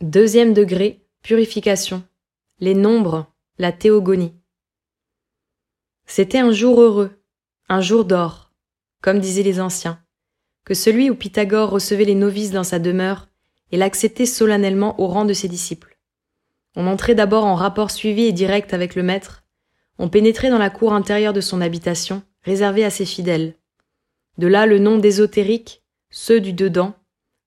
Deuxième degré, purification. Les nombres, la théogonie. C'était un jour heureux, un jour d'or, comme disaient les anciens, que celui où Pythagore recevait les novices dans sa demeure et l'acceptait solennellement au rang de ses disciples. On entrait d'abord en rapport suivi et direct avec le maître, on pénétrait dans la cour intérieure de son habitation, réservée à ses fidèles. De là le nom d'ésotérique, ceux du dedans,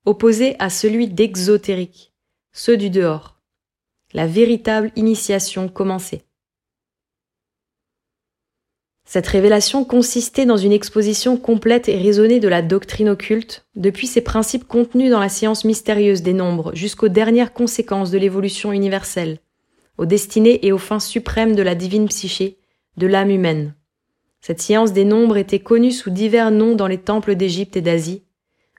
opposé à celui d'exotérique, ceux du dehors. La véritable initiation commençait. Cette révélation consistait dans une exposition complète et raisonnée de la doctrine occulte, depuis ses principes contenus dans la science mystérieuse des nombres jusqu'aux dernières conséquences de l'évolution universelle, aux destinées et aux fins suprêmes de la divine psyché, de l'âme humaine. Cette science des nombres était connue sous divers noms dans les temples d'Égypte et d'Asie.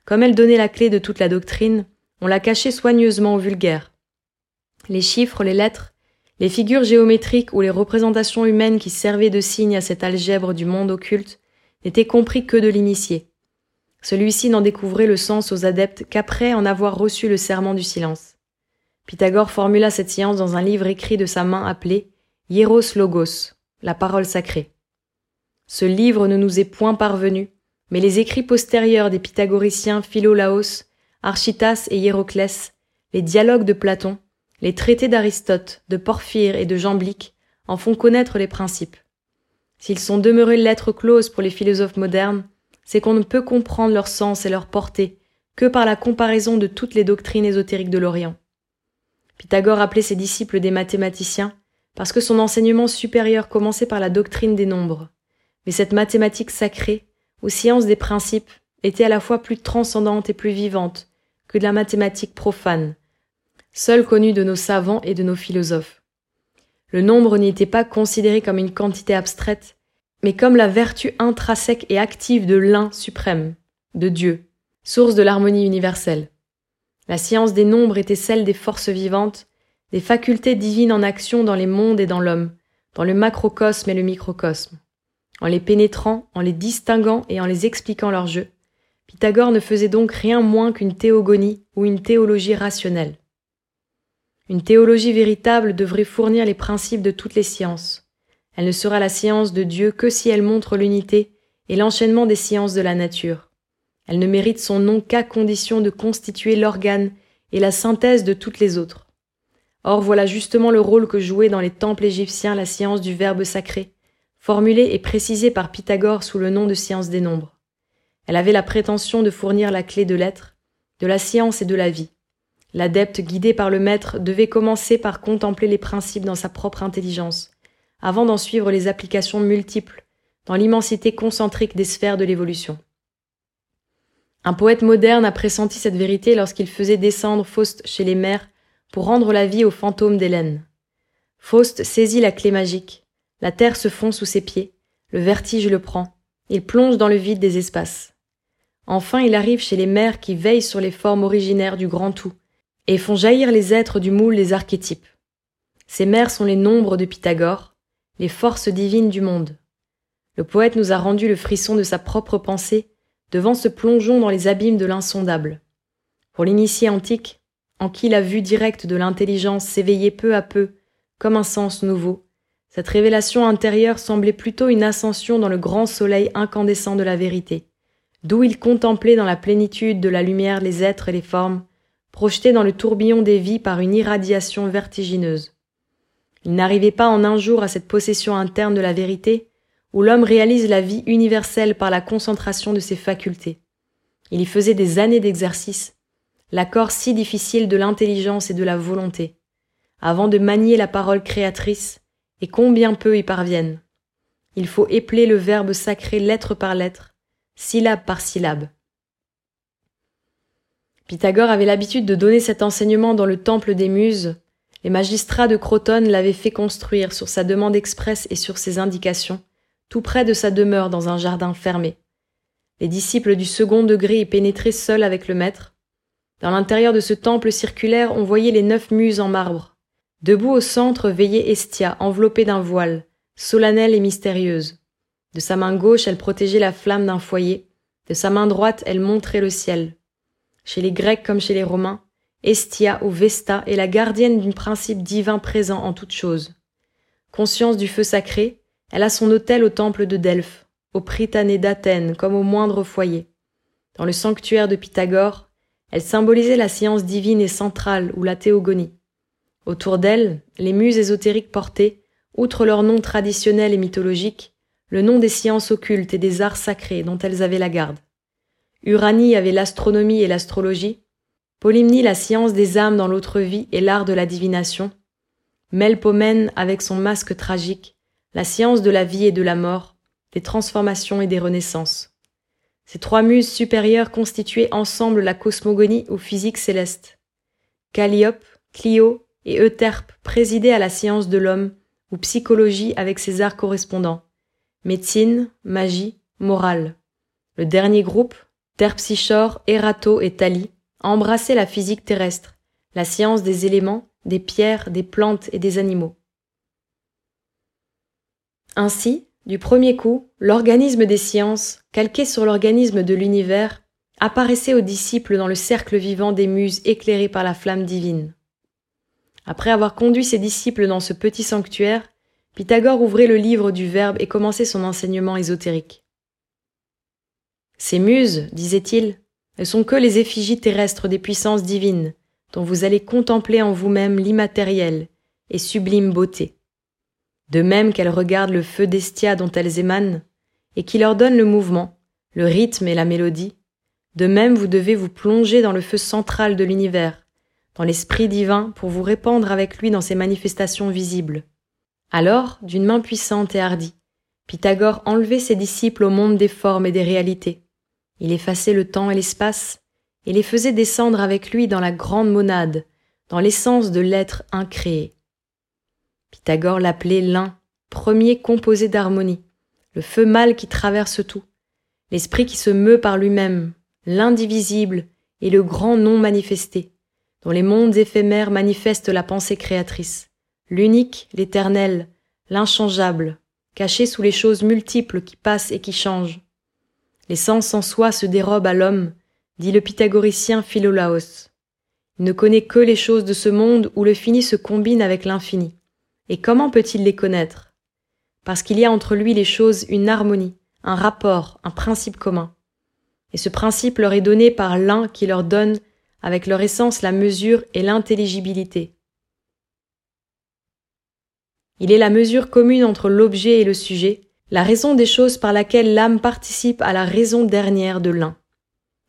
Comme elle donnait la clé de toute la doctrine, on la cachait soigneusement au vulgaire. Les chiffres, les lettres, les figures géométriques ou les représentations humaines qui servaient de signes à cette algèbre du monde occulte n'étaient compris que de l'initié. Celui-ci n'en découvrait le sens aux adeptes qu'après en avoir reçu le serment du silence. Pythagore formula cette science dans un livre écrit de sa main appelé Hieros Logos, la parole sacrée. Ce livre ne nous est point parvenu, mais les écrits postérieurs des pythagoriciens Philolaos, Architas et Hiéroclès, les dialogues de Platon, les traités d'Aristote, de Porphyre et de Jamblique en font connaître les principes. S'ils sont demeurés lettres closes pour les philosophes modernes, c'est qu'on ne peut comprendre leur sens et leur portée que par la comparaison de toutes les doctrines ésotériques de l'Orient. Pythagore appelait ses disciples des mathématiciens parce que son enseignement supérieur commençait par la doctrine des nombres. Mais cette mathématique sacrée, ou science des principes, était à la fois plus transcendante et plus vivante que de la mathématique profane, seul connu de nos savants et de nos philosophes. Le nombre n'y était pas considéré comme une quantité abstraite, mais comme la vertu intrinsèque et active de l'un suprême, de Dieu, source de l'harmonie universelle. La science des nombres était celle des forces vivantes, des facultés divines en action dans les mondes et dans l'homme, dans le macrocosme et le microcosme. En les pénétrant, en les distinguant et en les expliquant leur jeu, Pythagore ne faisait donc rien moins qu'une théogonie ou une théologie rationnelle. Une théologie véritable devrait fournir les principes de toutes les sciences. Elle ne sera la science de Dieu que si elle montre l'unité et l'enchaînement des sciences de la nature. Elle ne mérite son nom qu'à condition de constituer l'organe et la synthèse de toutes les autres. Or voilà justement le rôle que jouait dans les temples égyptiens la science du Verbe sacré, formulée et précisée par Pythagore sous le nom de science des nombres. Elle avait la prétention de fournir la clé de l'être, de la science et de la vie. L'adepte guidé par le maître devait commencer par contempler les principes dans sa propre intelligence, avant d'en suivre les applications multiples dans l'immensité concentrique des sphères de l'évolution. Un poète moderne a pressenti cette vérité lorsqu'il faisait descendre Faust chez les mères pour rendre la vie aux fantômes d'Hélène. Faust saisit la clé magique, la terre se fond sous ses pieds, le vertige le prend, il plonge dans le vide des espaces. Enfin il arrive chez les mères qui veillent sur les formes originaires du grand tout, et font jaillir les êtres du moule les archétypes. Ces mers sont les nombres de Pythagore, les forces divines du monde. Le poète nous a rendu le frisson de sa propre pensée devant ce plongeon dans les abîmes de l'insondable. Pour l'initié antique, en qui la vue directe de l'intelligence s'éveillait peu à peu, comme un sens nouveau, cette révélation intérieure semblait plutôt une ascension dans le grand soleil incandescent de la vérité, d'où il contemplait dans la plénitude de la lumière les êtres et les formes, projeté dans le tourbillon des vies par une irradiation vertigineuse. Il n'arrivait pas en un jour à cette possession interne de la vérité, où l'homme réalise la vie universelle par la concentration de ses facultés. Il y faisait des années d'exercice, l'accord si difficile de l'intelligence et de la volonté, avant de manier la parole créatrice, et combien peu y parviennent. Il faut épeler le verbe sacré lettre par lettre, syllabe par syllabe. Pythagore avait l'habitude de donner cet enseignement dans le temple des Muses. Les magistrats de Crotone l'avaient fait construire sur sa demande expresse et sur ses indications, tout près de sa demeure dans un jardin fermé. Les disciples du second degré y pénétraient seuls avec le maître. Dans l'intérieur de ce temple circulaire, on voyait les neuf muses en marbre. Debout au centre veillait Estia, enveloppée d'un voile, solennelle et mystérieuse. De sa main gauche, elle protégeait la flamme d'un foyer. De sa main droite, elle montrait le ciel. Chez les Grecs comme chez les Romains, Estia ou Vesta est la gardienne d'un principe divin présent en toute chose. Conscience du feu sacré, elle a son autel au temple de Delphes, au Prytanée d'Athènes comme au moindre foyer. Dans le sanctuaire de Pythagore, elle symbolisait la science divine et centrale ou la théogonie. Autour d'elle, les muses ésotériques portaient, outre leur nom traditionnel et mythologique, le nom des sciences occultes et des arts sacrés dont elles avaient la garde. Uranie avait l'astronomie et l'astrologie, Polymnie la science des âmes dans l'autre vie et l'art de la divination, Melpomène avec son masque tragique, la science de la vie et de la mort, des transformations et des renaissances. Ces trois muses supérieures constituaient ensemble la cosmogonie ou physique céleste. Calliope, Clio et Euterpe présidaient à la science de l'homme ou psychologie avec ses arts correspondants médecine, magie, morale. Le dernier groupe, Terpsichore, Erato et Thalie, embrassait la physique terrestre, la science des éléments, des pierres, des plantes et des animaux. Ainsi, du premier coup, l'organisme des sciences, calqué sur l'organisme de l'univers, apparaissait aux disciples dans le cercle vivant des muses éclairées par la flamme divine. Après avoir conduit ses disciples dans ce petit sanctuaire, Pythagore ouvrait le livre du Verbe et commençait son enseignement ésotérique. Ces muses, disait-il, ne sont que les effigies terrestres des puissances divines, dont vous allez contempler en vous-même l'immatériel et sublime beauté. De même qu'elles regardent le feu d'Estia dont elles émanent, et qui leur donne le mouvement, le rythme et la mélodie, de même vous devez vous plonger dans le feu central de l'univers, dans l'esprit divin pour vous répandre avec lui dans ses manifestations visibles, alors, d'une main puissante et hardie, Pythagore enlevait ses disciples au monde des formes et des réalités. Il effaçait le temps et l'espace, et les faisait descendre avec lui dans la grande monade, dans l'essence de l'être incréé. Pythagore l'appelait l'un, premier composé d'harmonie, le feu mâle qui traverse tout, l'esprit qui se meut par lui-même, l'indivisible et le grand non manifesté, dont les mondes éphémères manifestent la pensée créatrice l'unique, l'éternel, l'inchangeable, caché sous les choses multiples qui passent et qui changent. L'essence en soi se dérobe à l'homme, dit le pythagoricien Philolaos. Il ne connaît que les choses de ce monde où le fini se combine avec l'infini. Et comment peut-il les connaître? Parce qu'il y a entre lui les choses une harmonie, un rapport, un principe commun. Et ce principe leur est donné par l'un qui leur donne, avec leur essence, la mesure et l'intelligibilité. Il est la mesure commune entre l'objet et le sujet, la raison des choses par laquelle l'âme participe à la raison dernière de l'un.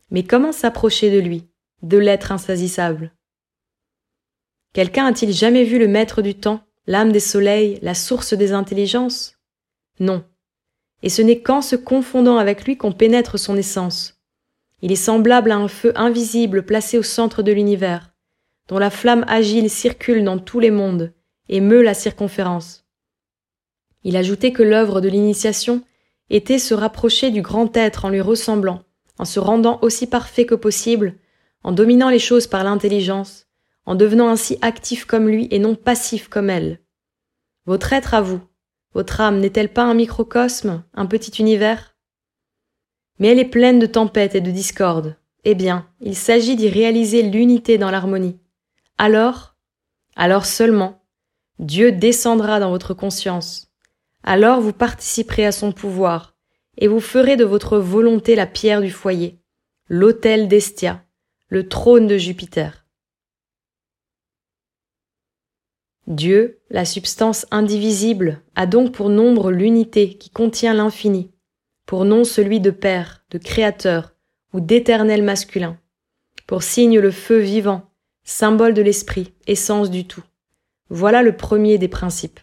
Mais comment s'approcher de lui, de l'être insaisissable? Quelqu'un a-t-il jamais vu le maître du temps, l'âme des soleils, la source des intelligences? Non. Et ce n'est qu'en se confondant avec lui qu'on pénètre son essence. Il est semblable à un feu invisible placé au centre de l'univers, dont la flamme agile circule dans tous les mondes, et meut la circonférence. Il ajoutait que l'œuvre de l'initiation était se rapprocher du grand être en lui ressemblant, en se rendant aussi parfait que possible, en dominant les choses par l'intelligence, en devenant ainsi actif comme lui et non passif comme elle. Votre être à vous, votre âme n'est-elle pas un microcosme, un petit univers? Mais elle est pleine de tempêtes et de discordes. Eh bien, il s'agit d'y réaliser l'unité dans l'harmonie. Alors, alors seulement, Dieu descendra dans votre conscience. Alors vous participerez à son pouvoir, et vous ferez de votre volonté la pierre du foyer, l'autel d'Estia, le trône de Jupiter. Dieu, la substance indivisible, a donc pour nombre l'unité qui contient l'infini, pour nom celui de Père, de Créateur ou d'éternel masculin, pour signe le feu vivant, symbole de l'esprit, essence du tout. Voilà le premier des principes.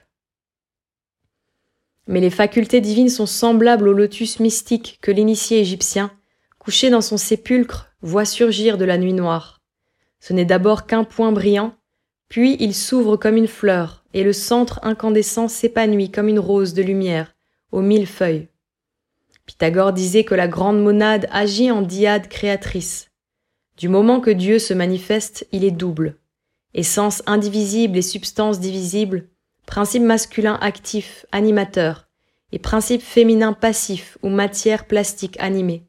Mais les facultés divines sont semblables au lotus mystique que l'initié égyptien, couché dans son sépulcre, voit surgir de la nuit noire. Ce n'est d'abord qu'un point brillant, puis il s'ouvre comme une fleur, et le centre incandescent s'épanouit comme une rose de lumière, aux mille feuilles. Pythagore disait que la grande monade agit en diade créatrice. Du moment que Dieu se manifeste, il est double essence indivisible et substance divisible, principe masculin actif, animateur, et principe féminin passif ou matière plastique animée.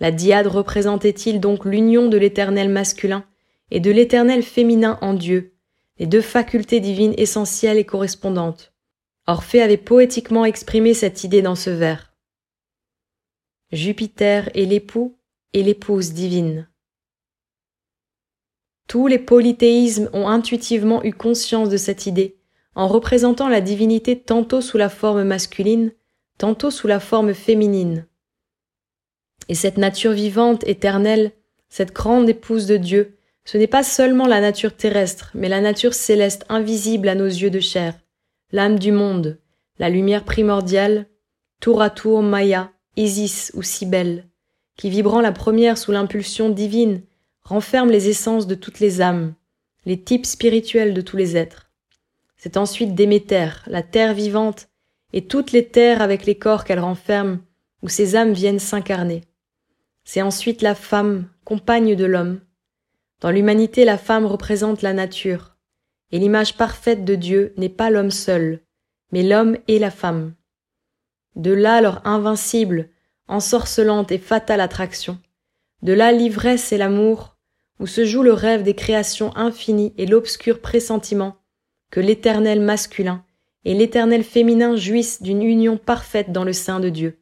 La diade représentait-il donc l'union de l'éternel masculin et de l'éternel féminin en Dieu, les deux facultés divines essentielles et correspondantes? Orphée avait poétiquement exprimé cette idée dans ce vers. Jupiter est l'époux et l'épouse divine. Tous les polythéismes ont intuitivement eu conscience de cette idée, en représentant la divinité tantôt sous la forme masculine, tantôt sous la forme féminine. Et cette nature vivante, éternelle, cette grande épouse de Dieu, ce n'est pas seulement la nature terrestre, mais la nature céleste invisible à nos yeux de chair, l'âme du monde, la lumière primordiale, tour à tour Maya, Isis ou Cybèle, qui vibrant la première sous l'impulsion divine, renferme les essences de toutes les âmes, les types spirituels de tous les êtres. C'est ensuite Déméter, la terre vivante, et toutes les terres avec les corps qu'elle renferme, où ces âmes viennent s'incarner. C'est ensuite la femme, compagne de l'homme. Dans l'humanité, la femme représente la nature, et l'image parfaite de Dieu n'est pas l'homme seul, mais l'homme et la femme. De là leur invincible, ensorcelante et fatale attraction. De là l'ivresse et l'amour, où se joue le rêve des créations infinies et l'obscur pressentiment que l'éternel masculin et l'éternel féminin jouissent d'une union parfaite dans le sein de Dieu.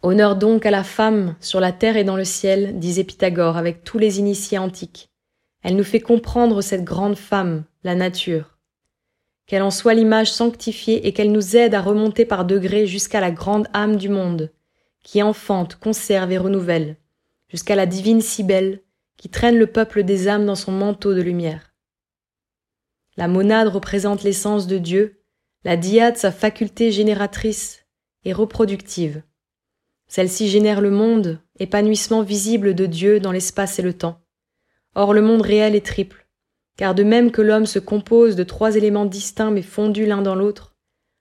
Honneur donc à la femme sur la terre et dans le ciel, disait Pythagore avec tous les initiés antiques. Elle nous fait comprendre cette grande femme, la nature. Qu'elle en soit l'image sanctifiée et qu'elle nous aide à remonter par degrés jusqu'à la grande âme du monde, qui enfante, conserve et renouvelle, jusqu'à la divine Cybèle, qui traîne le peuple des âmes dans son manteau de lumière. La monade représente l'essence de Dieu, la diade sa faculté génératrice et reproductive. Celle-ci génère le monde, épanouissement visible de Dieu dans l'espace et le temps. Or le monde réel est triple, car de même que l'homme se compose de trois éléments distincts mais fondus l'un dans l'autre,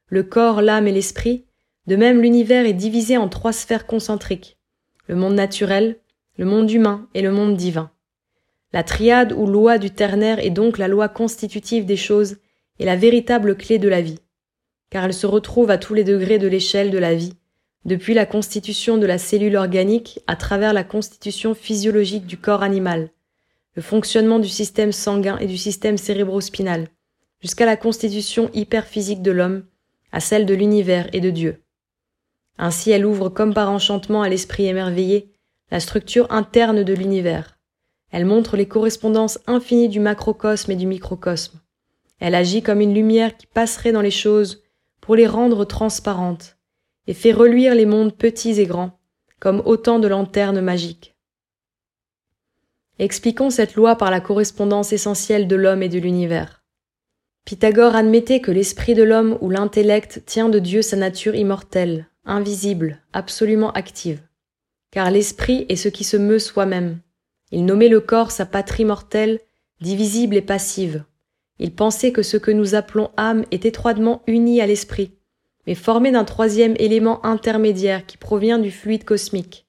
le corps, l'âme et l'esprit, de même l'univers est divisé en trois sphères concentriques, le monde naturel, le monde humain et le monde divin. La triade ou loi du ternaire est donc la loi constitutive des choses et la véritable clé de la vie, car elle se retrouve à tous les degrés de l'échelle de la vie, depuis la constitution de la cellule organique à travers la constitution physiologique du corps animal, le fonctionnement du système sanguin et du système cérébrospinal, jusqu'à la constitution hyperphysique de l'homme, à celle de l'univers et de Dieu. Ainsi elle ouvre comme par enchantement à l'esprit émerveillé la structure interne de l'univers. Elle montre les correspondances infinies du macrocosme et du microcosme. Elle agit comme une lumière qui passerait dans les choses pour les rendre transparentes, et fait reluire les mondes petits et grands, comme autant de lanternes magiques. Expliquons cette loi par la correspondance essentielle de l'homme et de l'univers. Pythagore admettait que l'esprit de l'homme ou l'intellect tient de Dieu sa nature immortelle, invisible, absolument active. Car l'esprit est ce qui se meut soi-même. Il nommait le corps sa patrie mortelle, divisible et passive. Il pensait que ce que nous appelons âme est étroitement uni à l'esprit, mais formé d'un troisième élément intermédiaire qui provient du fluide cosmique.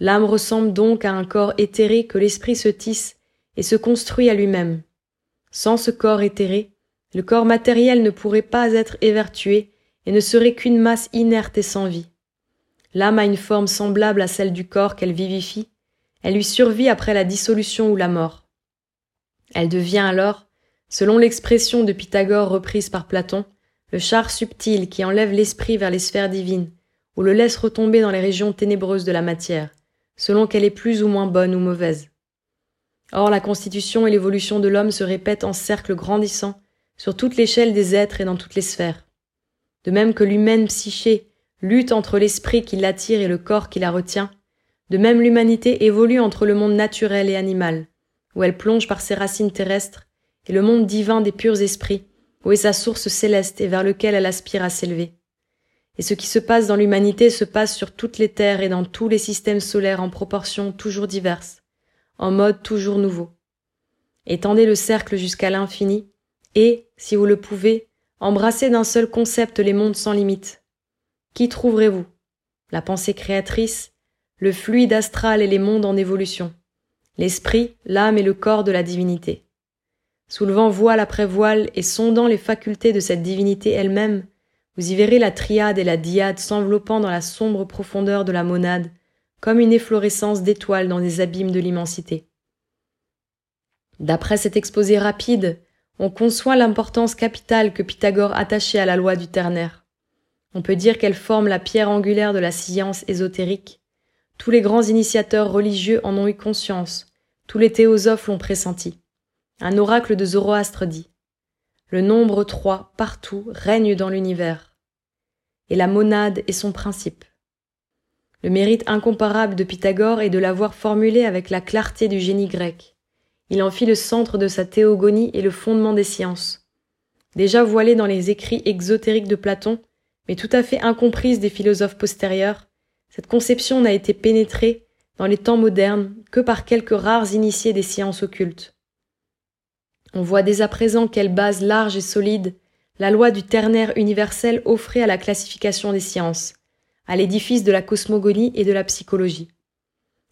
L'âme ressemble donc à un corps éthéré que l'esprit se tisse et se construit à lui-même. Sans ce corps éthéré, le corps matériel ne pourrait pas être évertué et ne serait qu'une masse inerte et sans vie. L'âme a une forme semblable à celle du corps qu'elle vivifie, elle lui survit après la dissolution ou la mort. Elle devient alors, selon l'expression de Pythagore reprise par Platon, le char subtil qui enlève l'esprit vers les sphères divines, ou le laisse retomber dans les régions ténébreuses de la matière, selon qu'elle est plus ou moins bonne ou mauvaise. Or la constitution et l'évolution de l'homme se répètent en cercle grandissant, sur toute l'échelle des êtres et dans toutes les sphères. De même que l'humaine psyché lutte entre l'esprit qui l'attire et le corps qui la retient, de même l'humanité évolue entre le monde naturel et animal, où elle plonge par ses racines terrestres, et le monde divin des purs esprits, où est sa source céleste et vers lequel elle aspire à s'élever. Et ce qui se passe dans l'humanité se passe sur toutes les terres et dans tous les systèmes solaires en proportions toujours diverses, en mode toujours nouveau. Étendez le cercle jusqu'à l'infini, et, si vous le pouvez, embrassez d'un seul concept les mondes sans limite. Qui trouverez-vous? La pensée créatrice, le fluide astral et les mondes en évolution, l'esprit, l'âme et le corps de la divinité soulevant voile après voile et sondant les facultés de cette divinité elle-même, vous y verrez la triade et la diade s'enveloppant dans la sombre profondeur de la monade, comme une efflorescence d'étoiles dans les abîmes de l'immensité. D'après cet exposé rapide, on conçoit l'importance capitale que Pythagore attachait à la loi du ternaire. On peut dire qu'elle forme la pierre angulaire de la science ésotérique. Tous les grands initiateurs religieux en ont eu conscience, tous les théosophes l'ont pressenti. Un oracle de Zoroastre dit Le nombre trois, partout, règne dans l'univers. Et la monade est son principe. Le mérite incomparable de Pythagore est de l'avoir formulé avec la clarté du génie grec. Il en fit le centre de sa théogonie et le fondement des sciences. Déjà voilée dans les écrits exotériques de Platon, mais tout à fait incomprise des philosophes postérieurs, cette conception n'a été pénétrée dans les temps modernes que par quelques rares initiés des sciences occultes. On voit dès à présent quelle base large et solide la loi du ternaire universel offrait à la classification des sciences, à l'édifice de la cosmogonie et de la psychologie.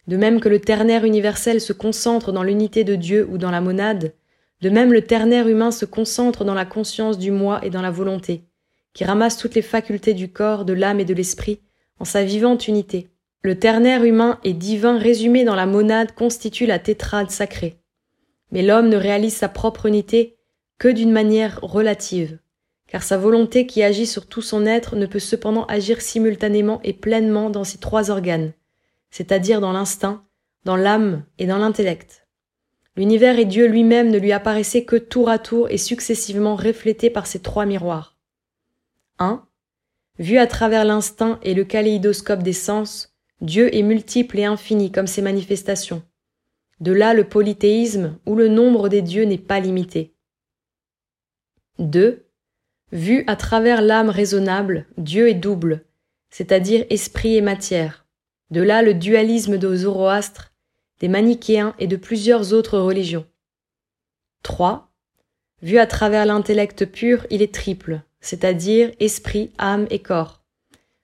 De même que le ternaire universel se concentre dans l'unité de Dieu ou dans la monade, de même le ternaire humain se concentre dans la conscience du moi et dans la volonté, qui ramasse toutes les facultés du corps, de l'âme et de l'esprit en sa vivante unité. Le ternaire humain et divin résumé dans la monade constitue la tétrade sacrée. Mais l'homme ne réalise sa propre unité que d'une manière relative car sa volonté qui agit sur tout son être ne peut cependant agir simultanément et pleinement dans ces trois organes, c'est-à-dire dans l'instinct, dans l'âme et dans l'intellect. L'univers et Dieu lui-même ne lui apparaissaient que tour à tour et successivement reflétés par ces trois miroirs. 1. Vu à travers l'instinct et le kaléidoscope des sens, Dieu est multiple et infini comme ses manifestations. De là le polythéisme où le nombre des dieux n'est pas limité. 2. Vu à travers l'âme raisonnable, Dieu est double, c'est-à-dire esprit et matière. De là le dualisme de Zoroastre, des manichéens et de plusieurs autres religions. 3. Vu à travers l'intellect pur, il est triple, c'est-à-dire esprit, âme et corps,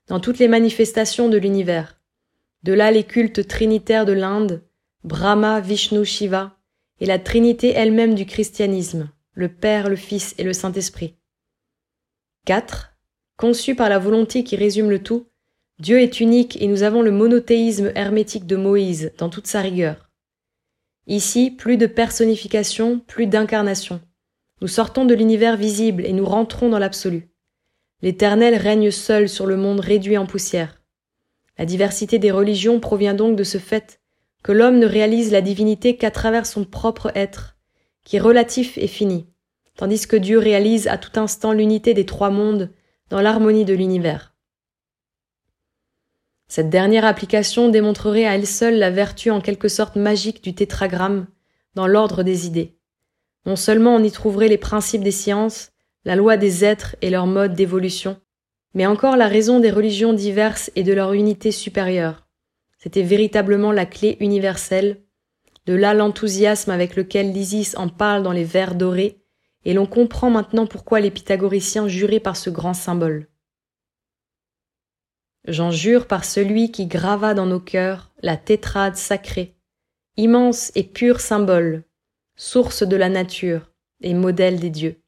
dans toutes les manifestations de l'univers. De là les cultes trinitaires de l'Inde, Brahma, Vishnu, Shiva, et la trinité elle-même du christianisme, le Père, le Fils et le Saint-Esprit. 4. Conçu par la volonté qui résume le tout, Dieu est unique et nous avons le monothéisme hermétique de Moïse dans toute sa rigueur. Ici, plus de personnification, plus d'incarnation. Nous sortons de l'univers visible et nous rentrons dans l'absolu. L'Éternel règne seul sur le monde réduit en poussière. La diversité des religions provient donc de ce fait que l'homme ne réalise la divinité qu'à travers son propre être, qui est relatif et fini tandis que Dieu réalise à tout instant l'unité des trois mondes dans l'harmonie de l'univers. Cette dernière application démontrerait à elle seule la vertu en quelque sorte magique du tétragramme dans l'ordre des idées. Non seulement on y trouverait les principes des sciences, la loi des êtres et leur mode d'évolution, mais encore la raison des religions diverses et de leur unité supérieure. C'était véritablement la clé universelle, de là l'enthousiasme avec lequel l'Isis en parle dans les vers dorés et l'on comprend maintenant pourquoi les pythagoriciens juraient par ce grand symbole. J'en jure par celui qui grava dans nos cœurs la tétrade sacrée, immense et pur symbole, source de la nature et modèle des dieux.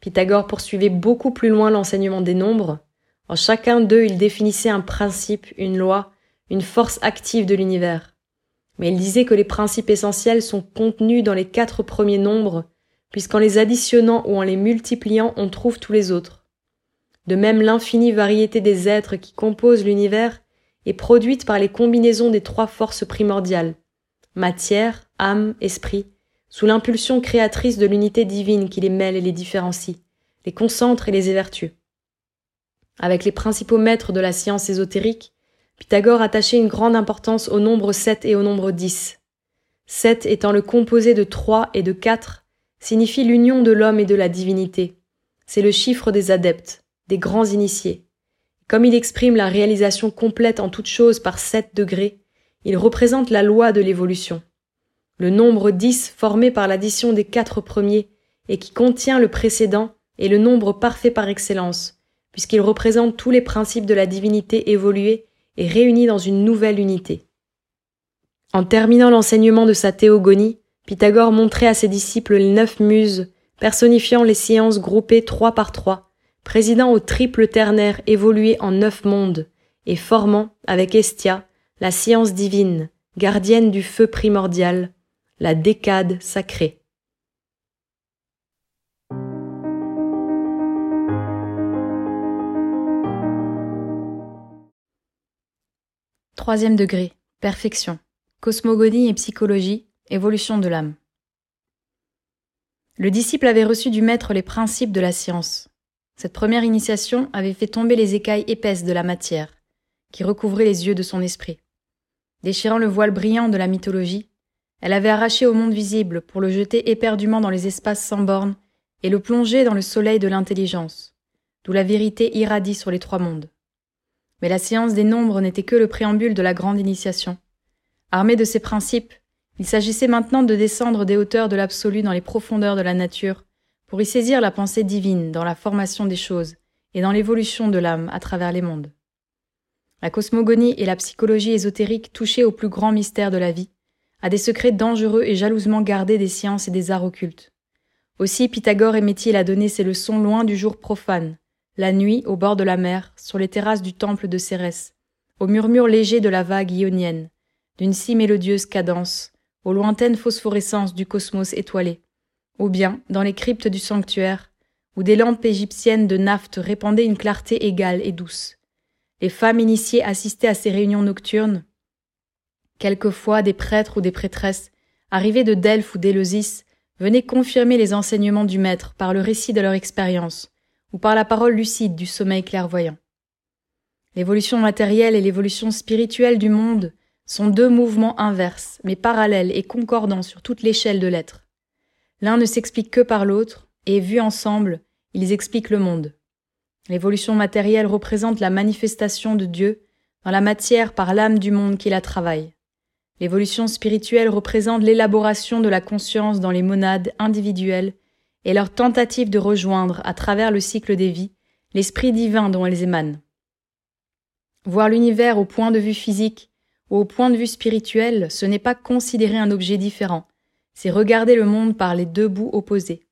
Pythagore poursuivait beaucoup plus loin l'enseignement des nombres. En chacun d'eux, il définissait un principe, une loi, une force active de l'univers. Mais il disait que les principes essentiels sont contenus dans les quatre premiers nombres puisqu'en les additionnant ou en les multipliant, on trouve tous les autres. De même, l'infinie variété des êtres qui composent l'univers est produite par les combinaisons des trois forces primordiales matière, âme, esprit, sous l'impulsion créatrice de l'unité divine qui les mêle et les différencie, les concentre et les évertue. Avec les principaux maîtres de la science ésotérique, Pythagore attachait une grande importance au nombre 7 et au nombre 10. 7 étant le composé de 3 et de 4 signifie l'union de l'homme et de la divinité. C'est le chiffre des adeptes, des grands initiés. Comme il exprime la réalisation complète en toute chose par sept degrés, il représente la loi de l'évolution. Le nombre dix formé par l'addition des quatre premiers et qui contient le précédent est le nombre parfait par excellence, puisqu'il représente tous les principes de la divinité évolués et réunis dans une nouvelle unité. En terminant l'enseignement de sa théogonie, Pythagore montrait à ses disciples les neuf muses, personnifiant les sciences groupées trois par trois, présidant au triple ternaire évolué en neuf mondes, et formant, avec Estia, la science divine, gardienne du feu primordial, la décade sacrée. Troisième degré, perfection, cosmogonie et psychologie, évolution de l'âme. Le disciple avait reçu du maître les principes de la science. Cette première initiation avait fait tomber les écailles épaisses de la matière, qui recouvraient les yeux de son esprit. Déchirant le voile brillant de la mythologie, elle avait arraché au monde visible pour le jeter éperdument dans les espaces sans bornes et le plonger dans le soleil de l'intelligence, d'où la vérité irradie sur les trois mondes. Mais la science des nombres n'était que le préambule de la grande initiation. Armé de ces principes, il s'agissait maintenant de descendre des hauteurs de l'absolu dans les profondeurs de la nature, pour y saisir la pensée divine dans la formation des choses et dans l'évolution de l'âme à travers les mondes. La cosmogonie et la psychologie ésotérique touchaient au plus grand mystère de la vie, à des secrets dangereux et jalousement gardés des sciences et des arts occultes. Aussi Pythagore aimait-il à donner ses leçons loin du jour profane, la nuit au bord de la mer, sur les terrasses du temple de Cérès, au murmure léger de la vague ionienne, d'une si mélodieuse cadence, aux lointaines phosphorescences du cosmos étoilé, ou bien dans les cryptes du sanctuaire, où des lampes égyptiennes de naphte répandaient une clarté égale et douce. Les femmes initiées assistaient à ces réunions nocturnes, Quelquefois, des prêtres ou des prêtresses, arrivés de Delphes ou d'Éleusis, venaient confirmer les enseignements du maître par le récit de leur expérience, ou par la parole lucide du sommeil clairvoyant. L'évolution matérielle et l'évolution spirituelle du monde sont deux mouvements inverses, mais parallèles et concordants sur toute l'échelle de l'être. L'un ne s'explique que par l'autre, et vus ensemble, ils expliquent le monde. L'évolution matérielle représente la manifestation de Dieu dans la matière par l'âme du monde qui la travaille. L'évolution spirituelle représente l'élaboration de la conscience dans les monades individuelles et leur tentative de rejoindre, à travers le cycle des vies, l'esprit divin dont elles émanent. Voir l'univers au point de vue physique ou au point de vue spirituel, ce n'est pas considérer un objet différent, c'est regarder le monde par les deux bouts opposés.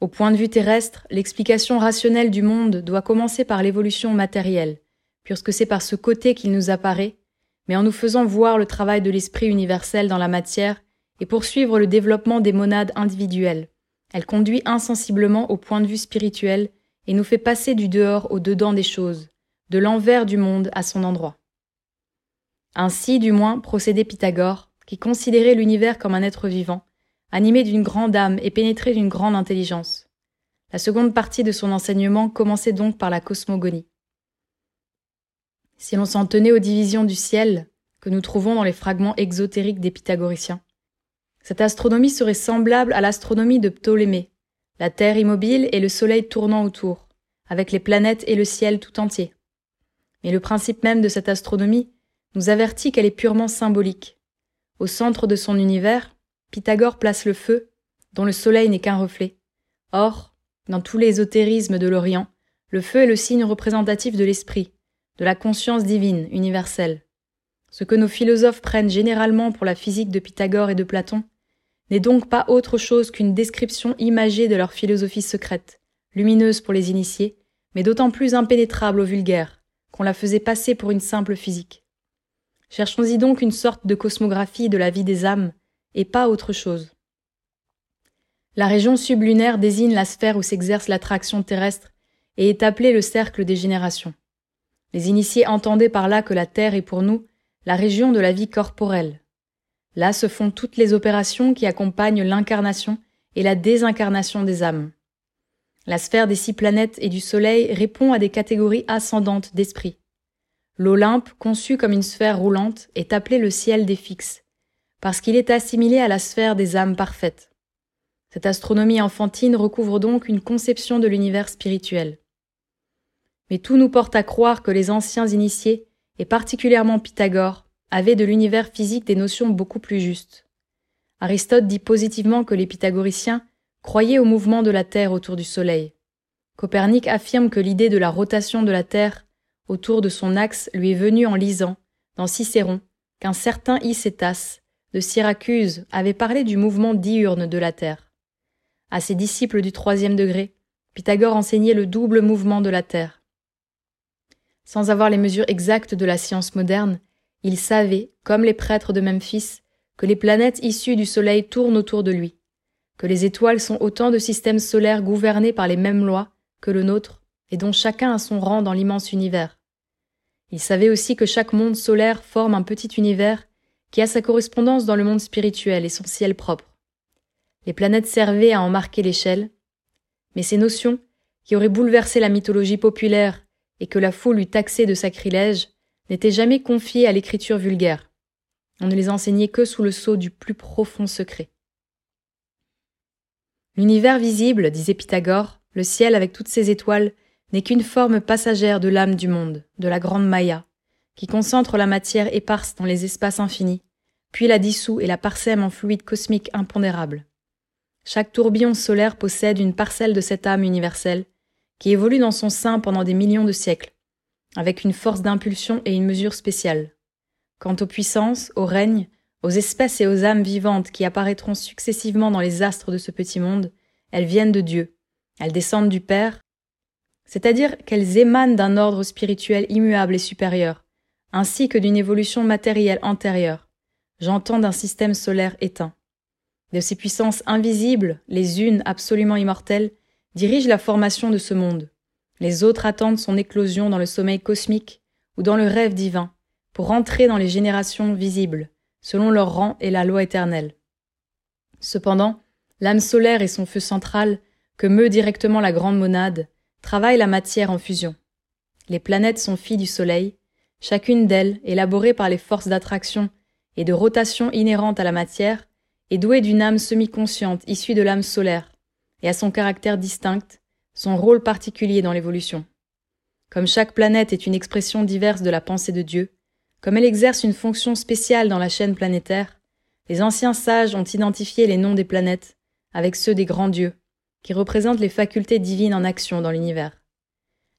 Au point de vue terrestre, l'explication rationnelle du monde doit commencer par l'évolution matérielle, puisque c'est par ce côté qu'il nous apparaît mais en nous faisant voir le travail de l'esprit universel dans la matière et poursuivre le développement des monades individuelles. Elle conduit insensiblement au point de vue spirituel et nous fait passer du dehors au dedans des choses, de l'envers du monde à son endroit. Ainsi, du moins, procédait Pythagore, qui considérait l'univers comme un être vivant, animé d'une grande âme et pénétré d'une grande intelligence. La seconde partie de son enseignement commençait donc par la cosmogonie. Si l'on s'en tenait aux divisions du ciel que nous trouvons dans les fragments exotériques des pythagoriciens, cette astronomie serait semblable à l'astronomie de Ptolémée, la Terre immobile et le Soleil tournant autour, avec les planètes et le ciel tout entier. Mais le principe même de cette astronomie nous avertit qu'elle est purement symbolique. Au centre de son univers, Pythagore place le feu, dont le Soleil n'est qu'un reflet. Or, dans tous les ésotérismes de l'Orient, le feu est le signe représentatif de l'esprit, de la conscience divine, universelle. Ce que nos philosophes prennent généralement pour la physique de Pythagore et de Platon n'est donc pas autre chose qu'une description imagée de leur philosophie secrète, lumineuse pour les initiés, mais d'autant plus impénétrable aux vulgaires, qu'on la faisait passer pour une simple physique. Cherchons-y donc une sorte de cosmographie de la vie des âmes, et pas autre chose. La région sublunaire désigne la sphère où s'exerce l'attraction terrestre et est appelée le cercle des générations. Les initiés entendaient par là que la Terre est pour nous la région de la vie corporelle. Là se font toutes les opérations qui accompagnent l'incarnation et la désincarnation des âmes. La sphère des six planètes et du Soleil répond à des catégories ascendantes d'esprit. L'Olympe, conçu comme une sphère roulante, est appelé le ciel des fixes, parce qu'il est assimilé à la sphère des âmes parfaites. Cette astronomie enfantine recouvre donc une conception de l'univers spirituel mais tout nous porte à croire que les anciens initiés, et particulièrement Pythagore, avaient de l'univers physique des notions beaucoup plus justes. Aristote dit positivement que les pythagoriciens croyaient au mouvement de la Terre autour du Soleil. Copernic affirme que l'idée de la rotation de la Terre autour de son axe lui est venue en lisant, dans Cicéron, qu'un certain Icétas, de Syracuse, avait parlé du mouvement diurne de la Terre. À ses disciples du troisième degré, Pythagore enseignait le double mouvement de la Terre. Sans avoir les mesures exactes de la science moderne, il savait, comme les prêtres de Memphis, que les planètes issues du Soleil tournent autour de lui, que les étoiles sont autant de systèmes solaires gouvernés par les mêmes lois que le nôtre et dont chacun a son rang dans l'immense univers. Il savait aussi que chaque monde solaire forme un petit univers qui a sa correspondance dans le monde spirituel et son ciel propre. Les planètes servaient à en marquer l'échelle, mais ces notions, qui auraient bouleversé la mythologie populaire et que la foule eût taxé de sacrilège, n'étaient jamais confiées à l'écriture vulgaire. On ne les enseignait que sous le sceau du plus profond secret. L'univers visible, disait Pythagore, le ciel avec toutes ses étoiles, n'est qu'une forme passagère de l'âme du monde, de la grande Maya, qui concentre la matière éparse dans les espaces infinis, puis la dissout et la parsème en fluide cosmique impondérable. Chaque tourbillon solaire possède une parcelle de cette âme universelle, qui évolue dans son sein pendant des millions de siècles, avec une force d'impulsion et une mesure spéciale. Quant aux puissances, aux règnes, aux espèces et aux âmes vivantes qui apparaîtront successivement dans les astres de ce petit monde, elles viennent de Dieu, elles descendent du Père, c'est-à-dire qu'elles émanent d'un ordre spirituel immuable et supérieur, ainsi que d'une évolution matérielle antérieure, j'entends d'un système solaire éteint. De ces puissances invisibles, les unes absolument immortelles, dirigent la formation de ce monde. Les autres attendent son éclosion dans le sommeil cosmique ou dans le rêve divin, pour entrer dans les générations visibles, selon leur rang et la loi éternelle. Cependant, l'âme solaire et son feu central, que meut directement la grande monade, travaillent la matière en fusion. Les planètes sont filles du Soleil, chacune d'elles, élaborée par les forces d'attraction et de rotation inhérentes à la matière, est douée d'une âme semi-consciente issue de l'âme solaire, et a son caractère distinct, son rôle particulier dans l'évolution. Comme chaque planète est une expression diverse de la pensée de Dieu, comme elle exerce une fonction spéciale dans la chaîne planétaire, les anciens sages ont identifié les noms des planètes avec ceux des grands dieux, qui représentent les facultés divines en action dans l'univers.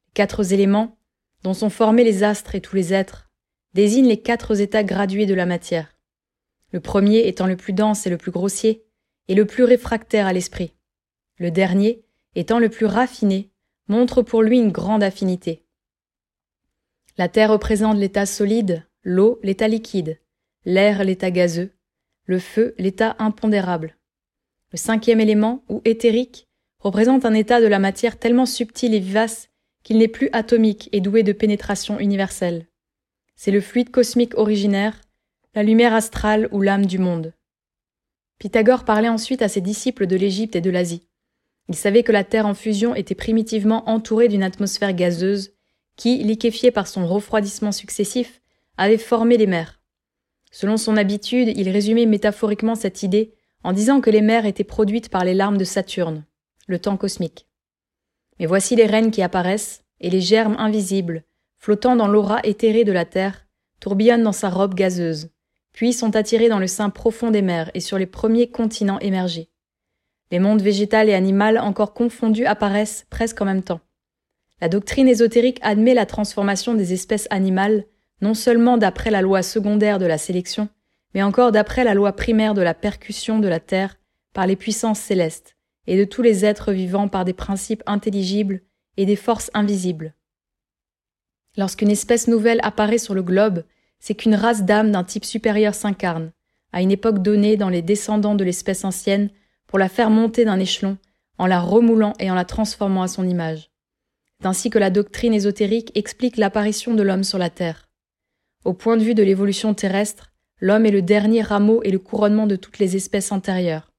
Les quatre éléments, dont sont formés les astres et tous les êtres, désignent les quatre états gradués de la matière. Le premier étant le plus dense et le plus grossier, et le plus réfractaire à l'esprit. Le dernier, étant le plus raffiné, montre pour lui une grande affinité. La Terre représente l'état solide, l'eau l'état liquide, l'air l'état gazeux, le feu l'état impondérable. Le cinquième élément, ou éthérique, représente un état de la matière tellement subtil et vivace qu'il n'est plus atomique et doué de pénétration universelle. C'est le fluide cosmique originaire, la lumière astrale ou l'âme du monde. Pythagore parlait ensuite à ses disciples de l'Égypte et de l'Asie. Il savait que la Terre en fusion était primitivement entourée d'une atmosphère gazeuse qui, liquéfiée par son refroidissement successif, avait formé les mers. Selon son habitude, il résumait métaphoriquement cette idée en disant que les mers étaient produites par les larmes de Saturne, le temps cosmique. Mais voici les reines qui apparaissent, et les germes invisibles, flottant dans l'aura éthérée de la Terre, tourbillonnent dans sa robe gazeuse, puis sont attirés dans le sein profond des mers et sur les premiers continents émergés. Les mondes végétal et animal encore confondus apparaissent presque en même temps. La doctrine ésotérique admet la transformation des espèces animales non seulement d'après la loi secondaire de la sélection, mais encore d'après la loi primaire de la percussion de la Terre par les puissances célestes, et de tous les êtres vivants par des principes intelligibles et des forces invisibles. Lorsqu'une espèce nouvelle apparaît sur le globe, c'est qu'une race d'âmes d'un type supérieur s'incarne, à une époque donnée dans les descendants de l'espèce ancienne, pour la faire monter d'un échelon, en la remoulant et en la transformant à son image. C'est ainsi que la doctrine ésotérique explique l'apparition de l'homme sur la Terre. Au point de vue de l'évolution terrestre, l'homme est le dernier rameau et le couronnement de toutes les espèces antérieures.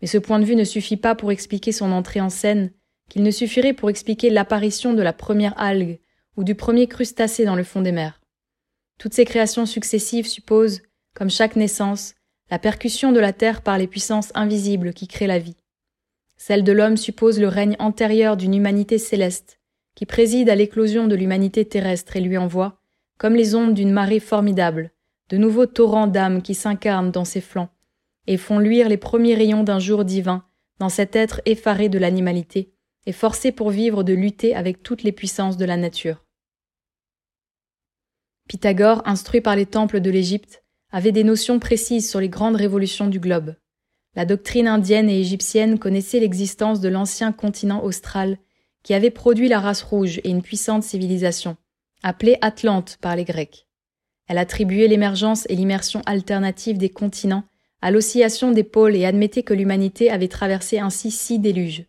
Mais ce point de vue ne suffit pas pour expliquer son entrée en scène, qu'il ne suffirait pour expliquer l'apparition de la première algue ou du premier crustacé dans le fond des mers. Toutes ces créations successives supposent, comme chaque naissance, la percussion de la terre par les puissances invisibles qui créent la vie. Celle de l'homme suppose le règne antérieur d'une humanité céleste, qui préside à l'éclosion de l'humanité terrestre et lui envoie, comme les ondes d'une marée formidable, de nouveaux torrents d'âmes qui s'incarnent dans ses flancs, et font luire les premiers rayons d'un jour divin dans cet être effaré de l'animalité et forcé pour vivre de lutter avec toutes les puissances de la nature. Pythagore, instruit par les temples de l'Égypte, avait des notions précises sur les grandes révolutions du globe. La doctrine indienne et égyptienne connaissait l'existence de l'ancien continent austral qui avait produit la race rouge et une puissante civilisation, appelée Atlante par les Grecs. Elle attribuait l'émergence et l'immersion alternative des continents à l'oscillation des pôles et admettait que l'humanité avait traversé ainsi six déluges.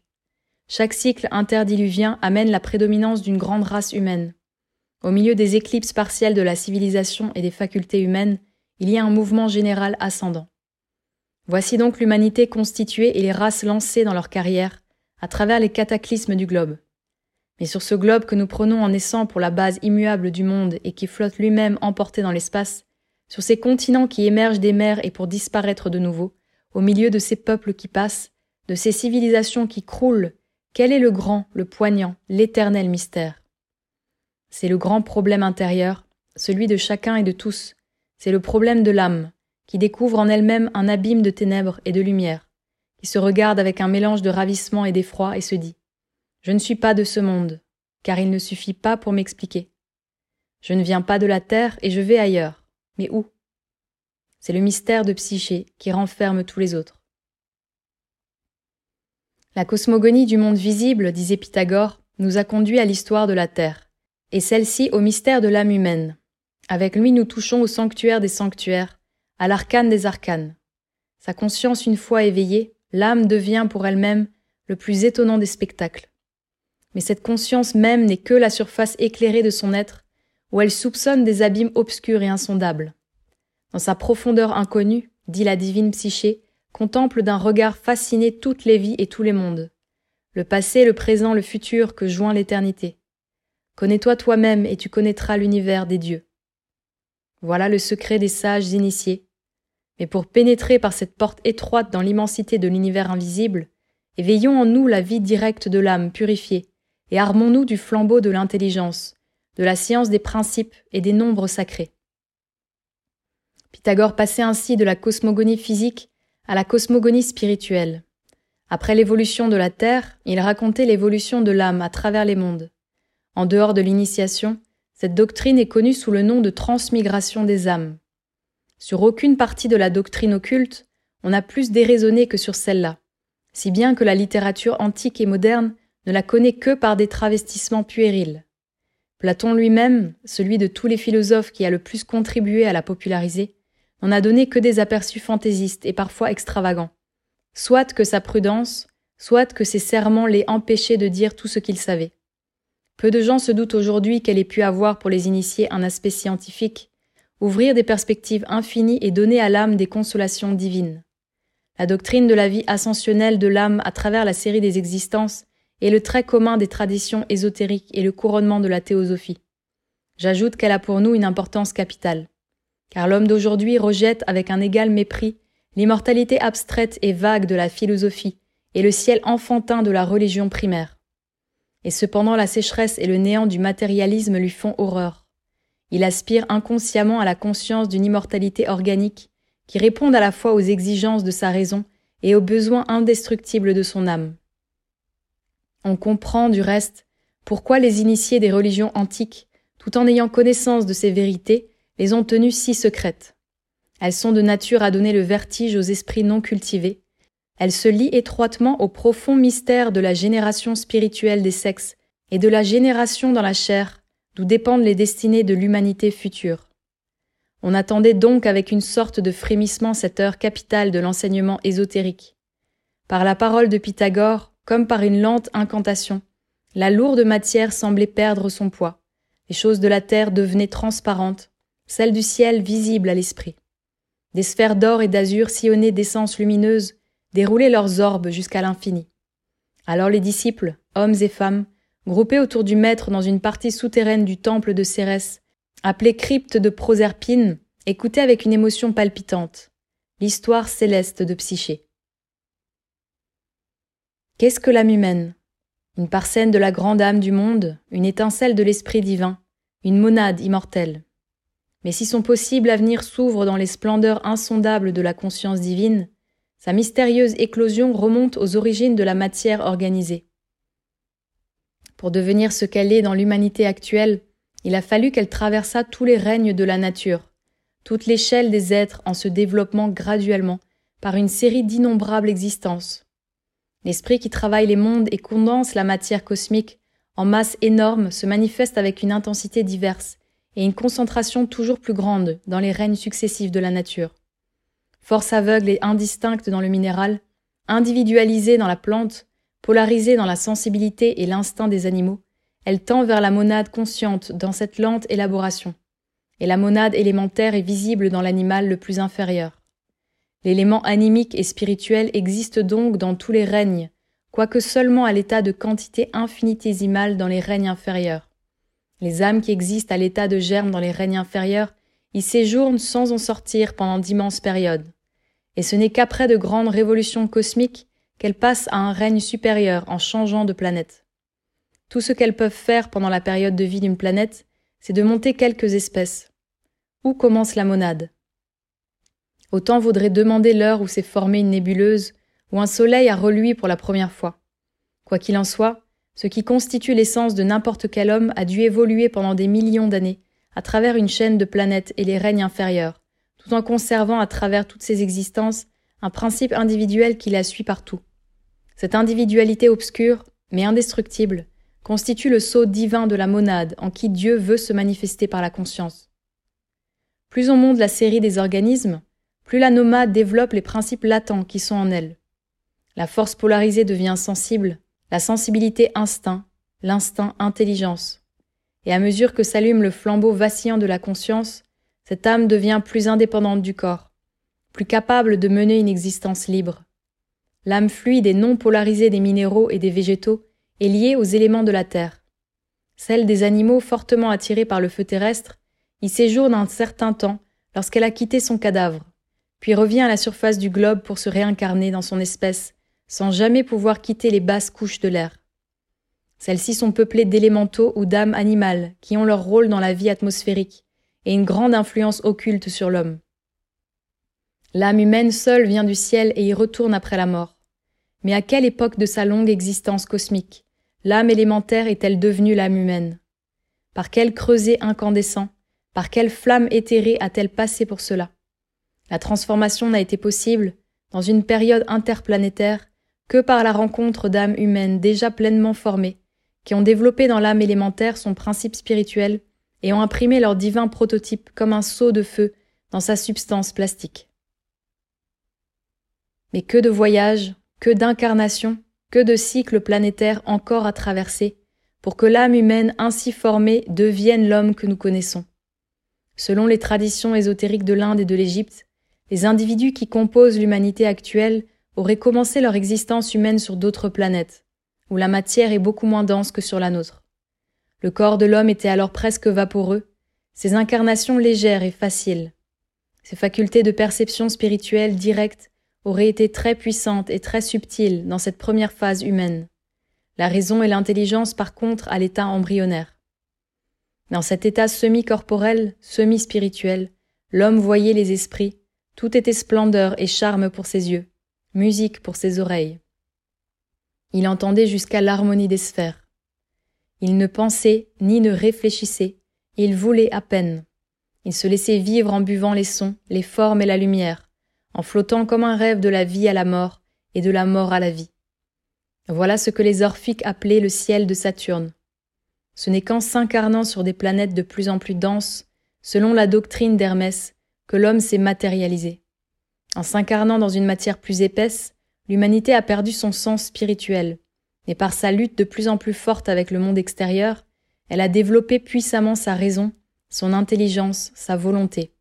Chaque cycle interdiluvien amène la prédominance d'une grande race humaine. Au milieu des éclipses partielles de la civilisation et des facultés humaines, il y a un mouvement général ascendant. Voici donc l'humanité constituée et les races lancées dans leur carrière à travers les cataclysmes du globe. Mais sur ce globe que nous prenons en naissant pour la base immuable du monde et qui flotte lui-même emporté dans l'espace, sur ces continents qui émergent des mers et pour disparaître de nouveau, au milieu de ces peuples qui passent, de ces civilisations qui croulent, quel est le grand, le poignant, l'éternel mystère? C'est le grand problème intérieur, celui de chacun et de tous, c'est le problème de l'âme, qui découvre en elle-même un abîme de ténèbres et de lumière, qui se regarde avec un mélange de ravissement et d'effroi et se dit Je ne suis pas de ce monde, car il ne suffit pas pour m'expliquer. Je ne viens pas de la terre et je vais ailleurs. Mais où? C'est le mystère de Psyché qui renferme tous les autres. La cosmogonie du monde visible, disait Pythagore, nous a conduit à l'histoire de la Terre, et celle-ci au mystère de l'âme humaine. Avec lui nous touchons au sanctuaire des sanctuaires, à l'arcane des arcanes. Sa conscience une fois éveillée, l'âme devient pour elle-même le plus étonnant des spectacles. Mais cette conscience même n'est que la surface éclairée de son être, où elle soupçonne des abîmes obscurs et insondables. Dans sa profondeur inconnue, dit la divine psyché, contemple d'un regard fasciné toutes les vies et tous les mondes. Le passé, le présent, le futur que joint l'éternité. Connais-toi toi-même et tu connaîtras l'univers des dieux. Voilà le secret des sages initiés, mais pour pénétrer par cette porte étroite dans l'immensité de l'univers invisible, éveillons en nous la vie directe de l'âme purifiée, et armons-nous du flambeau de l'intelligence, de la science des principes et des nombres sacrés. Pythagore passait ainsi de la cosmogonie physique à la cosmogonie spirituelle. Après l'évolution de la Terre, il racontait l'évolution de l'âme à travers les mondes. En dehors de l'initiation, cette doctrine est connue sous le nom de transmigration des âmes. Sur aucune partie de la doctrine occulte, on a plus déraisonné que sur celle-là, si bien que la littérature antique et moderne ne la connaît que par des travestissements puérils. Platon lui-même, celui de tous les philosophes qui a le plus contribué à la populariser, n'en a donné que des aperçus fantaisistes et parfois extravagants. Soit que sa prudence, soit que ses serments l'aient empêché de dire tout ce qu'il savait. Peu de gens se doutent aujourd'hui qu'elle ait pu avoir pour les initiés un aspect scientifique, ouvrir des perspectives infinies et donner à l'âme des consolations divines. La doctrine de la vie ascensionnelle de l'âme à travers la série des existences est le trait commun des traditions ésotériques et le couronnement de la théosophie. J'ajoute qu'elle a pour nous une importance capitale, car l'homme d'aujourd'hui rejette avec un égal mépris l'immortalité abstraite et vague de la philosophie et le ciel enfantin de la religion primaire. Et cependant la sécheresse et le néant du matérialisme lui font horreur. Il aspire inconsciemment à la conscience d'une immortalité organique qui réponde à la fois aux exigences de sa raison et aux besoins indestructibles de son âme. On comprend, du reste, pourquoi les initiés des religions antiques, tout en ayant connaissance de ces vérités, les ont tenues si secrètes. Elles sont de nature à donner le vertige aux esprits non cultivés. Elles se lient étroitement au profond mystère de la génération spirituelle des sexes et de la génération dans la chair d'où dépendent les destinées de l'humanité future. On attendait donc avec une sorte de frémissement cette heure capitale de l'enseignement ésotérique. Par la parole de Pythagore, comme par une lente incantation, la lourde matière semblait perdre son poids, les choses de la terre devenaient transparentes, celles du ciel visibles à l'esprit. Des sphères d'or et d'azur sillonnées d'essence lumineuse déroulaient leurs orbes jusqu'à l'infini. Alors les disciples, hommes et femmes, groupés autour du maître dans une partie souterraine du temple de Cérès, appelée crypte de Proserpine, écoutaient avec une émotion palpitante l'histoire céleste de Psyché. Qu'est-ce que l'âme humaine? Une parcelle de la grande âme du monde, une étincelle de l'esprit divin, une monade immortelle. Mais si son possible avenir s'ouvre dans les splendeurs insondables de la conscience divine, sa mystérieuse éclosion remonte aux origines de la matière organisée. Pour devenir ce qu'elle est dans l'humanité actuelle, il a fallu qu'elle traversât tous les règnes de la nature, toute l'échelle des êtres en se développant graduellement par une série d'innombrables existences. L'esprit qui travaille les mondes et condense la matière cosmique en masse énorme se manifeste avec une intensité diverse et une concentration toujours plus grande dans les règnes successifs de la nature. Force aveugle et indistincte dans le minéral, individualisée dans la plante, polarisée dans la sensibilité et l'instinct des animaux, elle tend vers la monade consciente dans cette lente élaboration. Et la monade élémentaire est visible dans l'animal le plus inférieur. L'élément animique et spirituel existe donc dans tous les règnes, quoique seulement à l'état de quantité infinitésimale dans les règnes inférieurs. Les âmes qui existent à l'état de germe dans les règnes inférieurs y séjournent sans en sortir pendant d'immenses périodes. Et ce n'est qu'après de grandes révolutions cosmiques qu'elles passent à un règne supérieur en changeant de planète. Tout ce qu'elles peuvent faire pendant la période de vie d'une planète, c'est de monter quelques espèces. Où commence la monade? Autant vaudrait demander l'heure où s'est formée une nébuleuse, ou un soleil a reluit pour la première fois. Quoi qu'il en soit, ce qui constitue l'essence de n'importe quel homme a dû évoluer pendant des millions d'années, à travers une chaîne de planètes et les règnes inférieurs, tout en conservant à travers toutes ses existences un principe individuel qui la suit partout. Cette individualité obscure, mais indestructible, constitue le sceau divin de la monade en qui Dieu veut se manifester par la conscience. Plus on monte la série des organismes, plus la nomade développe les principes latents qui sont en elle. La force polarisée devient sensible, la sensibilité instinct, l'instinct intelligence. Et à mesure que s'allume le flambeau vacillant de la conscience, cette âme devient plus indépendante du corps, plus capable de mener une existence libre. L'âme fluide et non polarisée des minéraux et des végétaux est liée aux éléments de la terre. Celle des animaux fortement attirés par le feu terrestre y séjourne un certain temps lorsqu'elle a quitté son cadavre, puis revient à la surface du globe pour se réincarner dans son espèce, sans jamais pouvoir quitter les basses couches de l'air. Celles-ci sont peuplées d'élémentaux ou d'âmes animales qui ont leur rôle dans la vie atmosphérique et une grande influence occulte sur l'homme. L'âme humaine seule vient du ciel et y retourne après la mort. Mais à quelle époque de sa longue existence cosmique l'âme élémentaire est-elle devenue l'âme humaine? Par quel creuset incandescent, par quelle flamme éthérée a-t-elle passé pour cela? La transformation n'a été possible, dans une période interplanétaire, que par la rencontre d'âmes humaines déjà pleinement formées, qui ont développé dans l'âme élémentaire son principe spirituel et ont imprimé leur divin prototype comme un seau de feu dans sa substance plastique. Mais que de voyages, que d'incarnations, que de cycles planétaires encore à traverser, pour que l'âme humaine ainsi formée devienne l'homme que nous connaissons. Selon les traditions ésotériques de l'Inde et de l'Égypte, les individus qui composent l'humanité actuelle auraient commencé leur existence humaine sur d'autres planètes, où la matière est beaucoup moins dense que sur la nôtre. Le corps de l'homme était alors presque vaporeux, ses incarnations légères et faciles. Ses facultés de perception spirituelle directe aurait été très puissante et très subtile dans cette première phase humaine. La raison et l'intelligence, par contre, à l'état embryonnaire. Dans cet état semi-corporel, semi-spirituel, l'homme voyait les esprits, tout était splendeur et charme pour ses yeux, musique pour ses oreilles. Il entendait jusqu'à l'harmonie des sphères. Il ne pensait ni ne réfléchissait, il voulait à peine. Il se laissait vivre en buvant les sons, les formes et la lumière, en flottant comme un rêve de la vie à la mort et de la mort à la vie. Voilà ce que les orphiques appelaient le ciel de Saturne. Ce n'est qu'en s'incarnant sur des planètes de plus en plus denses, selon la doctrine d'Hermès, que l'homme s'est matérialisé. En s'incarnant dans une matière plus épaisse, l'humanité a perdu son sens spirituel, et par sa lutte de plus en plus forte avec le monde extérieur, elle a développé puissamment sa raison, son intelligence, sa volonté.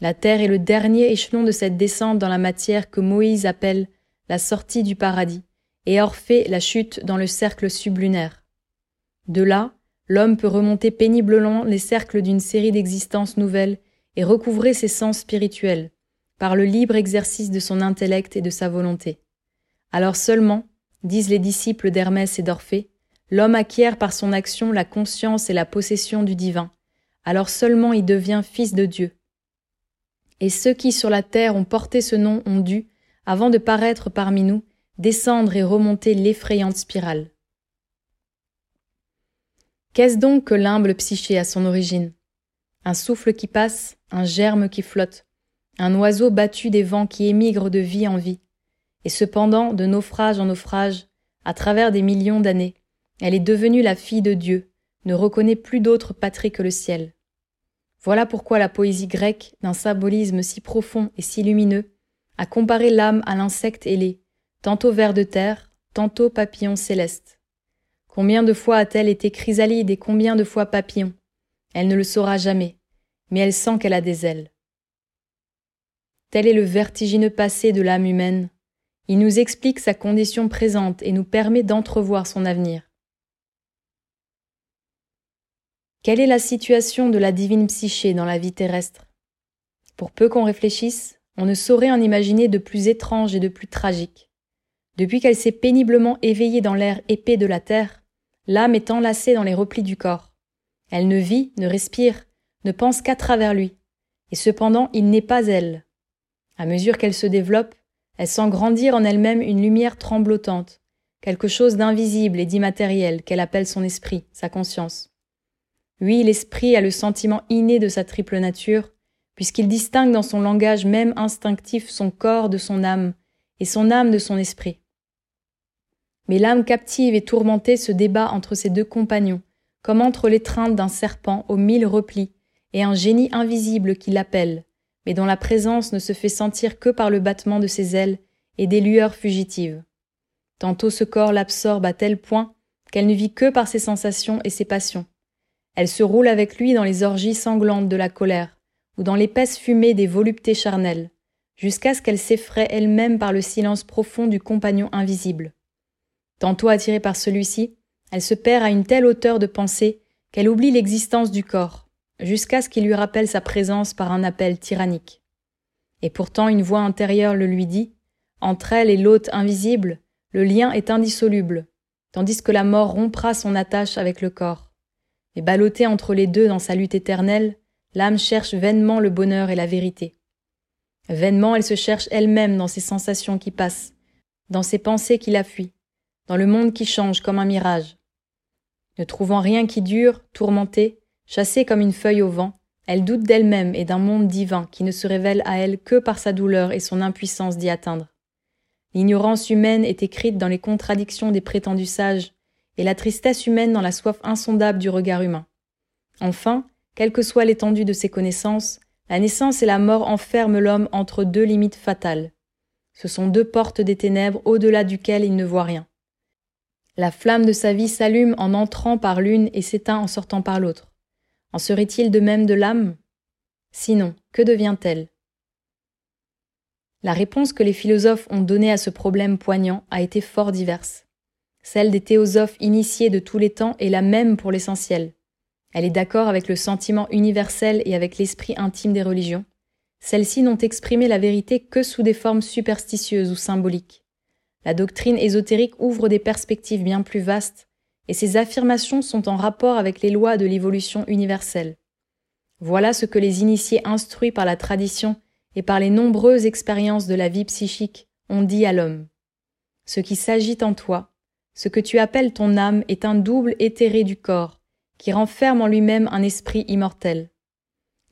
La terre est le dernier échelon de cette descente dans la matière que Moïse appelle la sortie du paradis, et Orphée la chute dans le cercle sublunaire. De là, l'homme peut remonter péniblement les cercles d'une série d'existences nouvelles et recouvrer ses sens spirituels, par le libre exercice de son intellect et de sa volonté. Alors seulement, disent les disciples d'Hermès et d'Orphée, l'homme acquiert par son action la conscience et la possession du divin, alors seulement il devient fils de Dieu, et ceux qui sur la terre ont porté ce nom ont dû, avant de paraître parmi nous, descendre et remonter l'effrayante spirale. Qu'est-ce donc que l'humble psyché à son origine? Un souffle qui passe, un germe qui flotte, un oiseau battu des vents qui émigre de vie en vie. Et cependant, de naufrage en naufrage, à travers des millions d'années, elle est devenue la fille de Dieu, ne reconnaît plus d'autre patrie que le ciel. Voilà pourquoi la poésie grecque, d'un symbolisme si profond et si lumineux, a comparé l'âme à l'insecte ailé, tantôt ver de terre, tantôt papillon céleste. Combien de fois a-t-elle été chrysalide et combien de fois papillon? Elle ne le saura jamais, mais elle sent qu'elle a des ailes. Tel est le vertigineux passé de l'âme humaine. Il nous explique sa condition présente et nous permet d'entrevoir son avenir. Quelle est la situation de la divine psyché dans la vie terrestre? Pour peu qu'on réfléchisse, on ne saurait en imaginer de plus étrange et de plus tragique. Depuis qu'elle s'est péniblement éveillée dans l'air épais de la terre, l'âme est enlacée dans les replis du corps. Elle ne vit, ne respire, ne pense qu'à travers lui. Et cependant, il n'est pas elle. À mesure qu'elle se développe, elle sent grandir en elle-même une lumière tremblotante, quelque chose d'invisible et d'immatériel qu'elle appelle son esprit, sa conscience. Oui, l'esprit a le sentiment inné de sa triple nature, puisqu'il distingue dans son langage même instinctif son corps de son âme, et son âme de son esprit. Mais l'âme captive et tourmentée se débat entre ses deux compagnons, comme entre l'étreinte d'un serpent aux mille replis, et un génie invisible qui l'appelle, mais dont la présence ne se fait sentir que par le battement de ses ailes et des lueurs fugitives. Tantôt ce corps l'absorbe à tel point qu'elle ne vit que par ses sensations et ses passions. Elle se roule avec lui dans les orgies sanglantes de la colère, ou dans l'épaisse fumée des voluptés charnelles, jusqu'à ce qu'elle s'effraie elle-même par le silence profond du compagnon invisible. Tantôt attirée par celui-ci, elle se perd à une telle hauteur de pensée qu'elle oublie l'existence du corps, jusqu'à ce qu'il lui rappelle sa présence par un appel tyrannique. Et pourtant une voix intérieure le lui dit, entre elle et l'hôte invisible, le lien est indissoluble, tandis que la mort rompra son attache avec le corps. Mais ballottée entre les deux dans sa lutte éternelle, l'âme cherche vainement le bonheur et la vérité. Vainement elle se cherche elle-même dans ses sensations qui passent, dans ses pensées qui la fuient, dans le monde qui change comme un mirage. Ne trouvant rien qui dure, tourmentée, chassée comme une feuille au vent, elle doute d'elle-même et d'un monde divin qui ne se révèle à elle que par sa douleur et son impuissance d'y atteindre. L'ignorance humaine est écrite dans les contradictions des prétendus sages, et la tristesse humaine dans la soif insondable du regard humain. Enfin, quelle que soit l'étendue de ses connaissances, la naissance et la mort enferment l'homme entre deux limites fatales. Ce sont deux portes des ténèbres au-delà duquel il ne voit rien. La flamme de sa vie s'allume en entrant par l'une et s'éteint en sortant par l'autre. En serait-il de même de l'âme? Sinon, que devient-elle? La réponse que les philosophes ont donnée à ce problème poignant a été fort diverse. Celle des théosophes initiés de tous les temps est la même pour l'essentiel. Elle est d'accord avec le sentiment universel et avec l'esprit intime des religions. Celles-ci n'ont exprimé la vérité que sous des formes superstitieuses ou symboliques. La doctrine ésotérique ouvre des perspectives bien plus vastes, et ses affirmations sont en rapport avec les lois de l'évolution universelle. Voilà ce que les initiés instruits par la tradition et par les nombreuses expériences de la vie psychique ont dit à l'homme. Ce qui s'agite en toi, ce que tu appelles ton âme est un double éthéré du corps, qui renferme en lui-même un esprit immortel.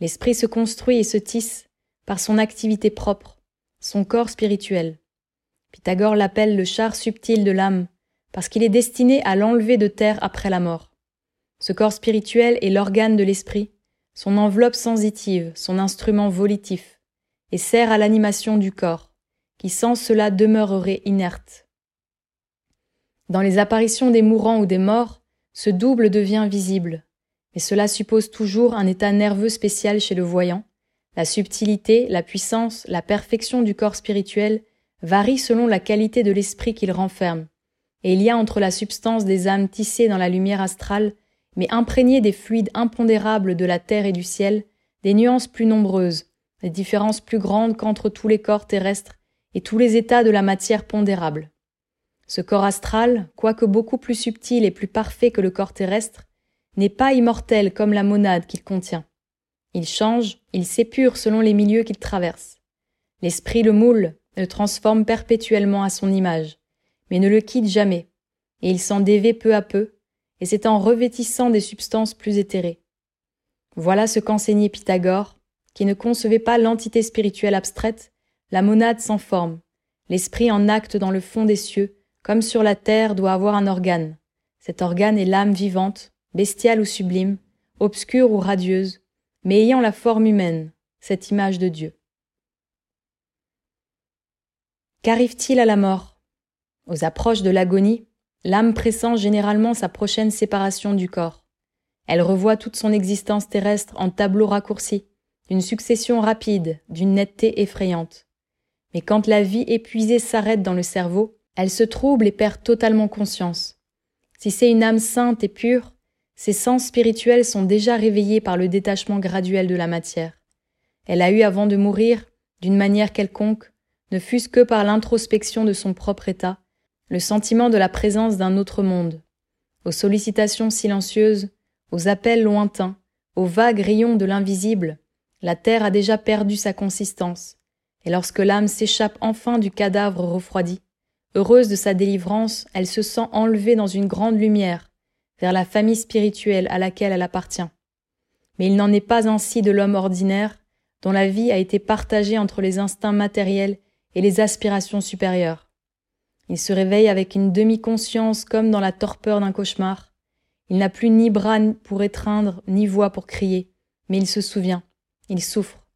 L'esprit se construit et se tisse par son activité propre, son corps spirituel. Pythagore l'appelle le char subtil de l'âme, parce qu'il est destiné à l'enlever de terre après la mort. Ce corps spirituel est l'organe de l'esprit, son enveloppe sensitive, son instrument volitif, et sert à l'animation du corps, qui sans cela demeurerait inerte. Dans les apparitions des mourants ou des morts, ce double devient visible, mais cela suppose toujours un état nerveux spécial chez le voyant. La subtilité, la puissance, la perfection du corps spirituel varient selon la qualité de l'esprit qu'il renferme, et il y a entre la substance des âmes tissées dans la lumière astrale, mais imprégnées des fluides impondérables de la terre et du ciel, des nuances plus nombreuses, des différences plus grandes qu'entre tous les corps terrestres et tous les états de la matière pondérable. Ce corps astral, quoique beaucoup plus subtil et plus parfait que le corps terrestre, n'est pas immortel comme la monade qu'il contient. Il change, il s'épure selon les milieux qu'il traverse. L'esprit le moule, le transforme perpétuellement à son image, mais ne le quitte jamais, et il s'en dévait peu à peu, et c'est en revêtissant des substances plus éthérées. Voilà ce qu'enseignait Pythagore, qui ne concevait pas l'entité spirituelle abstraite, la monade sans forme, l'esprit en acte dans le fond des cieux, comme sur la terre doit avoir un organe. Cet organe est l'âme vivante, bestiale ou sublime, obscure ou radieuse, mais ayant la forme humaine, cette image de Dieu. Qu'arrive-t-il à la mort? Aux approches de l'agonie, l'âme pressent généralement sa prochaine séparation du corps. Elle revoit toute son existence terrestre en tableau raccourci, d'une succession rapide, d'une netteté effrayante. Mais quand la vie épuisée s'arrête dans le cerveau, elle se trouble et perd totalement conscience. Si c'est une âme sainte et pure, ses sens spirituels sont déjà réveillés par le détachement graduel de la matière. Elle a eu avant de mourir, d'une manière quelconque, ne fût-ce que par l'introspection de son propre état, le sentiment de la présence d'un autre monde. Aux sollicitations silencieuses, aux appels lointains, aux vagues rayons de l'invisible, la terre a déjà perdu sa consistance, et lorsque l'âme s'échappe enfin du cadavre refroidi, heureuse de sa délivrance, elle se sent enlevée dans une grande lumière, vers la famille spirituelle à laquelle elle appartient. Mais il n'en est pas ainsi de l'homme ordinaire, dont la vie a été partagée entre les instincts matériels et les aspirations supérieures. Il se réveille avec une demi-conscience comme dans la torpeur d'un cauchemar. Il n'a plus ni bras pour étreindre, ni voix pour crier, mais il se souvient, il souffre,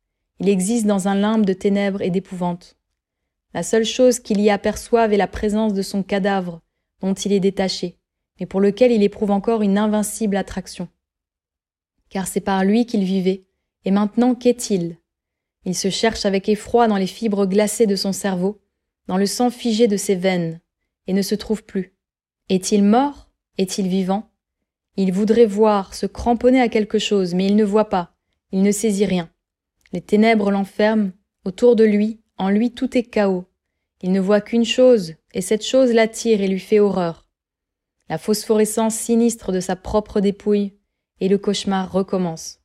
il existe dans un limbe de ténèbres et d'épouvante. La seule chose qu'il y aperçoive est la présence de son cadavre, dont il est détaché, mais pour lequel il éprouve encore une invincible attraction. Car c'est par lui qu'il vivait, et maintenant qu'est-il? Il se cherche avec effroi dans les fibres glacées de son cerveau, dans le sang figé de ses veines, et ne se trouve plus. Est-il mort? Est-il vivant? Il voudrait voir, se cramponner à quelque chose, mais il ne voit pas, il ne saisit rien. Les ténèbres l'enferment, autour de lui, en lui tout est chaos. Il ne voit qu'une chose, et cette chose l'attire et lui fait horreur. La phosphorescence sinistre de sa propre dépouille, et le cauchemar recommence.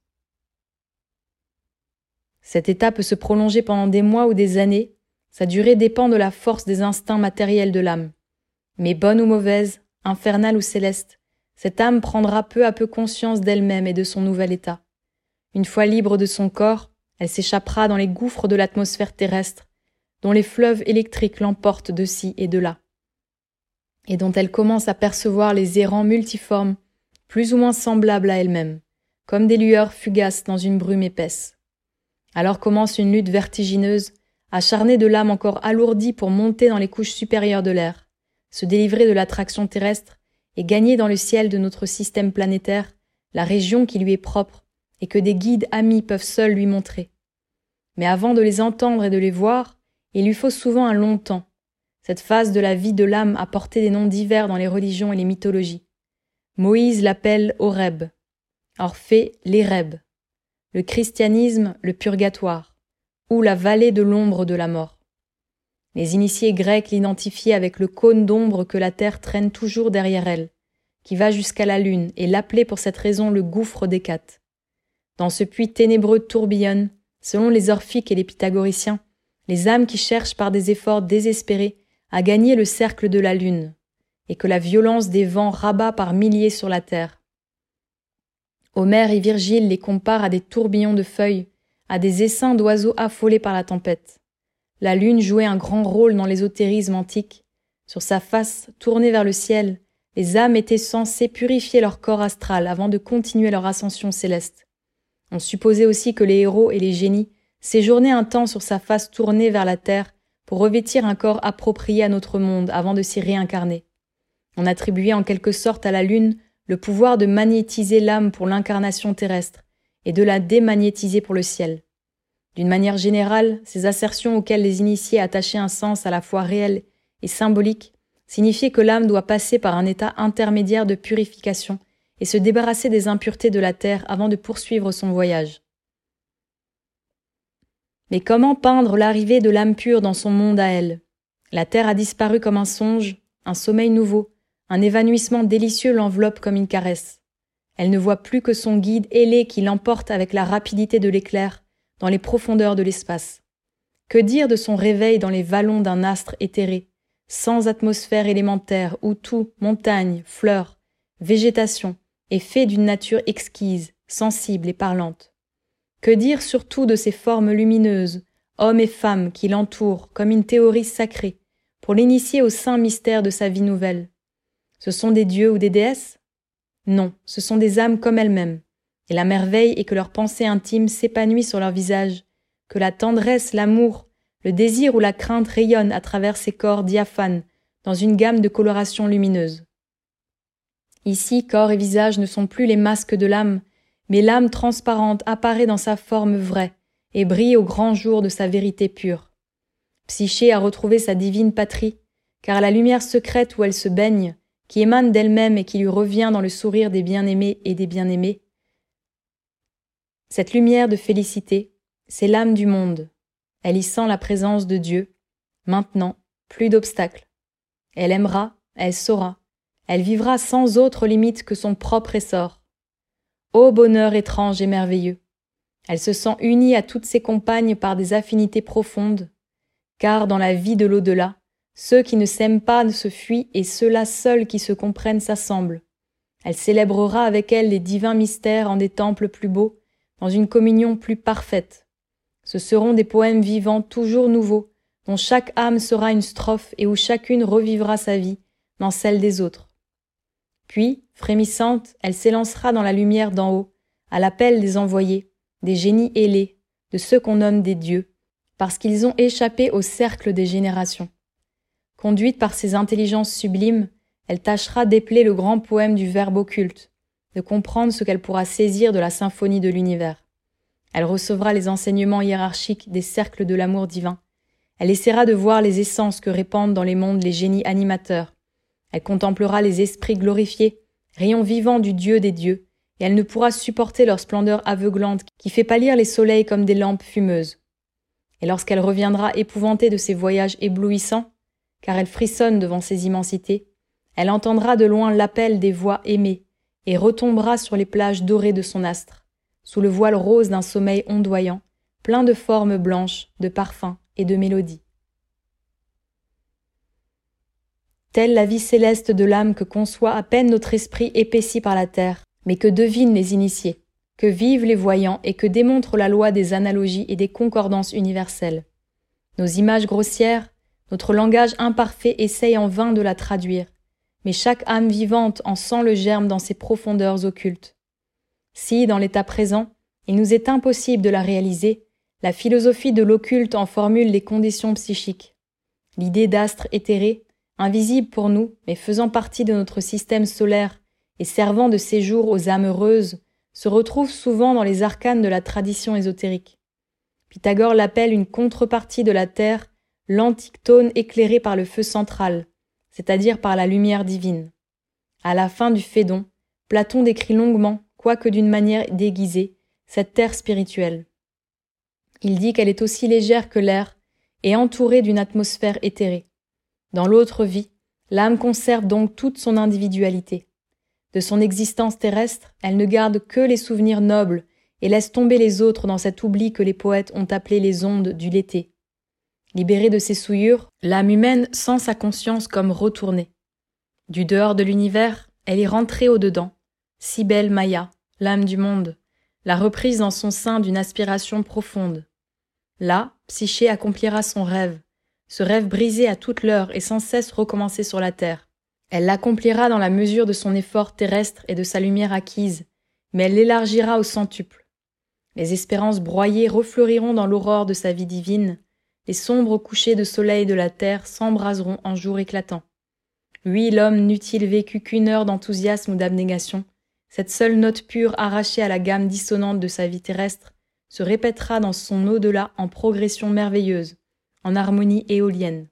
Cet état peut se prolonger pendant des mois ou des années, sa durée dépend de la force des instincts matériels de l'âme. Mais bonne ou mauvaise, infernale ou céleste, cette âme prendra peu à peu conscience d'elle-même et de son nouvel état. Une fois libre de son corps, elle s'échappera dans les gouffres de l'atmosphère terrestre, dont les fleuves électriques l'emportent de ci et de là, et dont elle commence à percevoir les errants multiformes, plus ou moins semblables à elle-même, comme des lueurs fugaces dans une brume épaisse. Alors commence une lutte vertigineuse, acharnée de l'âme encore alourdie pour monter dans les couches supérieures de l'air, se délivrer de l'attraction terrestre et gagner dans le ciel de notre système planétaire la région qui lui est propre et que des guides amis peuvent seuls lui montrer. Mais avant de les entendre et de les voir, il lui faut souvent un long temps. Cette phase de la vie de l'âme a porté des noms divers dans les religions et les mythologies. Moïse l'appelle Horeb, Orphée l'Éreb, le christianisme le purgatoire, ou la vallée de l'ombre de la mort. Les initiés grecs l'identifiaient avec le cône d'ombre que la terre traîne toujours derrière elle, qui va jusqu'à la lune, et l'appelaient pour cette raison le gouffre d'Hécate. Dans ce puits ténébreux tourbillonnent, selon les orphiques et les pythagoriciens, les âmes qui cherchent par des efforts désespérés à gagner le cercle de la lune, et que la violence des vents rabat par milliers sur la terre. Homère et Virgile les comparent à des tourbillons de feuilles, à des essaims d'oiseaux affolés par la tempête. La lune jouait un grand rôle dans l'ésotérisme antique. Sur sa face, tournée vers le ciel, les âmes étaient censées purifier leur corps astral avant de continuer leur ascension céleste. On supposait aussi que les héros et les génies séjournaient un temps sur sa face tournée vers la terre pour revêtir un corps approprié à notre monde avant de s'y réincarner. On attribuait en quelque sorte à la Lune le pouvoir de magnétiser l'âme pour l'incarnation terrestre et de la démagnétiser pour le ciel. D'une manière générale, ces assertions auxquelles les initiés attachaient un sens à la fois réel et symbolique signifiaient que l'âme doit passer par un état intermédiaire de purification et se débarrasser des impuretés de la terre avant de poursuivre son voyage. Mais comment peindre l'arrivée de l'âme pure dans son monde à elle? La terre a disparu comme un songe, un sommeil nouveau, un évanouissement délicieux l'enveloppe comme une caresse. Elle ne voit plus que son guide ailé qui l'emporte avec la rapidité de l'éclair dans les profondeurs de l'espace. Que dire de son réveil dans les vallons d'un astre éthéré, sans atmosphère élémentaire où tout, montagne, fleurs, végétation, est fait d'une nature exquise, sensible et parlante. Que dire surtout de ces formes lumineuses, hommes et femmes qui l'entourent comme une théorie sacrée, pour l'initier au saint mystère de sa vie nouvelle? Ce sont des dieux ou des déesses? Non, ce sont des âmes comme elles-mêmes, et la merveille est que leur pensée intime s'épanouit sur leur visage, que la tendresse, l'amour, le désir ou la crainte rayonnent à travers ces corps diaphanes, dans une gamme de colorations lumineuses. Ici, corps et visage ne sont plus les masques de l'âme, mais l'âme transparente apparaît dans sa forme vraie et brille au grand jour de sa vérité pure. Psyché a retrouvé sa divine patrie, car la lumière secrète où elle se baigne, qui émane d'elle-même et qui lui revient dans le sourire des bien-aimés et des bien-aimés, cette lumière de félicité, c'est l'âme du monde. Elle y sent la présence de Dieu. Maintenant, plus d'obstacles. Elle aimera, elle saura, elle vivra sans autre limite que son propre essor. Ô bonheur étrange et merveilleux! Elle se sent unie à toutes ses compagnes par des affinités profondes, car dans la vie de l'au-delà, ceux qui ne s'aiment pas ne se fuient et ceux-là seuls qui se comprennent s'assemblent. Elle célébrera avec elles les divins mystères en des temples plus beaux, dans une communion plus parfaite. Ce seront des poèmes vivants toujours nouveaux, dont chaque âme sera une strophe et où chacune revivra sa vie dans celle des autres. Puis, frémissante, elle s'élancera dans la lumière d'en haut, à l'appel des envoyés, des génies ailés, de ceux qu'on nomme des dieux, parce qu'ils ont échappé au cercle des générations. Conduite par ces intelligences sublimes, elle tâchera d'épeler le grand poème du Verbe occulte, de comprendre ce qu'elle pourra saisir de la symphonie de l'univers. Elle recevra les enseignements hiérarchiques des cercles de l'amour divin. Elle essaiera de voir les essences que répandent dans les mondes les génies animateurs. Elle contemplera les esprits glorifiés, rayons vivants du Dieu des dieux, et elle ne pourra supporter leur splendeur aveuglante qui fait pâlir les soleils comme des lampes fumeuses. Et lorsqu'elle reviendra épouvantée de ces voyages éblouissants, car elle frissonne devant ces immensités, elle entendra de loin l'appel des voix aimées, et retombera sur les plages dorées de son astre, sous le voile rose d'un sommeil ondoyant, plein de formes blanches, de parfums et de mélodies. Telle la vie céleste de l'âme que conçoit à peine notre esprit épaissi par la terre, mais que devinent les initiés, que vivent les voyants et que démontre la loi des analogies et des concordances universelles. Nos images grossières, notre langage imparfait essaye en vain de la traduire, mais chaque âme vivante en sent le germe dans ses profondeurs occultes. Si, dans l'état présent, il nous est impossible de la réaliser, la philosophie de l'occulte en formule les conditions psychiques. L'idée d'astre éthéré, invisible pour nous, mais faisant partie de notre système solaire et servant de séjour aux âmes heureuses, se retrouve souvent dans les arcanes de la tradition ésotérique. Pythagore l'appelle une contrepartie de la Terre, l'antique tone éclairé par le feu central, c'est-à-dire par la lumière divine. À la fin du Phédon, Platon décrit longuement, quoique d'une manière déguisée, cette terre spirituelle. Il dit qu'elle est aussi légère que l'air et entourée d'une atmosphère éthérée. Dans l'autre vie, l'âme conserve donc toute son individualité. De son existence terrestre, elle ne garde que les souvenirs nobles et laisse tomber les autres dans cet oubli que les poètes ont appelé les ondes du l'été. Libérée de ses souillures, l'âme humaine sent sa conscience comme retournée. Du dehors de l'univers, elle est rentrée au dedans. Si belle Maya, l'âme du monde, la reprise dans son sein d'une aspiration profonde. Là, Psyché accomplira son rêve, ce rêve brisé à toute l'heure et sans cesse recommencé sur la terre. Elle l'accomplira dans la mesure de son effort terrestre et de sa lumière acquise, mais elle l'élargira au centuple. Les espérances broyées refleuriront dans l'aurore de sa vie divine, les sombres couchers de soleil de la terre s'embraseront en jour éclatant. Oui, l'homme n'eût-il vécu qu'une heure d'enthousiasme ou d'abnégation, cette seule note pure arrachée à la gamme dissonante de sa vie terrestre se répétera dans son au-delà en progression merveilleuse, en harmonie éolienne.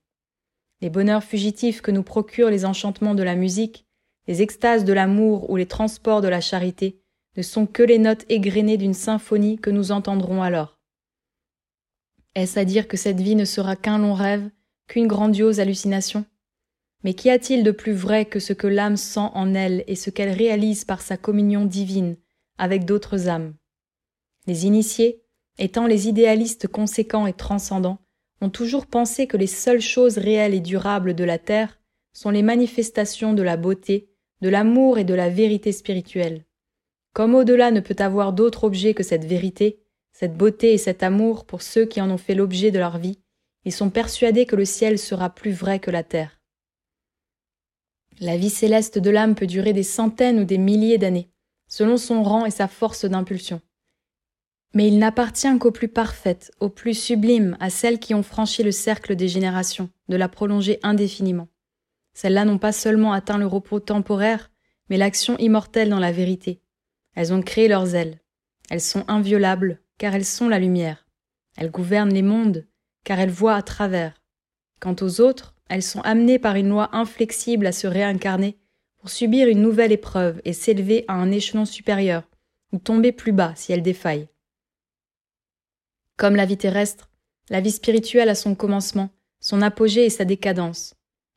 Les bonheurs fugitifs que nous procurent les enchantements de la musique, les extases de l'amour ou les transports de la charité ne sont que les notes égrenées d'une symphonie que nous entendrons alors. Est-ce à dire que cette vie ne sera qu'un long rêve, qu'une grandiose hallucination? Mais qu'y a-t-il de plus vrai que ce que l'âme sent en elle et ce qu'elle réalise par sa communion divine avec d'autres âmes? Les initiés, étant les idéalistes conséquents et transcendants, ont toujours pensé que les seules choses réelles et durables de la terre sont les manifestations de la beauté, de l'amour et de la vérité spirituelle. Comme au-delà ne peut avoir d'autre objet que cette vérité, cette beauté et cet amour pour ceux qui en ont fait l'objet de leur vie, ils sont persuadés que le ciel sera plus vrai que la terre. La vie céleste de l'âme peut durer des centaines ou des milliers d'années. selon son rang et sa force d'impulsion. Mais il n'appartient qu'aux plus parfaites, aux plus sublimes, à celles qui ont franchi le cercle des générations, de la prolonger indéfiniment. Celles-là n'ont pas seulement atteint le repos temporaire, mais l'action immortelle dans la vérité. Elles ont créé leurs ailes. Elles sont inviolables, car elles sont la lumière. Elles gouvernent les mondes, car elles voient à travers. Quant aux autres, elles sont amenées par une loi inflexible à se réincarner pour subir une nouvelle épreuve et s'élever à un échelon supérieur, ou tomber plus bas si elles défaillent. Comme la vie terrestre, la vie spirituelle a son commencement, son apogée et sa décadence.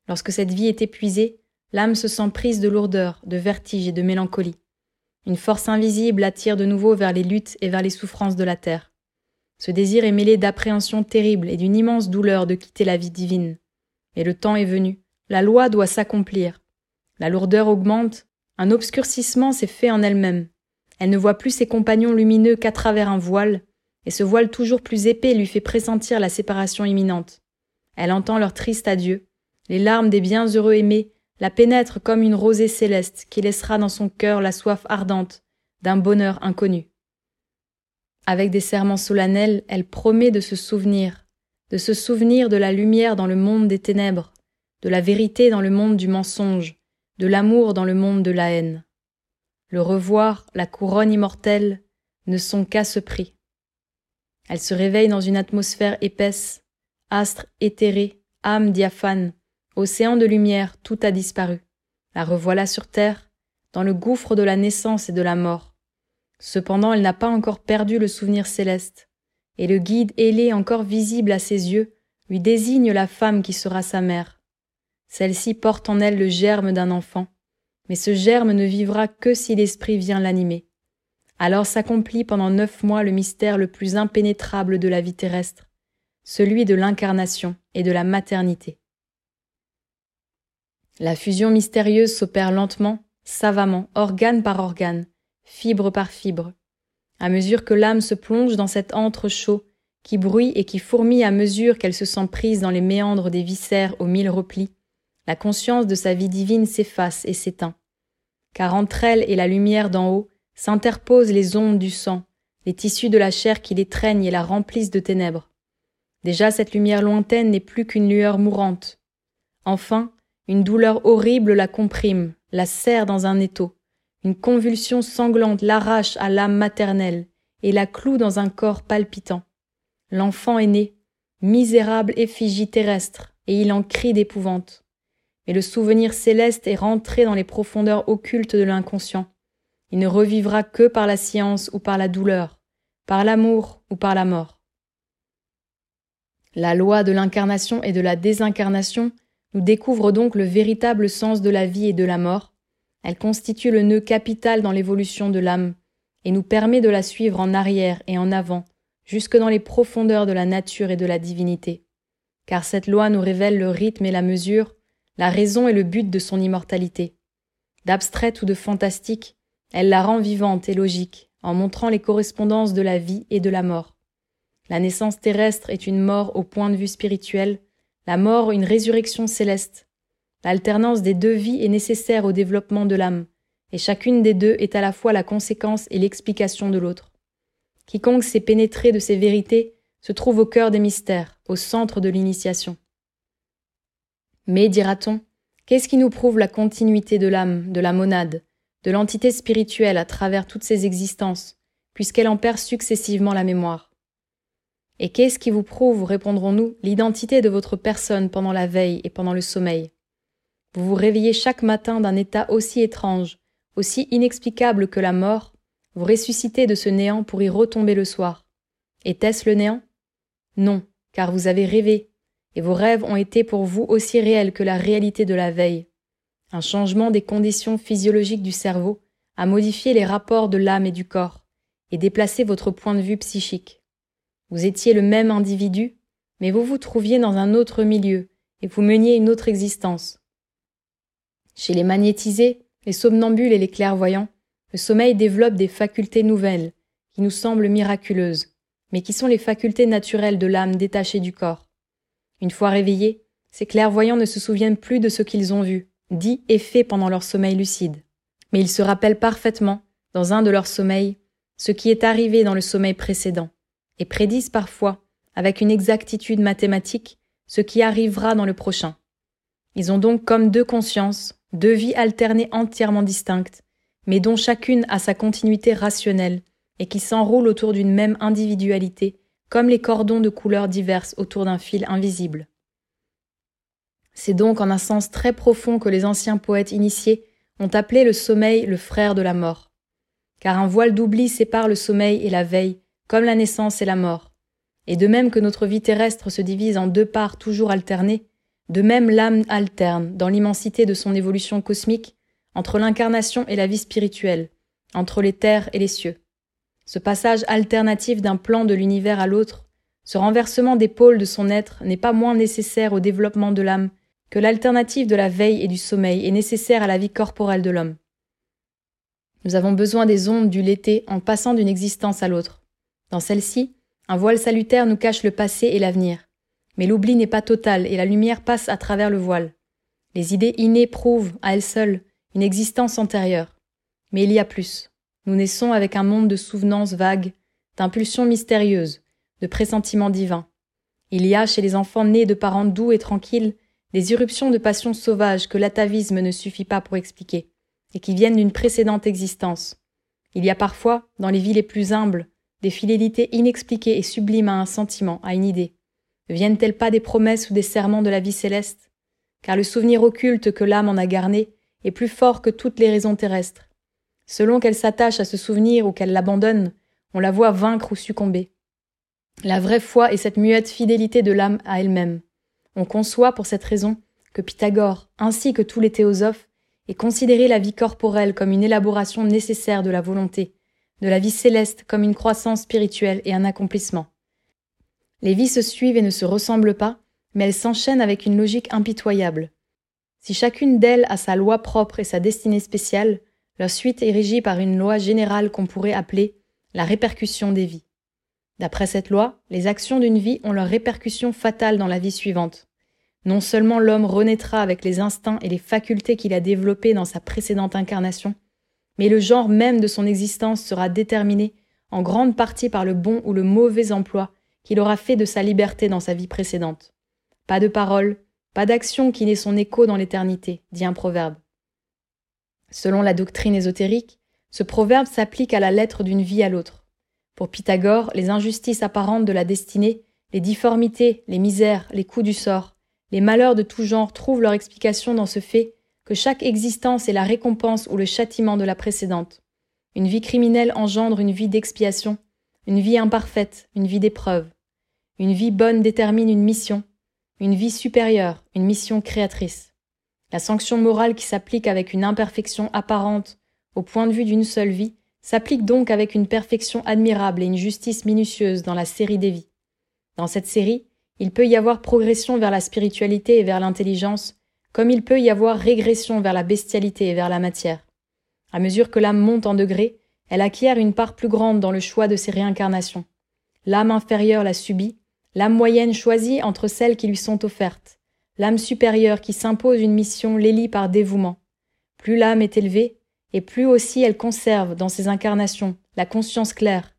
Lorsque cette vie est épuisée, l'âme se sent prise de lourdeur, de vertige et de mélancolie. Une force invisible attire de nouveau vers les luttes et vers les souffrances de la terre. Ce désir est mêlé d'appréhension terrible et d'une immense douleur de quitter la vie divine. Mais le temps est venu, la loi doit s'accomplir. La lourdeur augmente, un obscurcissement s'est fait en elle-même. Elle ne voit plus ses compagnons lumineux qu'à travers un voile, et ce voile toujours plus épais lui fait pressentir la séparation imminente. Elle entend leur triste adieu, les larmes des bienheureux aimés la pénètrent comme une rosée céleste qui laissera dans son cœur la soif ardente d'un bonheur inconnu. Avec des serments solennels, elle promet de se souvenir, de se souvenir de la lumière dans le monde des ténèbres, de la vérité dans le monde du mensonge, de l'amour dans le monde de la haine. Le revoir, la couronne immortelle, ne sont qu'à ce prix. Elle se réveille dans une atmosphère épaisse, astre éthéré, âme diaphane, océan de lumière, tout a disparu. La revoilà sur terre, dans le gouffre de la naissance et de la mort. Cependant, elle n'a pas encore perdu le souvenir céleste, et le guide ailé encore visible à ses yeux lui désigne la femme qui sera sa mère. Celle-ci porte en elle le germe d'un enfant, mais ce germe ne vivra que si l'esprit vient l'animer. Alors s'accomplit pendant neuf mois le mystère le plus impénétrable de la vie terrestre, celui de l'incarnation et de la maternité. La fusion mystérieuse s'opère lentement, savamment, organe par organe, fibre par fibre. À mesure que l'âme se plonge dans cet antre chaud, qui bruit et qui fourmille à mesure qu'elle se sent prise dans les méandres des viscères aux mille replis, la conscience de sa vie divine s'efface et s'éteint. Car entre elle et la lumière d'en haut, s'interposent les ondes du sang, les tissus de la chair qui l'étreignent et la remplissent de ténèbres. Déjà cette lumière lointaine n'est plus qu'une lueur mourante. Enfin, une douleur horrible la comprime, la serre dans un étau. Une convulsion sanglante l'arrache à l'âme maternelle et la cloue dans un corps palpitant. L'enfant est né, misérable effigie terrestre, et il en crie d'épouvante. Mais le souvenir céleste est rentré dans les profondeurs occultes de l'inconscient. Il ne revivra que par la science ou par la douleur, par l'amour ou par la mort. La loi de l'incarnation et de la désincarnation nous découvre donc le véritable sens de la vie et de la mort. Elle constitue le nœud capital dans l'évolution de l'âme et nous permet de la suivre en arrière et en avant, jusque dans les profondeurs de la nature et de la divinité. Car cette loi nous révèle le rythme et la mesure, la raison et le but de son immortalité. D'abstraite ou de fantastique, elle la rend vivante et logique, en montrant les correspondances de la vie et de la mort. La naissance terrestre est une mort au point de vue spirituel, la mort une résurrection céleste. L'alternance des deux vies est nécessaire au développement de l'âme, et chacune des deux est à la fois la conséquence et l'explication de l'autre. Quiconque s'est pénétré de ces vérités se trouve au cœur des mystères, au centre de l'initiation. Mais, dira-t-on, qu'est-ce qui nous prouve la continuité de l'âme, de la monade, de l'entité spirituelle à travers toutes ses existences, puisqu'elle en perd successivement la mémoire? Et qu'est-ce qui vous prouve, répondrons-nous, l'identité de votre personne pendant la veille et pendant le sommeil? Vous vous réveillez chaque matin d'un état aussi étrange, aussi inexplicable que la mort, vous ressuscitez de ce néant pour y retomber le soir. Était-ce le néant? Non, car vous avez rêvé, et vos rêves ont été pour vous aussi réels que la réalité de la veille. Un changement des conditions physiologiques du cerveau a modifié les rapports de l'âme et du corps, et déplacé votre point de vue psychique. Vous étiez le même individu, mais vous vous trouviez dans un autre milieu, et vous meniez une autre existence. Chez les magnétisés, les somnambules et les clairvoyants, le sommeil développe des facultés nouvelles, qui nous semblent miraculeuses, mais qui sont les facultés naturelles de l'âme détachée du corps. Une fois réveillés, ces clairvoyants ne se souviennent plus de ce qu'ils ont vu, dit et fait pendant leur sommeil lucide. Mais ils se rappellent parfaitement dans un de leurs sommeils, ce qui est arrivé dans le sommeil précédent, et prédisent parfois, avec une exactitude mathématique, ce qui arrivera dans le prochain. Ils ont donc comme deux consciences, deux vies alternées entièrement distinctes, mais dont chacune a sa continuité rationnelle, et qui s'enroulent autour d'une même individualité, comme les cordons de couleurs diverses autour d'un fil invisible. C'est donc en un sens très profond que les anciens poètes initiés ont appelé le sommeil le frère de la mort. Car un voile d'oubli sépare le sommeil et la veille, comme la naissance et la mort. Et de même que notre vie terrestre se divise en deux parts toujours alternées, de même l'âme alterne, dans l'immensité de son évolution cosmique, entre l'incarnation et la vie spirituelle, entre les terres et les cieux. Ce passage alternatif d'un plan de l'univers à l'autre, ce renversement des pôles de son être n'est pas moins nécessaire au développement de l'âme que l'alternative de la veille et du sommeil est nécessaire à la vie corporelle de l'homme. Nous avons besoin des ondes du l'été en passant d'une existence à l'autre. Dans celle-ci, un voile salutaire nous cache le passé et l'avenir. Mais l'oubli n'est pas total et la lumière passe à travers le voile. Les idées innées prouvent, à elles seules, une existence antérieure. Mais il y a plus. Nous naissons avec un monde de souvenances vagues, d'impulsions mystérieuses, de pressentiments divins. Il y a chez les enfants nés de parents doux et tranquilles des irruptions de passions sauvages que l'atavisme ne suffit pas pour expliquer, et qui viennent d'une précédente existence. Il y a parfois, dans les vies les plus humbles, des fidélités inexpliquées et sublimes à un sentiment, à une idée. Ne viennent-elles pas des promesses ou des serments de la vie céleste? Car le souvenir occulte que l'âme en a garné est plus fort que toutes les raisons terrestres. Selon qu'elle s'attache à ce souvenir ou qu'elle l'abandonne, on la voit vaincre ou succomber. La vraie foi est cette muette fidélité de l'âme à elle-même. On conçoit pour cette raison que Pythagore, ainsi que tous les théosophes, aient considéré la vie corporelle comme une élaboration nécessaire de la volonté, de la vie céleste comme une croissance spirituelle et un accomplissement. Les vies se suivent et ne se ressemblent pas, mais elles s'enchaînent avec une logique impitoyable. Si chacune d'elles a sa loi propre et sa destinée spéciale, leur suite est régie par une loi générale qu'on pourrait appeler la répercussion des vies. D'après cette loi, les actions d'une vie ont leurs répercussions fatales dans la vie suivante. Non seulement l'homme renaîtra avec les instincts et les facultés qu'il a développés dans sa précédente incarnation, mais le genre même de son existence sera déterminé en grande partie par le bon ou le mauvais emploi qu'il aura fait de sa liberté dans sa vie précédente. Pas de parole, pas d'action qui n'ait son écho dans l'éternité, dit un proverbe. Selon la doctrine ésotérique, ce proverbe s'applique à la lettre d'une vie à l'autre. Pour Pythagore, les injustices apparentes de la destinée, les difformités, les misères, les coups du sort, les malheurs de tout genre trouvent leur explication dans ce fait que chaque existence est la récompense ou le châtiment de la précédente. Une vie criminelle engendre une vie d'expiation, une vie imparfaite, une vie d'épreuve. Une vie bonne détermine une mission, une vie supérieure, une mission créatrice. La sanction morale qui s'applique avec une imperfection apparente au point de vue d'une seule vie s'applique donc avec une perfection admirable et une justice minutieuse dans la série des vies. Dans cette série, il peut y avoir progression vers la spiritualité et vers l'intelligence, comme il peut y avoir régression vers la bestialité et vers la matière. À mesure que l'âme monte en degrés, elle acquiert une part plus grande dans le choix de ses réincarnations. L'âme inférieure la subit, l'âme moyenne choisit entre celles qui lui sont offertes, l'âme supérieure qui s'impose une mission l'élit par dévouement. Plus l'âme est élevée, et plus aussi elle conserve dans ses incarnations la conscience claire,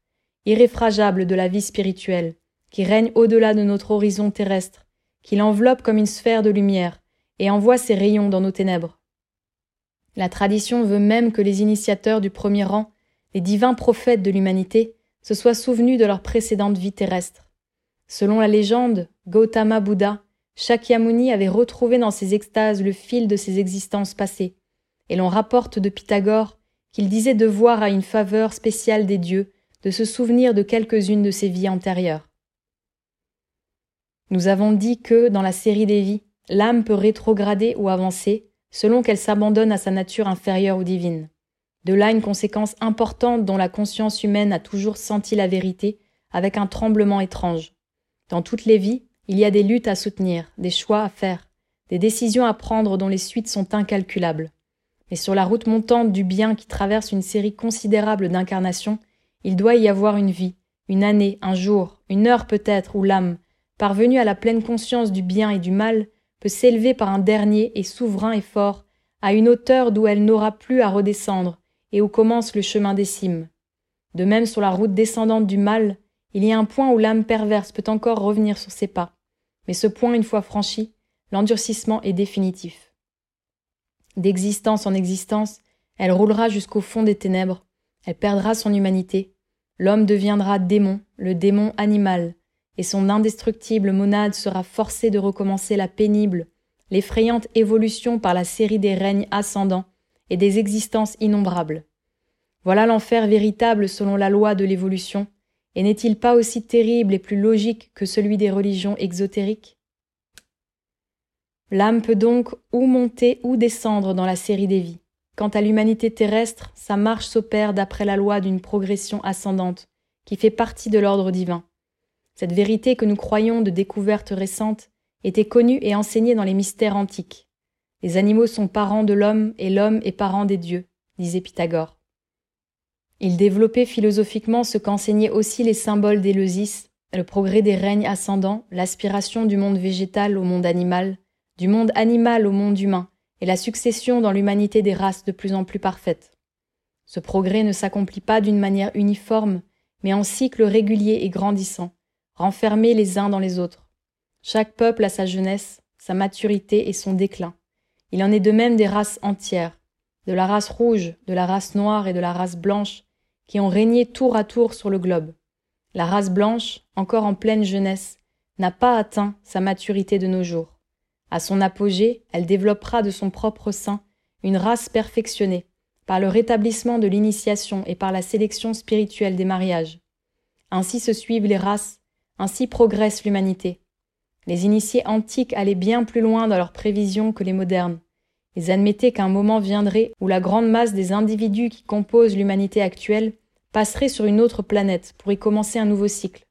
irréfragable de la vie spirituelle, qui règne au-delà de notre horizon terrestre, qui l'enveloppe comme une sphère de lumière, et envoie ses rayons dans nos ténèbres. La tradition veut même que les initiateurs du premier rang, les divins prophètes de l'humanité, se soient souvenus de leur précédente vie terrestre. Selon la légende, Gautama Bouddha, Shakyamuni avait retrouvé dans ses extases le fil de ses existences passées, et l'on rapporte de Pythagore qu'il disait devoir à une faveur spéciale des dieux de se souvenir de quelques-unes de ses vies antérieures. Nous avons dit que, dans la série des vies, l'âme peut rétrograder ou avancer selon qu'elle s'abandonne à sa nature inférieure ou divine. De là une conséquence importante dont la conscience humaine a toujours senti la vérité avec un tremblement étrange. Dans toutes les vies, il y a des luttes à soutenir, des choix à faire, des décisions à prendre dont les suites sont incalculables. Et sur la route montante du bien qui traverse une série considérable d'incarnations, il doit y avoir une vie, une année, un jour, une heure peut-être, où l'âme, parvenue à la pleine conscience du bien et du mal, peut s'élever par un dernier et souverain effort à une hauteur d'où elle n'aura plus à redescendre, et où commence le chemin des cimes. De même, sur la route descendante du mal, il y a un point où l'âme perverse peut encore revenir sur ses pas. Mais ce point, une fois franchi, l'endurcissement est définitif. D'existence en existence, elle roulera jusqu'au fond des ténèbres, elle perdra son humanité, l'homme deviendra démon, le démon animal, et son indestructible monade sera forcée de recommencer la pénible, l'effrayante évolution par la série des règnes ascendants et des existences innombrables. Voilà l'enfer véritable selon la loi de l'évolution, et n'est-il pas aussi terrible et plus logique que celui des religions exotériques? L'âme peut donc ou monter ou descendre dans la série des vies. Quant à l'humanité terrestre, sa marche s'opère d'après la loi d'une progression ascendante, qui fait partie de l'ordre divin. Cette vérité que nous croyons de découverte récente était connue et enseignée dans les mystères antiques. Les animaux sont parents de l'homme et l'homme est parent des dieux, disait Pythagore. Il développait philosophiquement ce qu'enseignaient aussi les symboles d'Éleusis, le progrès des règnes ascendants, l'aspiration du monde végétal au monde animal, du monde animal au monde humain, et la succession dans l'humanité des races de plus en plus parfaites. Ce progrès ne s'accomplit pas d'une manière uniforme, mais en cycles réguliers et grandissants, renfermés les uns dans les autres. Chaque peuple a sa jeunesse, sa maturité et son déclin. Il en est de même des races entières, de la race rouge, de la race noire et de la race blanche, qui ont régné tour à tour sur le globe. La race blanche, encore en pleine jeunesse, n'a pas atteint sa maturité de nos jours. À son apogée, elle développera de son propre sein une race perfectionnée, par le rétablissement de l'initiation et par la sélection spirituelle des mariages. Ainsi se suivent les races, ainsi progresse l'humanité. Les initiés antiques allaient bien plus loin dans leurs prévisions que les modernes. Ils admettaient qu'un moment viendrait où la grande masse des individus qui composent l'humanité actuelle passerait sur une autre planète pour y commencer un nouveau cycle.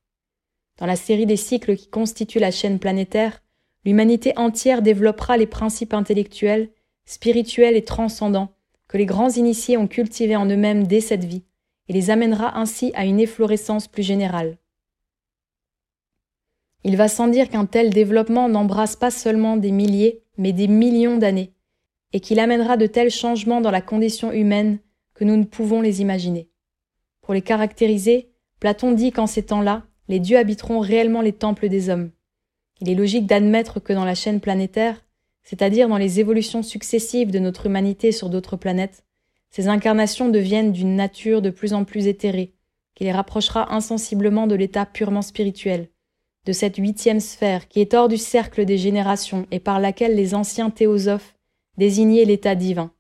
Dans la série des cycles qui constituent la chaîne planétaire, l'humanité entière développera les principes intellectuels, spirituels et transcendants que les grands initiés ont cultivés en eux-mêmes dès cette vie, et les amènera ainsi à une efflorescence plus générale. Il va sans dire qu'un tel développement n'embrasse pas seulement des milliers, mais des millions d'années, et qu'il amènera de tels changements dans la condition humaine que nous ne pouvons les imaginer. Pour les caractériser, Platon dit qu'en ces temps-là, les dieux habiteront réellement les temples des hommes. Il est logique d'admettre que dans la chaîne planétaire, c'est-à-dire dans les évolutions successives de notre humanité sur d'autres planètes, ces incarnations deviennent d'une nature de plus en plus éthérée, qui les rapprochera insensiblement de l'état purement spirituel, de cette huitième sphère qui est hors du cercle des générations et par laquelle les anciens théosophes désignaient l'état divin.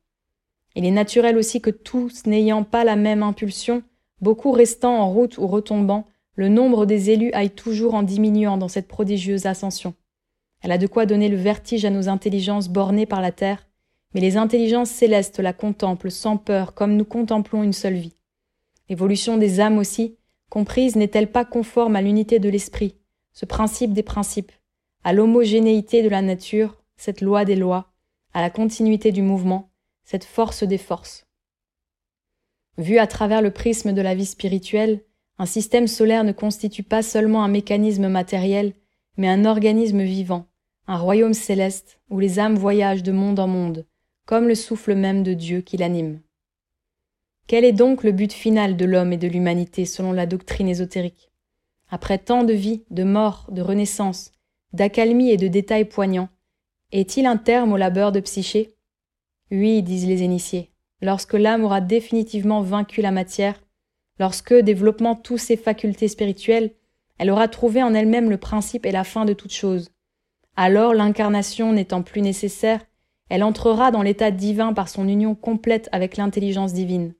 Il est naturel aussi que tous n'ayant pas la même impulsion, beaucoup restant en route ou retombant, le nombre des élus aille toujours en diminuant dans cette prodigieuse ascension. Elle a de quoi donner le vertige à nos intelligences bornées par la terre, mais les intelligences célestes la contemplent sans peur comme nous contemplons une seule vie. L'évolution des âmes aussi, comprise, n'est-elle pas conforme à l'unité de l'esprit, ce principe des principes, à l'homogénéité de la nature, cette loi des lois, à la continuité du mouvement, cette force des forces. Vu à travers le prisme de la vie spirituelle, un système solaire ne constitue pas seulement un mécanisme matériel, mais un organisme vivant, un royaume céleste où les âmes voyagent de monde en monde, comme le souffle même de Dieu qui l'anime. Quel est donc le but final de l'homme et de l'humanité selon la doctrine ésotérique? Après tant de vie, de mort, de renaissance, d'accalmie et de détails poignants, est-il un terme au labeur de Psyché? Oui, disent les initiés, lorsque l'âme aura définitivement vaincu la matière, lorsque, développant toutes ses facultés spirituelles, elle aura trouvé en elle-même le principe et la fin de toute chose. Alors, l'incarnation n'étant plus nécessaire, elle entrera dans l'état divin par son union complète avec l'intelligence divine.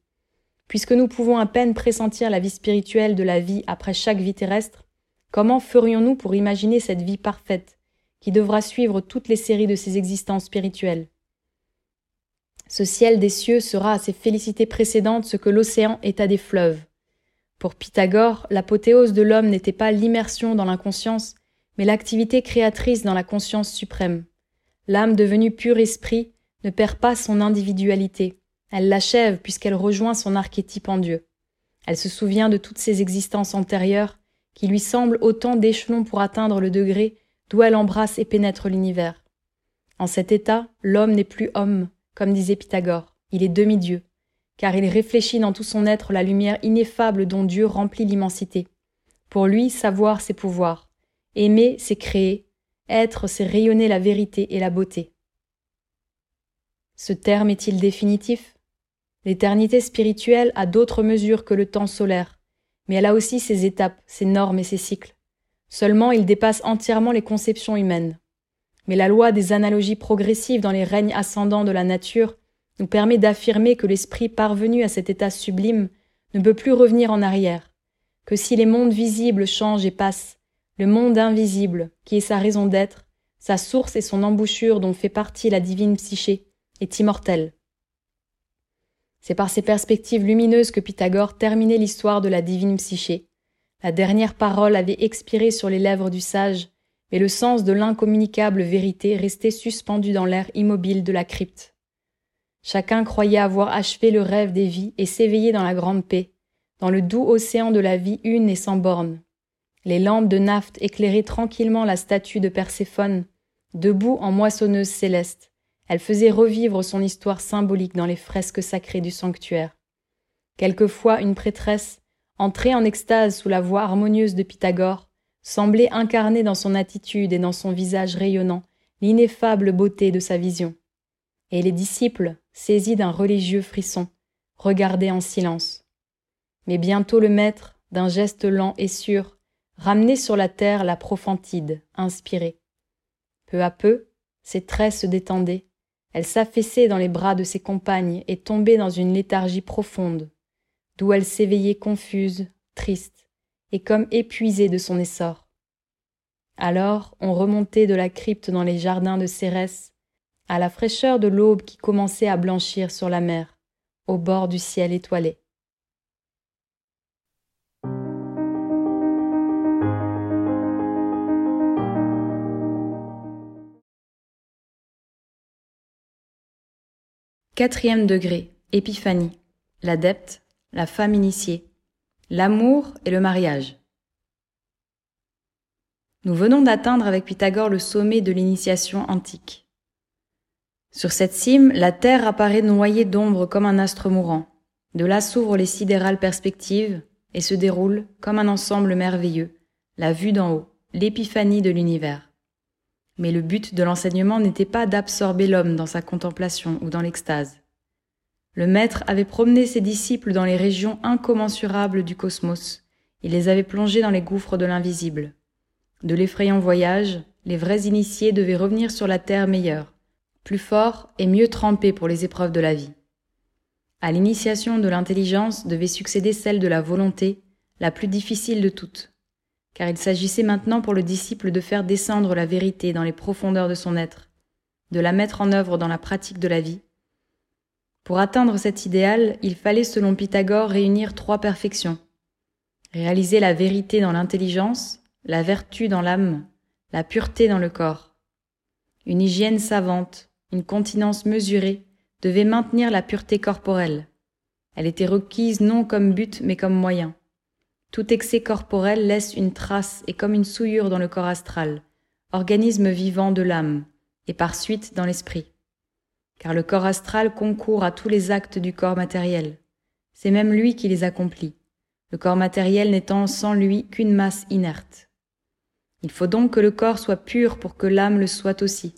Puisque nous pouvons à peine pressentir la vie spirituelle de la vie après chaque vie terrestre, comment ferions-nous pour imaginer cette vie parfaite, qui devra suivre toutes les séries de ses existences spirituelles? Ce ciel des cieux sera à ses félicités précédentes ce que l'océan est à des fleuves. Pour Pythagore, l'apothéose de l'homme n'était pas l'immersion dans l'inconscience, mais l'activité créatrice dans la conscience suprême. L'âme devenue pur esprit ne perd pas son individualité, elle l'achève puisqu'elle rejoint son archétype en Dieu. Elle se souvient de toutes ses existences antérieures, qui lui semblent autant d'échelons pour atteindre le degré d'où elle embrasse et pénètre l'univers. En cet état, l'homme n'est plus homme, comme disait Pythagore, il est demi-dieu. car il réfléchit dans tout son être la lumière ineffable dont Dieu remplit l'immensité. Pour lui, savoir, c'est pouvoir. Aimer, c'est créer. Être, c'est rayonner la vérité et la beauté. Ce terme est-il définitif? L'éternité spirituelle a d'autres mesures que le temps solaire, mais elle a aussi ses étapes, ses normes et ses cycles. Seulement, il dépasse entièrement les conceptions humaines. Mais la loi des analogies progressives dans les règnes ascendants de la nature nous permet d'affirmer que l'esprit parvenu à cet état sublime ne peut plus revenir en arrière, que si les mondes visibles changent et passent, le monde invisible, qui est sa raison d'être, sa source et son embouchure dont fait partie la divine psyché, est immortel. C'est par ces perspectives lumineuses que Pythagore terminait l'histoire de la divine psyché. La dernière parole avait expiré sur les lèvres du sage, mais le sens de l'incommunicable vérité restait suspendu dans l'air immobile de la crypte. Chacun croyait avoir achevé le rêve des vies et s'éveiller dans la grande paix, dans le doux océan de la vie une et sans bornes. Les lampes de naphte éclairaient tranquillement la statue de Perséphone, debout en moissonneuse céleste. Elle faisait revivre son histoire symbolique dans les fresques sacrées du sanctuaire. Quelquefois, une prêtresse, entrée en extase sous la voix harmonieuse de Pythagore, semblait incarner dans son attitude et dans son visage rayonnant l'ineffable beauté de sa vision. Et les disciples, saisis d'un religieux frisson, regardaient en silence. Mais bientôt le maître, d'un geste lent et sûr, ramenait sur la terre la profantide, inspirée. Peu à peu, ses traits se détendaient, elle s'affaissait dans les bras de ses compagnes et tombait dans une léthargie profonde, d'où elle s'éveillait confuse, triste, et comme épuisée de son essor. Alors on remontait de la crypte dans les jardins de Cérès, à la fraîcheur de l'aube qui commençait à blanchir sur la mer, au bord du ciel étoilé. Quatrième degré, épiphanie, l'adepte, la femme initiée, l'amour et le mariage. Nous venons d'atteindre avec Pythagore le sommet de l'initiation antique. Sur cette cime, la Terre apparaît noyée d'ombre comme un astre mourant. De là s'ouvrent les sidérales perspectives et se déroule, comme un ensemble merveilleux, la vue d'en haut, l'épiphanie de l'univers. Mais le but de l'enseignement n'était pas d'absorber l'homme dans sa contemplation ou dans l'extase. Le maître avait promené ses disciples dans les régions incommensurables du cosmos. Il les avait plongés dans les gouffres de l'invisible. De l'effrayant voyage, les vrais initiés devaient revenir sur la terre meilleure, plus forts et mieux trempés pour les épreuves de la vie. À l'initiation de l'intelligence devait succéder celle de la volonté, la plus difficile de toutes car il s'agissait maintenant pour le disciple de faire descendre la vérité dans les profondeurs de son être, de la mettre en œuvre dans la pratique de la vie. Pour atteindre cet idéal, il fallait, selon Pythagore, réunir trois perfections. Réaliser la vérité dans l'intelligence, la vertu dans l'âme, la pureté dans le corps. Une hygiène savante, une continence mesurée, devait maintenir la pureté corporelle. Elle était requise non comme but mais comme moyen. Tout excès corporel laisse une trace et comme une souillure dans le corps astral, organisme vivant de l'âme, et par suite dans l'esprit. Car le corps astral concourt à tous les actes du corps matériel. C'est même lui qui les accomplit, le corps matériel n'étant sans lui qu'une masse inerte. Il faut donc que le corps soit pur pour que l'âme le soit aussi.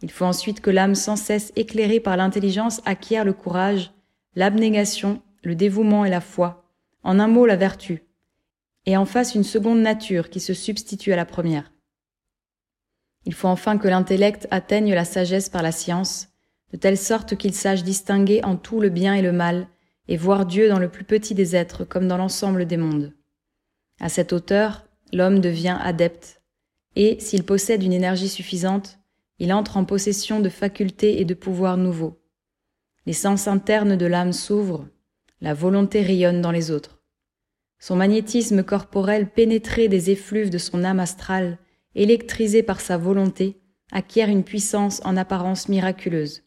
Il faut ensuite que l'âme sans cesse éclairée par l'intelligence acquiert le courage, l'abnégation, le dévouement et la foi, en un mot la vertu, et en face une seconde nature qui se substitue à la première. Il faut enfin que l'intellect atteigne la sagesse par la science, de telle sorte qu'il sache distinguer en tout le bien et le mal, et voir Dieu dans le plus petit des êtres comme dans l'ensemble des mondes. À cette hauteur, l'homme devient adepte, et, s'il possède une énergie suffisante, il entre en possession de facultés et de pouvoirs nouveaux. Les sens internes de l'âme s'ouvrent, la volonté rayonne dans les autres. Son magnétisme corporel pénétré des effluves de son âme astrale, électrisé par sa volonté, acquiert une puissance en apparence miraculeuse.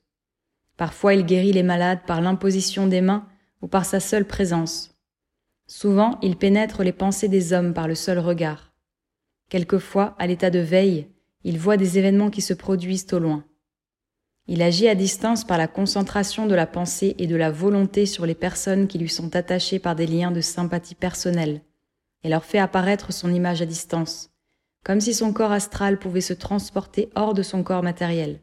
Parfois il guérit les malades par l'imposition des mains ou par sa seule présence. Souvent il pénètre les pensées des hommes par le seul regard. Quelquefois, à l'état de veille, il voit des événements qui se produisent au loin. Il agit à distance par la concentration de la pensée et de la volonté sur les personnes qui lui sont attachées par des liens de sympathie personnelle, et leur fait apparaître son image à distance, comme si son corps astral pouvait se transporter hors de son corps matériel.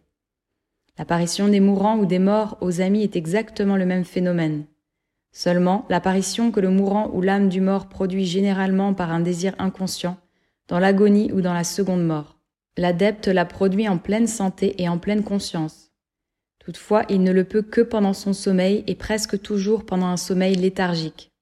L'apparition des mourants ou des morts aux amis est exactement le même phénomène. Seulement, l'apparition que le mourant ou l'âme du mort produit généralement par un désir inconscient, dans l'agonie ou dans la seconde mort. L'adepte la produit en pleine santé et en pleine conscience. Toutefois, il ne le peut que pendant son sommeil et presque toujours pendant un sommeil léthargique.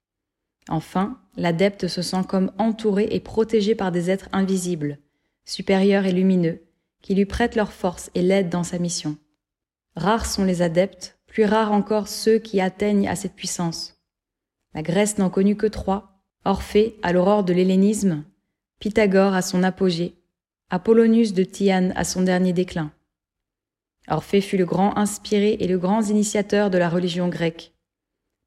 Enfin, l'adepte se sent comme entouré et protégé par des êtres invisibles, supérieurs et lumineux, qui lui prêtent leur force et l'aident dans sa mission. Rares sont les adeptes, plus rares encore ceux qui atteignent à cette puissance. La Grèce n'en connut que trois, Orphée à l'aurore de l'hellénisme, Pythagore à son apogée, Apollonius de Tyane à son dernier déclin. Orphée fut le grand inspiré et le grand initiateur de la religion grecque.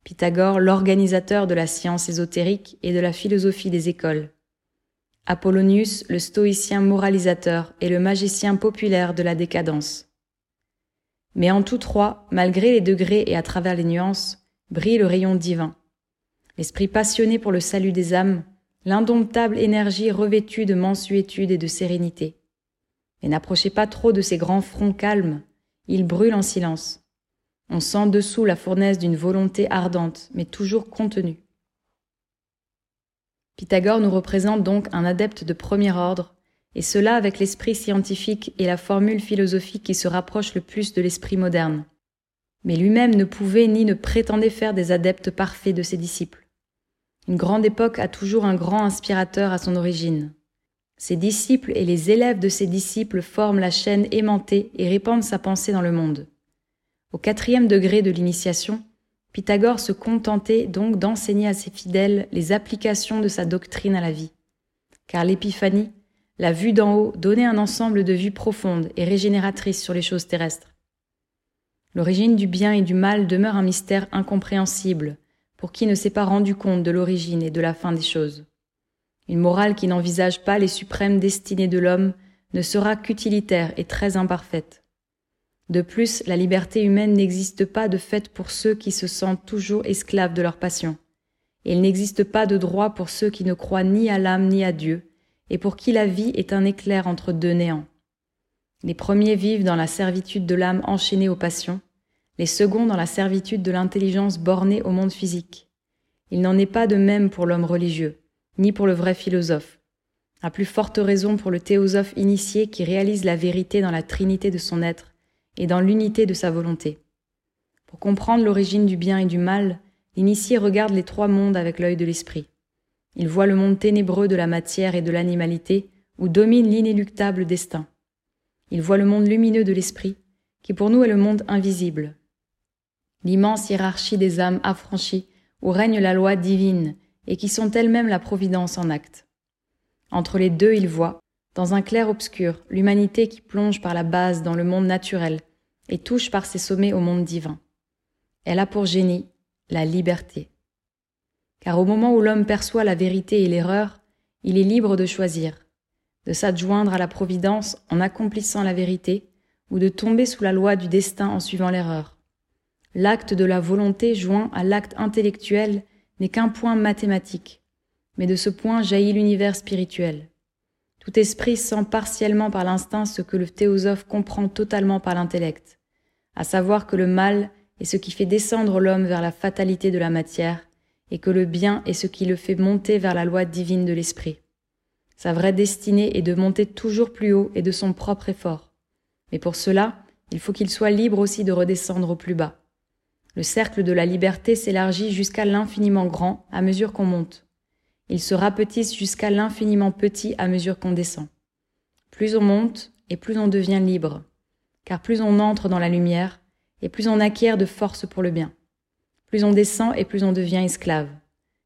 Pythagore l'organisateur de la science ésotérique et de la philosophie des écoles. Apollonius le stoïcien moralisateur et le magicien populaire de la décadence. Mais en tous trois, malgré les degrés et à travers les nuances, brille le rayon divin. L'esprit passionné pour le salut des âmes, l'indomptable énergie revêtue de mansuétude et de sérénité. Et n'approchez pas trop de ces grands fronts calmes, ils brûlent en silence. On sent dessous la fournaise d'une volonté ardente, mais toujours contenue. Pythagore nous représente donc un adepte de premier ordre, et cela avec l'esprit scientifique et la formule philosophique qui se rapproche le plus de l'esprit moderne. Mais lui-même ne pouvait ni ne prétendait faire des adeptes parfaits de ses disciples. Une grande époque a toujours un grand inspirateur à son origine. Ses disciples et les élèves de ses disciples forment la chaîne aimantée et répandent sa pensée dans le monde. Au quatrième degré de l'initiation, Pythagore se contentait donc d'enseigner à ses fidèles les applications de sa doctrine à la vie. Car l'épiphanie, la vue d'en haut donnait un ensemble de vues profondes et régénératrices sur les choses terrestres. L'origine du bien et du mal demeure un mystère incompréhensible pour qui ne s'est pas rendu compte de l'origine et de la fin des choses. Une morale qui n'envisage pas les suprêmes destinées de l'homme ne sera qu'utilitaire et très imparfaite. De plus, la liberté humaine n'existe pas de fait pour ceux qui se sentent toujours esclaves de leur passion. Et il n'existe pas de droit pour ceux qui ne croient ni à l'âme ni à Dieu, et pour qui la vie est un éclair entre deux néants. Les premiers vivent dans la servitude de l'âme enchaînée aux passions, les seconds dans la servitude de l'intelligence bornée au monde physique. Il n'en est pas de même pour l'homme religieux, ni pour le vrai philosophe. À plus forte raison pour le théosophe initié qui réalise la vérité dans la trinité de son être et dans l'unité de sa volonté. Pour comprendre l'origine du bien et du mal, l'initié regarde les trois mondes avec l'œil de l'esprit. Il voit le monde ténébreux de la matière et de l'animalité où domine l'inéluctable destin. Il voit le monde lumineux de l'esprit, qui pour nous est le monde invisible. L'immense hiérarchie des âmes affranchies où règne la loi divine et qui sont elles-mêmes la providence en acte. Entre les deux, il voit, dans un clair-obscur, l'humanité qui plonge par la base dans le monde naturel et touche par ses sommets au monde divin. Elle a pour génie la liberté car au moment où l'homme perçoit la vérité et l'erreur, il est libre de choisir, de s'adjoindre à la providence en accomplissant la vérité, ou de tomber sous la loi du destin en suivant l'erreur. L'acte de la volonté joint à l'acte intellectuel n'est qu'un point mathématique, mais de ce point jaillit l'univers spirituel. Tout esprit sent partiellement par l'instinct ce que le théosophe comprend totalement par l'intellect, à savoir que le mal est ce qui fait descendre l'homme vers la fatalité de la matière, et que le bien est ce qui le fait monter vers la loi divine de l'esprit. Sa vraie destinée est de monter toujours plus haut et de son propre effort. Mais pour cela, il faut qu'il soit libre aussi de redescendre au plus bas. Le cercle de la liberté s'élargit jusqu'à l'infiniment grand à mesure qu'on monte. Il se rapetisse jusqu'à l'infiniment petit à mesure qu'on descend. Plus on monte et plus on devient libre, car plus on entre dans la lumière et plus on acquiert de force pour le bien. Plus on descend et plus on devient esclave,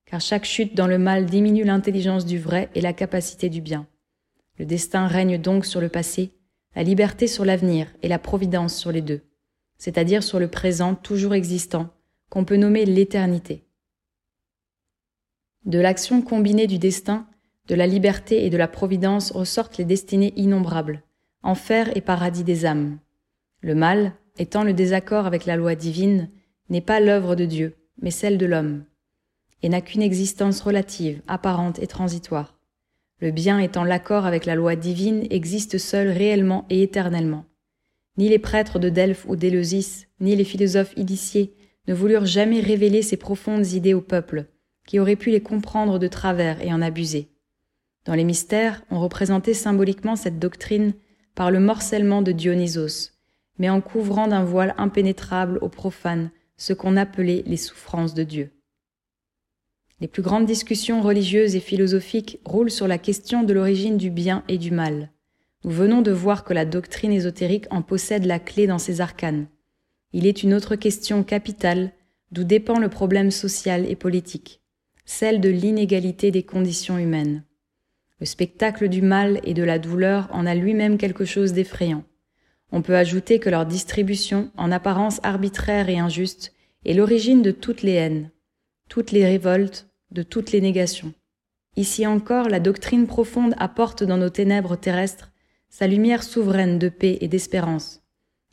car chaque chute dans le mal diminue l'intelligence du vrai et la capacité du bien. Le destin règne donc sur le passé, la liberté sur l'avenir et la providence sur les deux, c'est-à-dire sur le présent toujours existant, qu'on peut nommer l'éternité. De l'action combinée du destin, de la liberté et de la providence ressortent les destinées innombrables, enfer et paradis des âmes. Le mal, étant le désaccord avec la loi divine, n'est pas l'œuvre de Dieu, mais celle de l'homme, et n'a qu'une existence relative, apparente et transitoire. Le bien étant l'accord avec la loi divine existe seul réellement et éternellement. Ni les prêtres de Delphes ou d'Éleusis, ni les philosophes initiés ne voulurent jamais révéler ces profondes idées au peuple, qui aurait pu les comprendre de travers et en abuser. Dans les mystères, on représentait symboliquement cette doctrine par le morcellement de Dionysos, mais en couvrant d'un voile impénétrable aux profanes ce qu'on appelait les souffrances de Dieu. Les plus grandes discussions religieuses et philosophiques roulent sur la question de l'origine du bien et du mal. Nous venons de voir que la doctrine ésotérique en possède la clé dans ses arcanes. Il est une autre question capitale d'où dépend le problème social et politique, celle de l'inégalité des conditions humaines. Le spectacle du mal et de la douleur en a lui-même quelque chose d'effrayant. On peut ajouter que leur distribution, en apparence arbitraire et injuste, est l'origine de toutes les haines, toutes les révoltes, de toutes les négations. Ici encore, la doctrine profonde apporte dans nos ténèbres terrestres sa lumière souveraine de paix et d'espérance.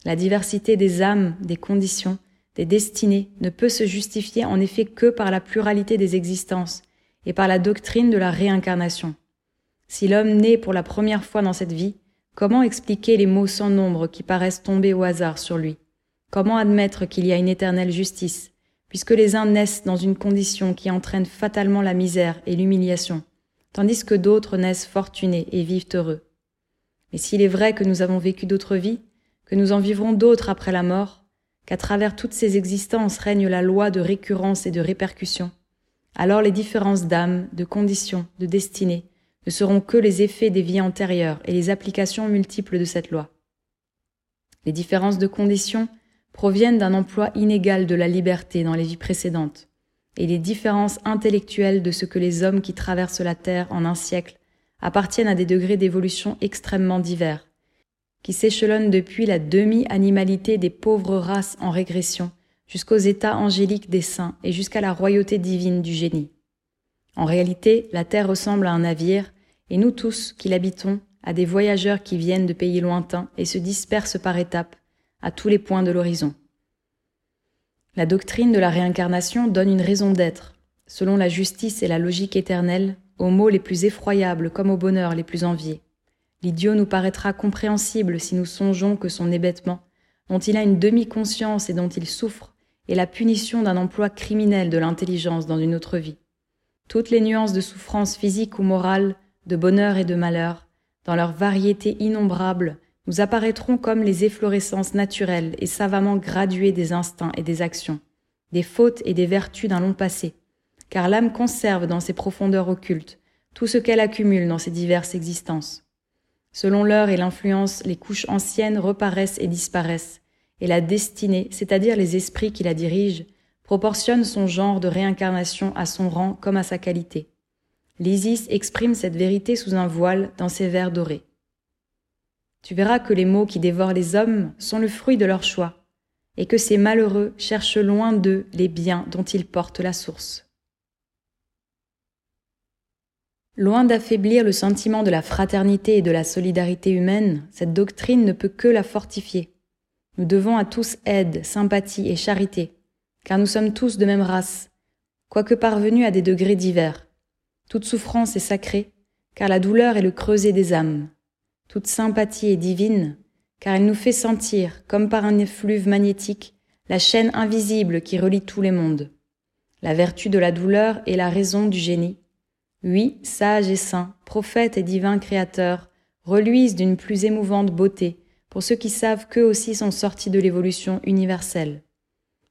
La diversité des âmes, des conditions, des destinées ne peut se justifier en effet que par la pluralité des existences et par la doctrine de la réincarnation. Si l'homme naît pour la première fois dans cette vie, comment expliquer les mots sans nombre qui paraissent tomber au hasard sur lui? Comment admettre qu'il y a une éternelle justice, puisque les uns naissent dans une condition qui entraîne fatalement la misère et l'humiliation, tandis que d'autres naissent fortunés et vivent heureux? Mais s'il est vrai que nous avons vécu d'autres vies, que nous en vivrons d'autres après la mort, qu'à travers toutes ces existences règne la loi de récurrence et de répercussion, alors les différences d'âme, de conditions, de destinée ne seront que les effets des vies antérieures et les applications multiples de cette loi. Les différences de conditions proviennent d'un emploi inégal de la liberté dans les vies précédentes, et les différences intellectuelles de ce que les hommes qui traversent la Terre en un siècle appartiennent à des degrés d'évolution extrêmement divers, qui s'échelonnent depuis la demi-animalité des pauvres races en régression jusqu'aux états angéliques des saints et jusqu'à la royauté divine du génie. En réalité, la Terre ressemble à un navire, et nous tous qui l'habitons, à des voyageurs qui viennent de pays lointains et se dispersent par étapes, à tous les points de l'horizon. La doctrine de la réincarnation donne une raison d'être, selon la justice et la logique éternelle, aux maux les plus effroyables comme aux bonheurs les plus enviés. L'idiot nous paraîtra compréhensible si nous songeons que son hébétement, dont il a une demi-conscience et dont il souffre, est la punition d'un emploi criminel de l'intelligence dans une autre vie. Toutes les nuances de souffrance physique ou morale, de bonheur et de malheur, dans leur variété innombrable, nous apparaîtrons comme les efflorescences naturelles et savamment graduées des instincts et des actions, des fautes et des vertus d'un long passé, car l'âme conserve dans ses profondeurs occultes tout ce qu'elle accumule dans ses diverses existences. Selon l'heure et l'influence, les couches anciennes reparaissent et disparaissent, et la destinée, c'est-à-dire les esprits qui la dirigent, proportionne son genre de réincarnation à son rang comme à sa qualité. L'Isis exprime cette vérité sous un voile dans ses vers dorés tu verras que les maux qui dévorent les hommes sont le fruit de leur choix, et que ces malheureux cherchent loin d'eux les biens dont ils portent la source. Loin d'affaiblir le sentiment de la fraternité et de la solidarité humaine, cette doctrine ne peut que la fortifier. Nous devons à tous aide, sympathie et charité, car nous sommes tous de même race, quoique parvenus à des degrés divers. Toute souffrance est sacrée, car la douleur est le creuset des âmes. Toute sympathie est divine, car elle nous fait sentir, comme par un effluve magnétique, la chaîne invisible qui relie tous les mondes. La vertu de la douleur est la raison du génie. Oui, sage et saint, prophète et divin créateur, reluisent d'une plus émouvante beauté pour ceux qui savent qu'eux aussi sont sortis de l'évolution universelle.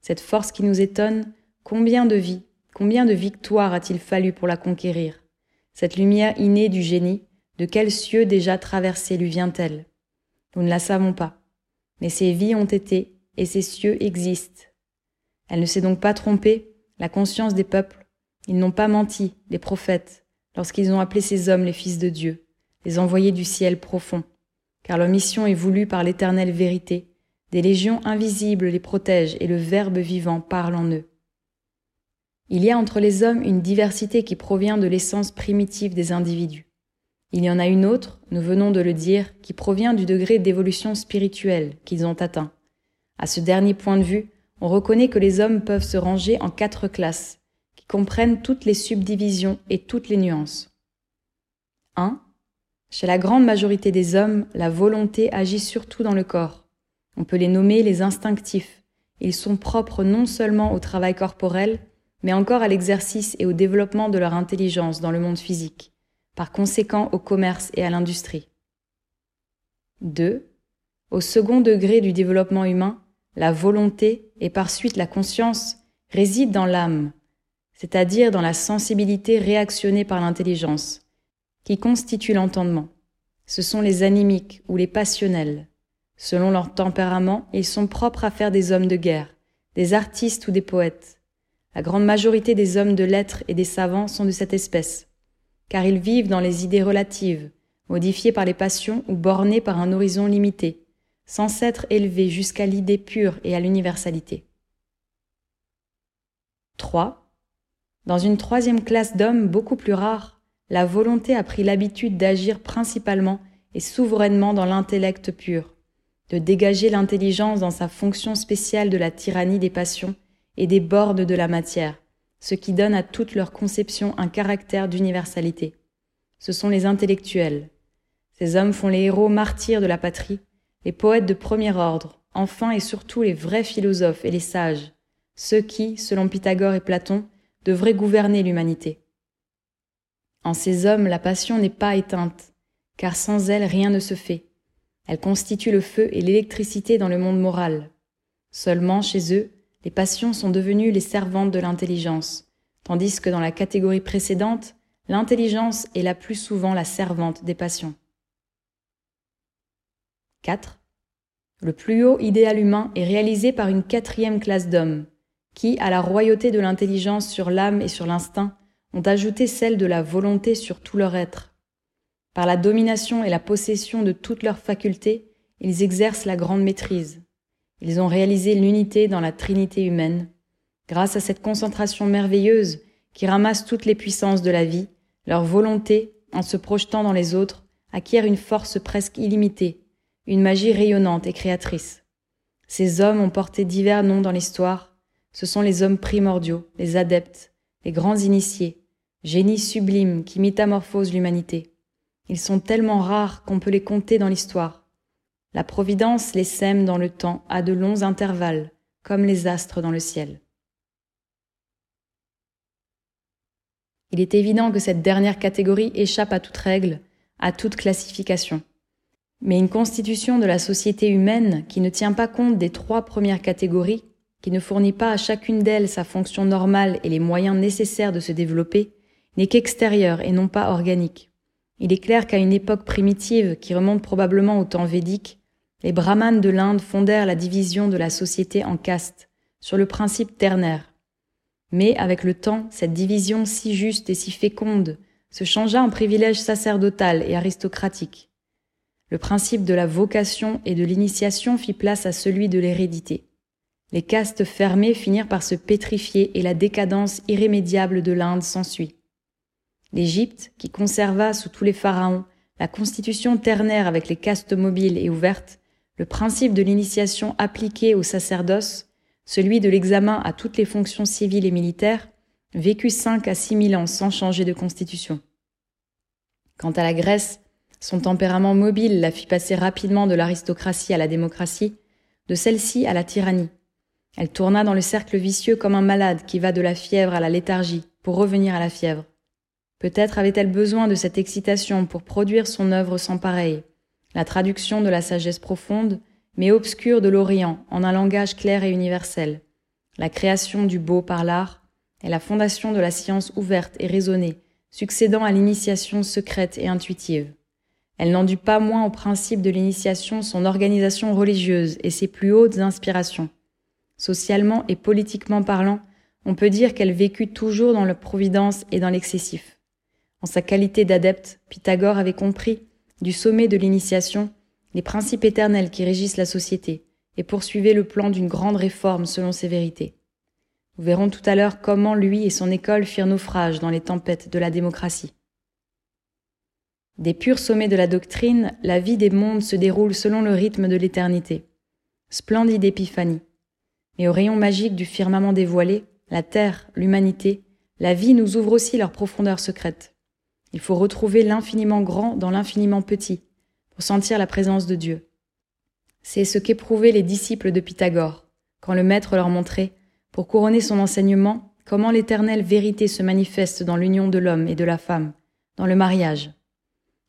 Cette force qui nous étonne, combien de vies, combien de victoires a-t-il fallu pour la conquérir? Cette lumière innée du génie, de quels cieux déjà traversés lui vient-elle? Nous ne la savons pas. Mais ces vies ont été, et ces cieux existent. Elle ne s'est donc pas trompée, la conscience des peuples. Ils n'ont pas menti, les prophètes, lorsqu'ils ont appelé ces hommes les fils de Dieu, les envoyés du ciel profond, car leur mission est voulue par l'éternelle vérité. Des légions invisibles les protègent et le Verbe vivant parle en eux. Il y a entre les hommes une diversité qui provient de l'essence primitive des individus. Il y en a une autre, nous venons de le dire, qui provient du degré d'évolution spirituelle qu'ils ont atteint. À ce dernier point de vue, on reconnaît que les hommes peuvent se ranger en quatre classes, comprennent toutes les subdivisions et toutes les nuances. 1. Chez la grande majorité des hommes, la volonté agit surtout dans le corps. On peut les nommer les instinctifs. Ils sont propres non seulement au travail corporel, mais encore à l'exercice et au développement de leur intelligence dans le monde physique, par conséquent au commerce et à l'industrie. 2. Au second degré du développement humain, la volonté et par suite la conscience résident dans l'âme, c'est-à-dire dans la sensibilité réactionnée par l'intelligence, qui constitue l'entendement. Ce sont les animiques ou les passionnels. Selon leur tempérament, ils sont propres à faire des hommes de guerre, des artistes ou des poètes. La grande majorité des hommes de lettres et des savants sont de cette espèce, car ils vivent dans les idées relatives, modifiées par les passions ou bornées par un horizon limité, sans s'être élevés jusqu'à l'idée pure et à l'universalité. 3. Dans une troisième classe d'hommes beaucoup plus rare, la volonté a pris l'habitude d'agir principalement et souverainement dans l'intellect pur, de dégager l'intelligence dans sa fonction spéciale de la tyrannie des passions et des bornes de la matière, ce qui donne à toute leur conception un caractère d'universalité. Ce sont les intellectuels. Ces hommes font les héros martyrs de la patrie, les poètes de premier ordre, enfin et surtout les vrais philosophes et les sages, ceux qui, selon Pythagore et Platon, devraient gouverner l'humanité. En ces hommes, la passion n'est pas éteinte, car sans elle rien ne se fait. Elle constitue le feu et l'électricité dans le monde moral. Seulement, chez eux, les passions sont devenues les servantes de l'intelligence, tandis que dans la catégorie précédente, l'intelligence est la plus souvent la servante des passions. 4. Le plus haut idéal humain est réalisé par une quatrième classe d'hommes, qui, à la royauté de l'intelligence sur l'âme et sur l'instinct, ont ajouté celle de la volonté sur tout leur être. Par la domination et la possession de toutes leurs facultés, ils exercent la grande maîtrise. Ils ont réalisé l'unité dans la Trinité humaine. Grâce à cette concentration merveilleuse qui ramasse toutes les puissances de la vie, leur volonté, en se projetant dans les autres, acquiert une force presque illimitée, une magie rayonnante et créatrice. Ces hommes ont porté divers noms dans l'histoire. Ce sont les hommes primordiaux, les adeptes, les grands initiés, génies sublimes qui métamorphosent l'humanité. Ils sont tellement rares qu'on peut les compter dans l'histoire. La Providence les sème dans le temps à de longs intervalles, comme les astres dans le ciel. Il est évident que cette dernière catégorie échappe à toute règle, à toute classification. Mais une constitution de la société humaine qui ne tient pas compte des trois premières catégories, qui ne fournit pas à chacune d'elles sa fonction normale et les moyens nécessaires de se développer, n'est qu'extérieure et non pas organique. Il est clair qu'à une époque primitive qui remonte probablement au temps védique, les brahmanes de l'Inde fondèrent la division de la société en castes, sur le principe ternaire. Mais avec le temps, cette division si juste et si féconde se changea en privilège sacerdotal et aristocratique. Le principe de la vocation et de l'initiation fit place à celui de l'hérédité. Les castes fermées finirent par se pétrifier et la décadence irrémédiable de l'Inde s'ensuit. L'Égypte, qui conserva sous tous les pharaons la constitution ternaire avec les castes mobiles et ouvertes, le principe de l'initiation appliqué au sacerdoce, celui de l'examen à toutes les fonctions civiles et militaires, vécut cinq à six mille ans sans changer de constitution. Quant à la Grèce, son tempérament mobile la fit passer rapidement de l'aristocratie à la démocratie, de celle-ci à la tyrannie. Elle tourna dans le cercle vicieux comme un malade qui va de la fièvre à la léthargie pour revenir à la fièvre. Peut-être avait-elle besoin de cette excitation pour produire son œuvre sans pareille, la traduction de la sagesse profonde, mais obscure de l'Orient en un langage clair et universel, la création du beau par l'art, et la fondation de la science ouverte et raisonnée, succédant à l'initiation secrète et intuitive. Elle n'en dut pas moins au principe de l'initiation son organisation religieuse et ses plus hautes inspirations. Socialement et politiquement parlant, on peut dire qu'elle vécut toujours dans la providence et dans l'excessif. En sa qualité d'adepte, Pythagore avait compris, du sommet de l'initiation, les principes éternels qui régissent la société et poursuivait le plan d'une grande réforme selon ses vérités. Nous verrons tout à l'heure comment lui et son école firent naufrage dans les tempêtes de la démocratie. Des purs sommets de la doctrine, la vie des mondes se déroule selon le rythme de l'éternité. Splendide épiphanie. Mais au rayon magique du firmament dévoilé, la terre, l'humanité, la vie nous ouvre aussi leur profondeur secrète. Il faut retrouver l'infiniment grand dans l'infiniment petit pour sentir la présence de Dieu. C'est ce qu'éprouvaient les disciples de Pythagore quand le maître leur montrait, pour couronner son enseignement, comment l'éternelle vérité se manifeste dans l'union de l'homme et de la femme, dans le mariage.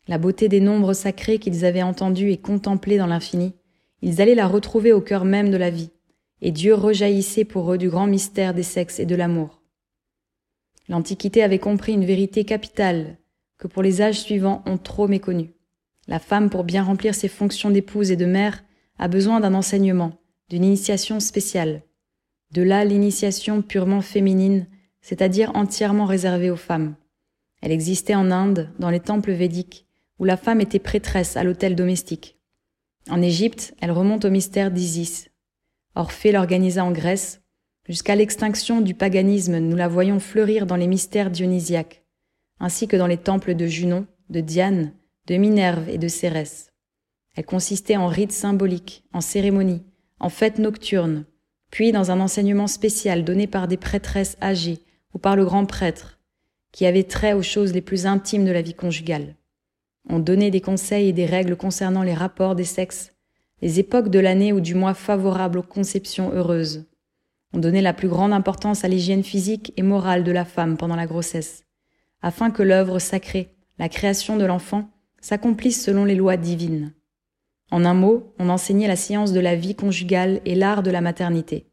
La beauté des nombres sacrés qu'ils avaient entendus et contemplés dans l'infini, ils allaient la retrouver au cœur même de la vie, et Dieu rejaillissait pour eux du grand mystère des sexes et de l'amour. L'Antiquité avait compris une vérité capitale que pour les âges suivants ont trop méconnue. La femme, pour bien remplir ses fonctions d'épouse et de mère, a besoin d'un enseignement, d'une initiation spéciale. De là l'initiation purement féminine, c'est-à-dire entièrement réservée aux femmes. Elle existait en Inde, dans les temples védiques, où la femme était prêtresse à l'hôtel domestique. En Égypte, elle remonte au mystère d'Isis. Orphée l'organisa en Grèce. Jusqu'à l'extinction du paganisme, nous la voyons fleurir dans les mystères dionysiaques, ainsi que dans les temples de Junon, de Diane, de Minerve et de Cérès. Elle consistait en rites symboliques, en cérémonies, en fêtes nocturnes, puis dans un enseignement spécial donné par des prêtresses âgées ou par le grand prêtre, qui avait trait aux choses les plus intimes de la vie conjugale. On donnait des conseils et des règles concernant les rapports des sexes, les époques de l'année ou du mois favorables aux conceptions heureuses. On donnait la plus grande importance à l'hygiène physique et morale de la femme pendant la grossesse, afin que l'œuvre sacrée, la création de l'enfant, s'accomplisse selon les lois divines. En un mot, on enseignait la science de la vie conjugale et l'art de la maternité.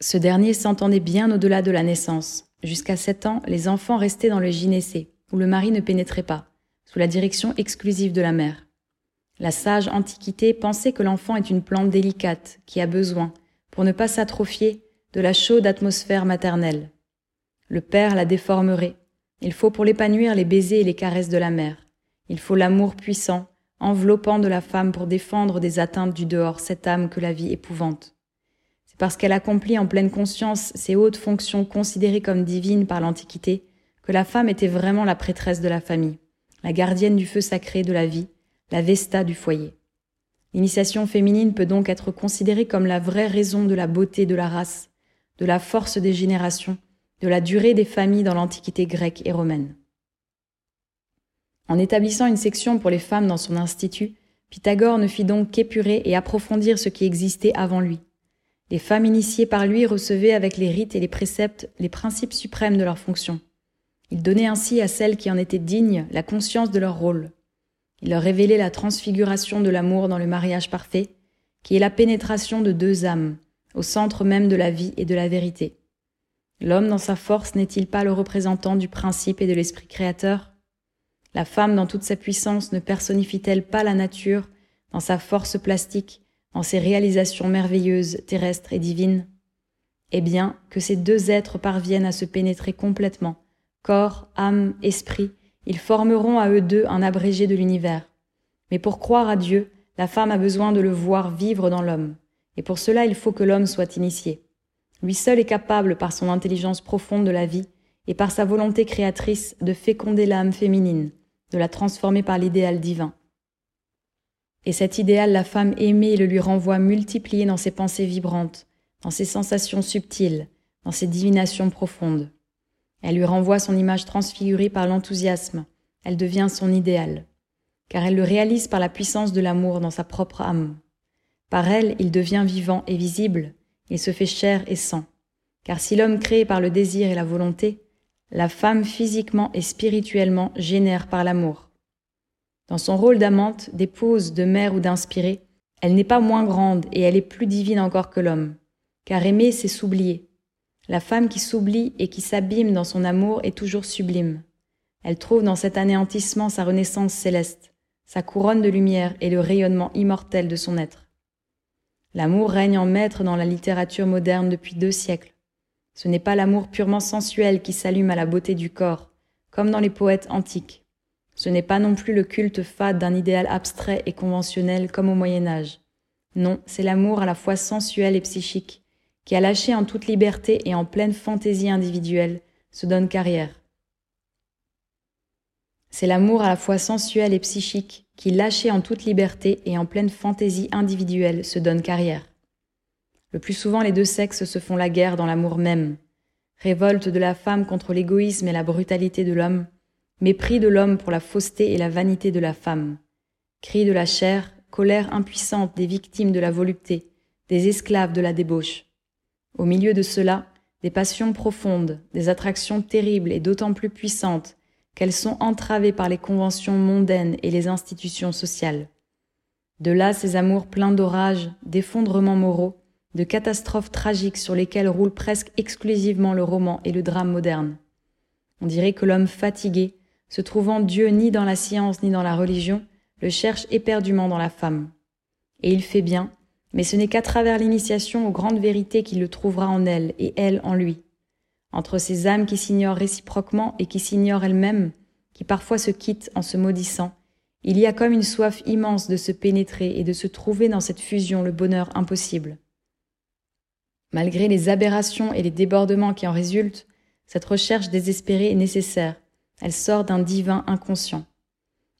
Ce dernier s'entendait bien au-delà de la naissance. Jusqu'à sept ans, les enfants restaient dans le gynécée, où le mari ne pénétrait pas, sous la direction exclusive de la mère. La sage Antiquité pensait que l'enfant est une plante délicate qui a besoin, pour ne pas s'atrophier, de la chaude atmosphère maternelle. Le père la déformerait. Il faut pour l'épanouir les baisers et les caresses de la mère. Il faut l'amour puissant, enveloppant de la femme pour défendre des atteintes du dehors cette âme que la vie épouvante. C'est parce qu'elle accomplit en pleine conscience ces hautes fonctions considérées comme divines par l'Antiquité que la femme était vraiment la prêtresse de la famille, la gardienne du feu sacré de la vie, la vesta du foyer. L'initiation féminine peut donc être considérée comme la vraie raison de la beauté de la race, de la force des générations, de la durée des familles dans l'Antiquité grecque et romaine. En établissant une section pour les femmes dans son institut, Pythagore ne fit donc qu'épurer et approfondir ce qui existait avant lui. Les femmes initiées par lui recevaient avec les rites et les préceptes les principes suprêmes de leur fonction. Il donnait ainsi à celles qui en étaient dignes la conscience de leur rôle. Il leur révélait la transfiguration de l'amour dans le mariage parfait, qui est la pénétration de deux âmes, au centre même de la vie et de la vérité. L'homme dans sa force n'est-il pas le représentant du principe et de l'esprit créateur? La femme dans toute sa puissance ne personnifie-t-elle pas la nature dans sa force plastique, dans ses réalisations merveilleuses, terrestres et divines? Eh bien, que ces deux êtres parviennent à se pénétrer complètement, corps, âme, esprit, ils formeront à eux deux un abrégé de l'univers. Mais pour croire à Dieu, la femme a besoin de le voir vivre dans l'homme, et pour cela il faut que l'homme soit initié. Lui seul est capable, par son intelligence profonde de la vie, et par sa volonté créatrice, de féconder l'âme féminine, de la transformer par l'idéal divin. Et cet idéal, la femme aimée le lui renvoie multiplié dans ses pensées vibrantes, dans ses sensations subtiles, dans ses divinations profondes. Elle lui renvoie son image transfigurée par l'enthousiasme, elle devient son idéal, car elle le réalise par la puissance de l'amour dans sa propre âme. Par elle, il devient vivant et visible, il se fait chair et sang, car si l'homme crée par le désir et la volonté, la femme physiquement et spirituellement génère par l'amour. Dans son rôle d'amante, d'épouse, de mère ou d'inspirée, elle n'est pas moins grande et elle est plus divine encore que l'homme, car aimer, c'est s'oublier. La femme qui s'oublie et qui s'abîme dans son amour est toujours sublime. Elle trouve dans cet anéantissement sa renaissance céleste, sa couronne de lumière et le rayonnement immortel de son être. L'amour règne en maître dans la littérature moderne depuis deux siècles. Ce n'est pas l'amour purement sensuel qui s'allume à la beauté du corps, comme dans les poètes antiques. Ce n'est pas non plus le culte fade d'un idéal abstrait et conventionnel comme au Moyen Âge. Non, c'est l'amour à la fois sensuel et psychique, qui a lâché en toute liberté et en pleine fantaisie individuelle, se donne carrière. C'est l'amour à la fois sensuel et psychique, qui lâché en toute liberté et en pleine fantaisie individuelle, se donne carrière. Le plus souvent, les deux sexes se font la guerre dans l'amour même. Révolte de la femme contre l'égoïsme et la brutalité de l'homme, mépris de l'homme pour la fausseté et la vanité de la femme. Cris de la chair, colère impuissante des victimes de la volupté, des esclaves de la débauche. Au milieu de cela, des passions profondes, des attractions terribles et d'autant plus puissantes qu'elles sont entravées par les conventions mondaines et les institutions sociales. De là ces amours pleins d'orages, d'effondrements moraux, de catastrophes tragiques sur lesquelles roulent presque exclusivement le roman et le drame moderne. On dirait que l'homme fatigué, se trouvant Dieu ni dans la science ni dans la religion, le cherche éperdument dans la femme. Et il fait bien, mais ce n'est qu'à travers l'initiation aux grandes vérités qu'il le trouvera en elle et elle en lui. Entre ces âmes qui s'ignorent réciproquement et qui s'ignorent elles-mêmes, qui parfois se quittent en se maudissant, il y a comme une soif immense de se pénétrer et de se trouver dans cette fusion le bonheur impossible. Malgré les aberrations et les débordements qui en résultent, cette recherche désespérée est nécessaire. Elle sort d'un divin inconscient.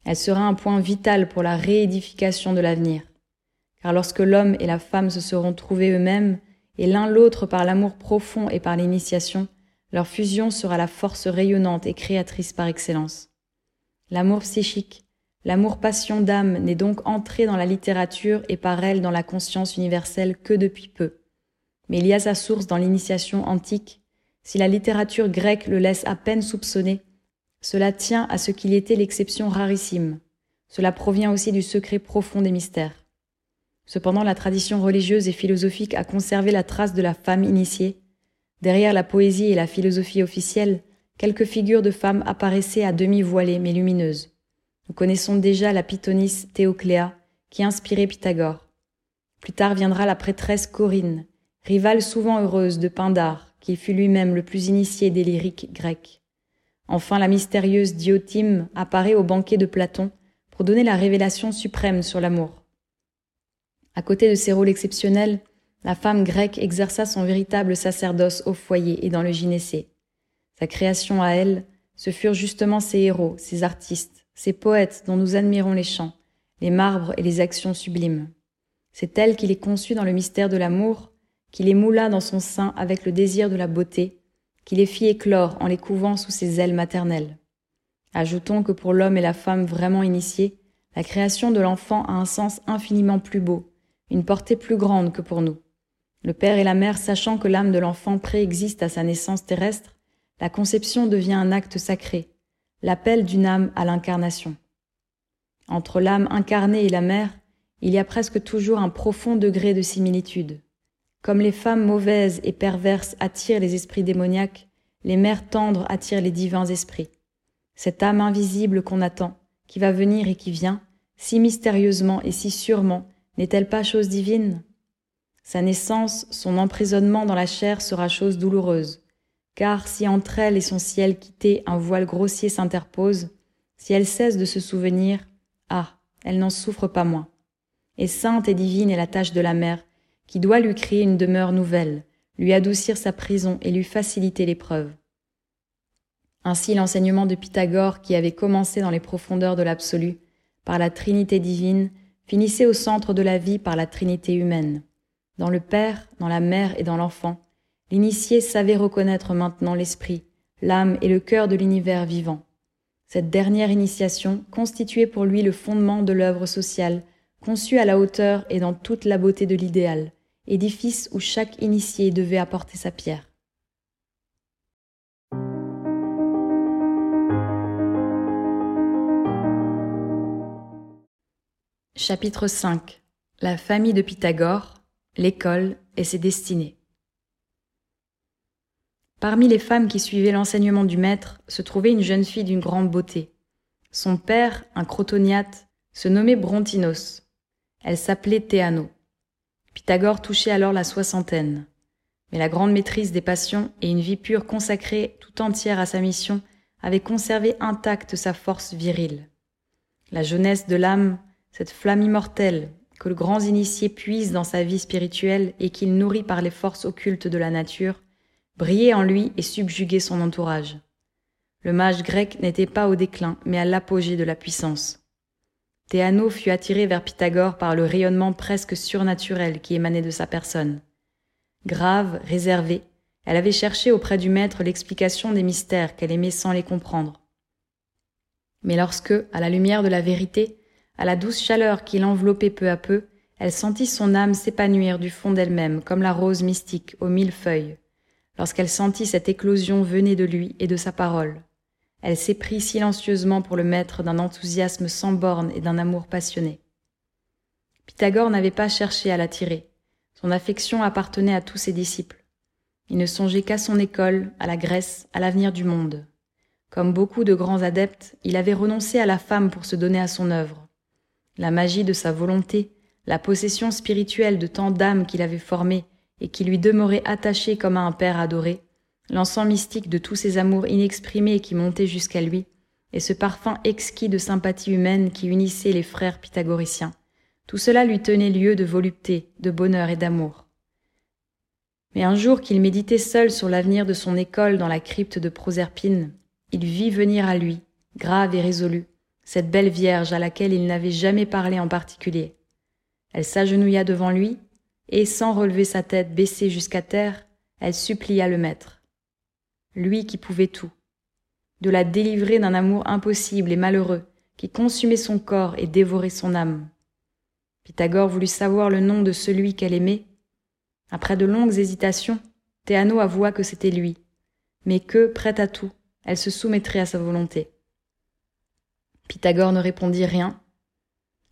Elle sera un point vital pour la réédification de l'avenir. Car lorsque l'homme et la femme se seront trouvés eux-mêmes, et l'un l'autre par l'amour profond et par l'initiation, leur fusion sera la force rayonnante et créatrice par excellence. L'amour psychique, l'amour passion d'âme n'est donc entré dans la littérature et par elle dans la conscience universelle que depuis peu. Mais il y a sa source dans l'initiation antique. Si la littérature grecque le laisse à peine soupçonner, cela tient à ce qu'il était l'exception rarissime. Cela provient aussi du secret profond des mystères. Cependant, la tradition religieuse et philosophique a conservé la trace de la femme initiée. Derrière la poésie et la philosophie officielle, quelques figures de femmes apparaissaient à demi voilées mais lumineuses. Nous connaissons déjà la pythonisse Théocléa, qui inspirait Pythagore. Plus tard viendra la prêtresse Corinne, rivale souvent heureuse de Pindare, qui fut lui-même le plus initié des lyriques grecs. Enfin, la mystérieuse Diotime apparaît au banquet de Platon pour donner la révélation suprême sur l'amour. À côté de ces rôles exceptionnels, la femme grecque exerça son véritable sacerdoce au foyer et dans le gynécée. Sa création à elle, ce furent justement ses héros, ses artistes, ces poètes dont nous admirons les chants, les marbres et les actions sublimes. C'est elle qui les conçut dans le mystère de l'amour, qui les moula dans son sein avec le désir de la beauté, qui les fit éclore en les couvant sous ses ailes maternelles. Ajoutons que pour l'homme et la femme vraiment initiés, la création de l'enfant a un sens infiniment plus beau, une portée plus grande que pour nous. Le père et la mère sachant que l'âme de l'enfant préexiste à sa naissance terrestre, la conception devient un acte sacré, l'appel d'une âme à l'incarnation. Entre l'âme incarnée et la mère, il y a presque toujours un profond degré de similitude. Comme les femmes mauvaises et perverses attirent les esprits démoniaques, les mères tendres attirent les divins esprits. Cette âme invisible qu'on attend, qui va venir et qui vient, si mystérieusement et si sûrement, n'est-elle pas chose divine? Sa naissance, son emprisonnement dans la chair sera chose douloureuse, car si entre elle et son ciel quitté un voile grossier s'interpose, si elle cesse de se souvenir, ah, elle n'en souffre pas moins. Et sainte et divine est la tâche de la mère, qui doit lui créer une demeure nouvelle, lui adoucir sa prison et lui faciliter l'épreuve. Ainsi l'enseignement de Pythagore, qui avait commencé dans les profondeurs de l'absolu, par la Trinité divine, finissait au centre de la vie par la Trinité humaine. Dans le Père, dans la Mère et dans l'enfant, l'initié savait reconnaître maintenant l'esprit, l'âme et le cœur de l'univers vivant. Cette dernière initiation constituait pour lui le fondement de l'œuvre sociale, conçue à la hauteur et dans toute la beauté de l'idéal, édifice où chaque initié devait apporter sa pierre. Chapitre 5 La famille de Pythagore, l'école et ses destinées. Parmi les femmes qui suivaient l'enseignement du maître se trouvait une jeune fille d'une grande beauté. Son père, un crotoniate, se nommait Brontinos. Elle s'appelait Théano. Pythagore touchait alors la soixantaine. Mais la grande maîtrise des passions et une vie pure consacrée tout entière à sa mission avaient conservé intacte sa force virile. La jeunesse de l'âme cette flamme immortelle que le grand initié puise dans sa vie spirituelle et qu'il nourrit par les forces occultes de la nature, brillait en lui et subjuguait son entourage. Le mage grec n'était pas au déclin, mais à l'apogée de la puissance. Théano fut attiré vers Pythagore par le rayonnement presque surnaturel qui émanait de sa personne. grave, réservée, elle avait cherché auprès du maître l'explication des mystères qu'elle aimait sans les comprendre. Mais lorsque, à la lumière de la vérité, à la douce chaleur qui l'enveloppait peu à peu, elle sentit son âme s'épanouir du fond d'elle-même comme la rose mystique aux mille feuilles, lorsqu'elle sentit cette éclosion venait de lui et de sa parole. Elle s'éprit silencieusement pour le maître d'un enthousiasme sans borne et d'un amour passionné. Pythagore n'avait pas cherché à l'attirer. Son affection appartenait à tous ses disciples. Il ne songeait qu'à son école, à la Grèce, à l'avenir du monde. Comme beaucoup de grands adeptes, il avait renoncé à la femme pour se donner à son œuvre. La magie de sa volonté, la possession spirituelle de tant d'âmes qu'il avait formées et qui lui demeuraient attachées comme à un père adoré, l'encens mystique de tous ces amours inexprimés qui montaient jusqu'à lui, et ce parfum exquis de sympathie humaine qui unissait les frères pythagoriciens, tout cela lui tenait lieu de volupté, de bonheur et d'amour. Mais un jour qu'il méditait seul sur l'avenir de son école dans la crypte de Proserpine, il vit venir à lui, grave et résolu, cette belle vierge à laquelle il n'avait jamais parlé en particulier. Elle s'agenouilla devant lui, et sans relever sa tête baissée jusqu'à terre, elle supplia le maître. Lui qui pouvait tout, de la délivrer d'un amour impossible et malheureux, qui consumait son corps et dévorait son âme. Pythagore voulut savoir le nom de celui qu'elle aimait, après de longues hésitations, Théano avoua que c'était lui, mais que, prête à tout, elle se soumettrait à sa volonté. Pythagore ne répondit rien.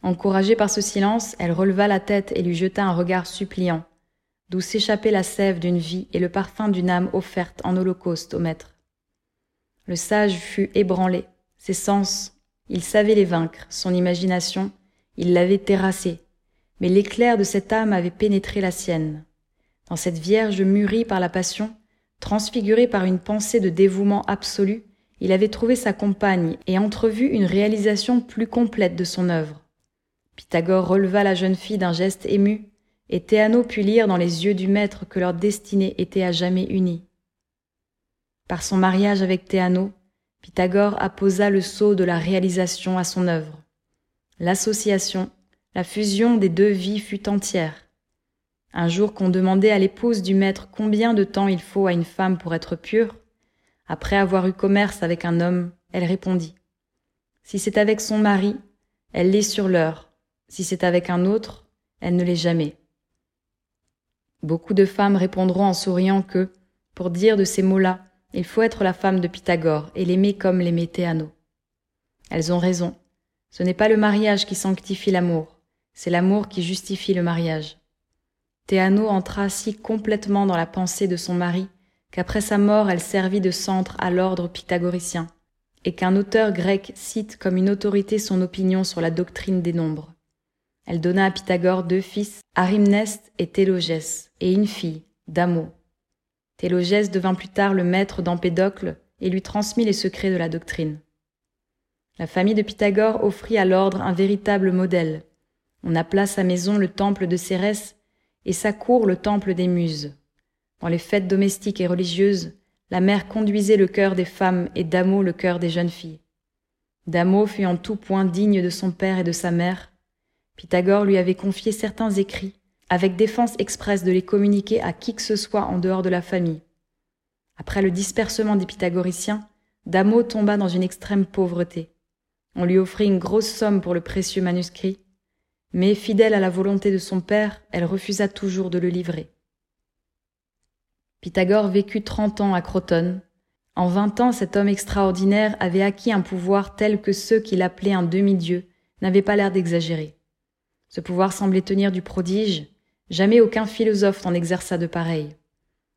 Encouragée par ce silence, elle releva la tête et lui jeta un regard suppliant, d'où s'échappait la sève d'une vie et le parfum d'une âme offerte en holocauste au maître. Le sage fut ébranlé, ses sens, il savait les vaincre, son imagination, il l'avait terrassée, mais l'éclair de cette âme avait pénétré la sienne. Dans cette Vierge mûrie par la passion, transfigurée par une pensée de dévouement absolu, il avait trouvé sa compagne et entrevu une réalisation plus complète de son œuvre. Pythagore releva la jeune fille d'un geste ému, et Théano put lire dans les yeux du maître que leur destinée était à jamais unie. Par son mariage avec Théano, Pythagore apposa le sceau de la réalisation à son œuvre. L'association, la fusion des deux vies fut entière. Un jour qu'on demandait à l'épouse du maître combien de temps il faut à une femme pour être pure, après avoir eu commerce avec un homme, elle répondit Si c'est avec son mari, elle l'est sur l'heure, si c'est avec un autre, elle ne l'est jamais. Beaucoup de femmes répondront en souriant que, pour dire de ces mots-là, il faut être la femme de Pythagore et l'aimer comme l'aimait Théano. Elles ont raison. Ce n'est pas le mariage qui sanctifie l'amour, c'est l'amour qui justifie le mariage. Théano entra si complètement dans la pensée de son mari qu'après sa mort elle servit de centre à l'ordre pythagoricien, et qu'un auteur grec cite comme une autorité son opinion sur la doctrine des nombres. Elle donna à Pythagore deux fils, Arimneste et Télogès, et une fille, Damo. Télogès devint plus tard le maître d'Empédocle et lui transmit les secrets de la doctrine. La famille de Pythagore offrit à l'ordre un véritable modèle. On appela sa maison le temple de Cérès et sa cour le temple des muses. Dans les fêtes domestiques et religieuses, la mère conduisait le cœur des femmes et Damo le cœur des jeunes filles. Damo fut en tout point digne de son père et de sa mère. Pythagore lui avait confié certains écrits, avec défense expresse de les communiquer à qui que ce soit en dehors de la famille. Après le dispersement des pythagoriciens, Damo tomba dans une extrême pauvreté. On lui offrit une grosse somme pour le précieux manuscrit, mais fidèle à la volonté de son père, elle refusa toujours de le livrer. Pythagore vécut trente ans à Crotone. En vingt ans, cet homme extraordinaire avait acquis un pouvoir tel que ceux qu'il appelait un demi-dieu n'avaient pas l'air d'exagérer. Ce pouvoir semblait tenir du prodige, jamais aucun philosophe n'en exerça de pareil.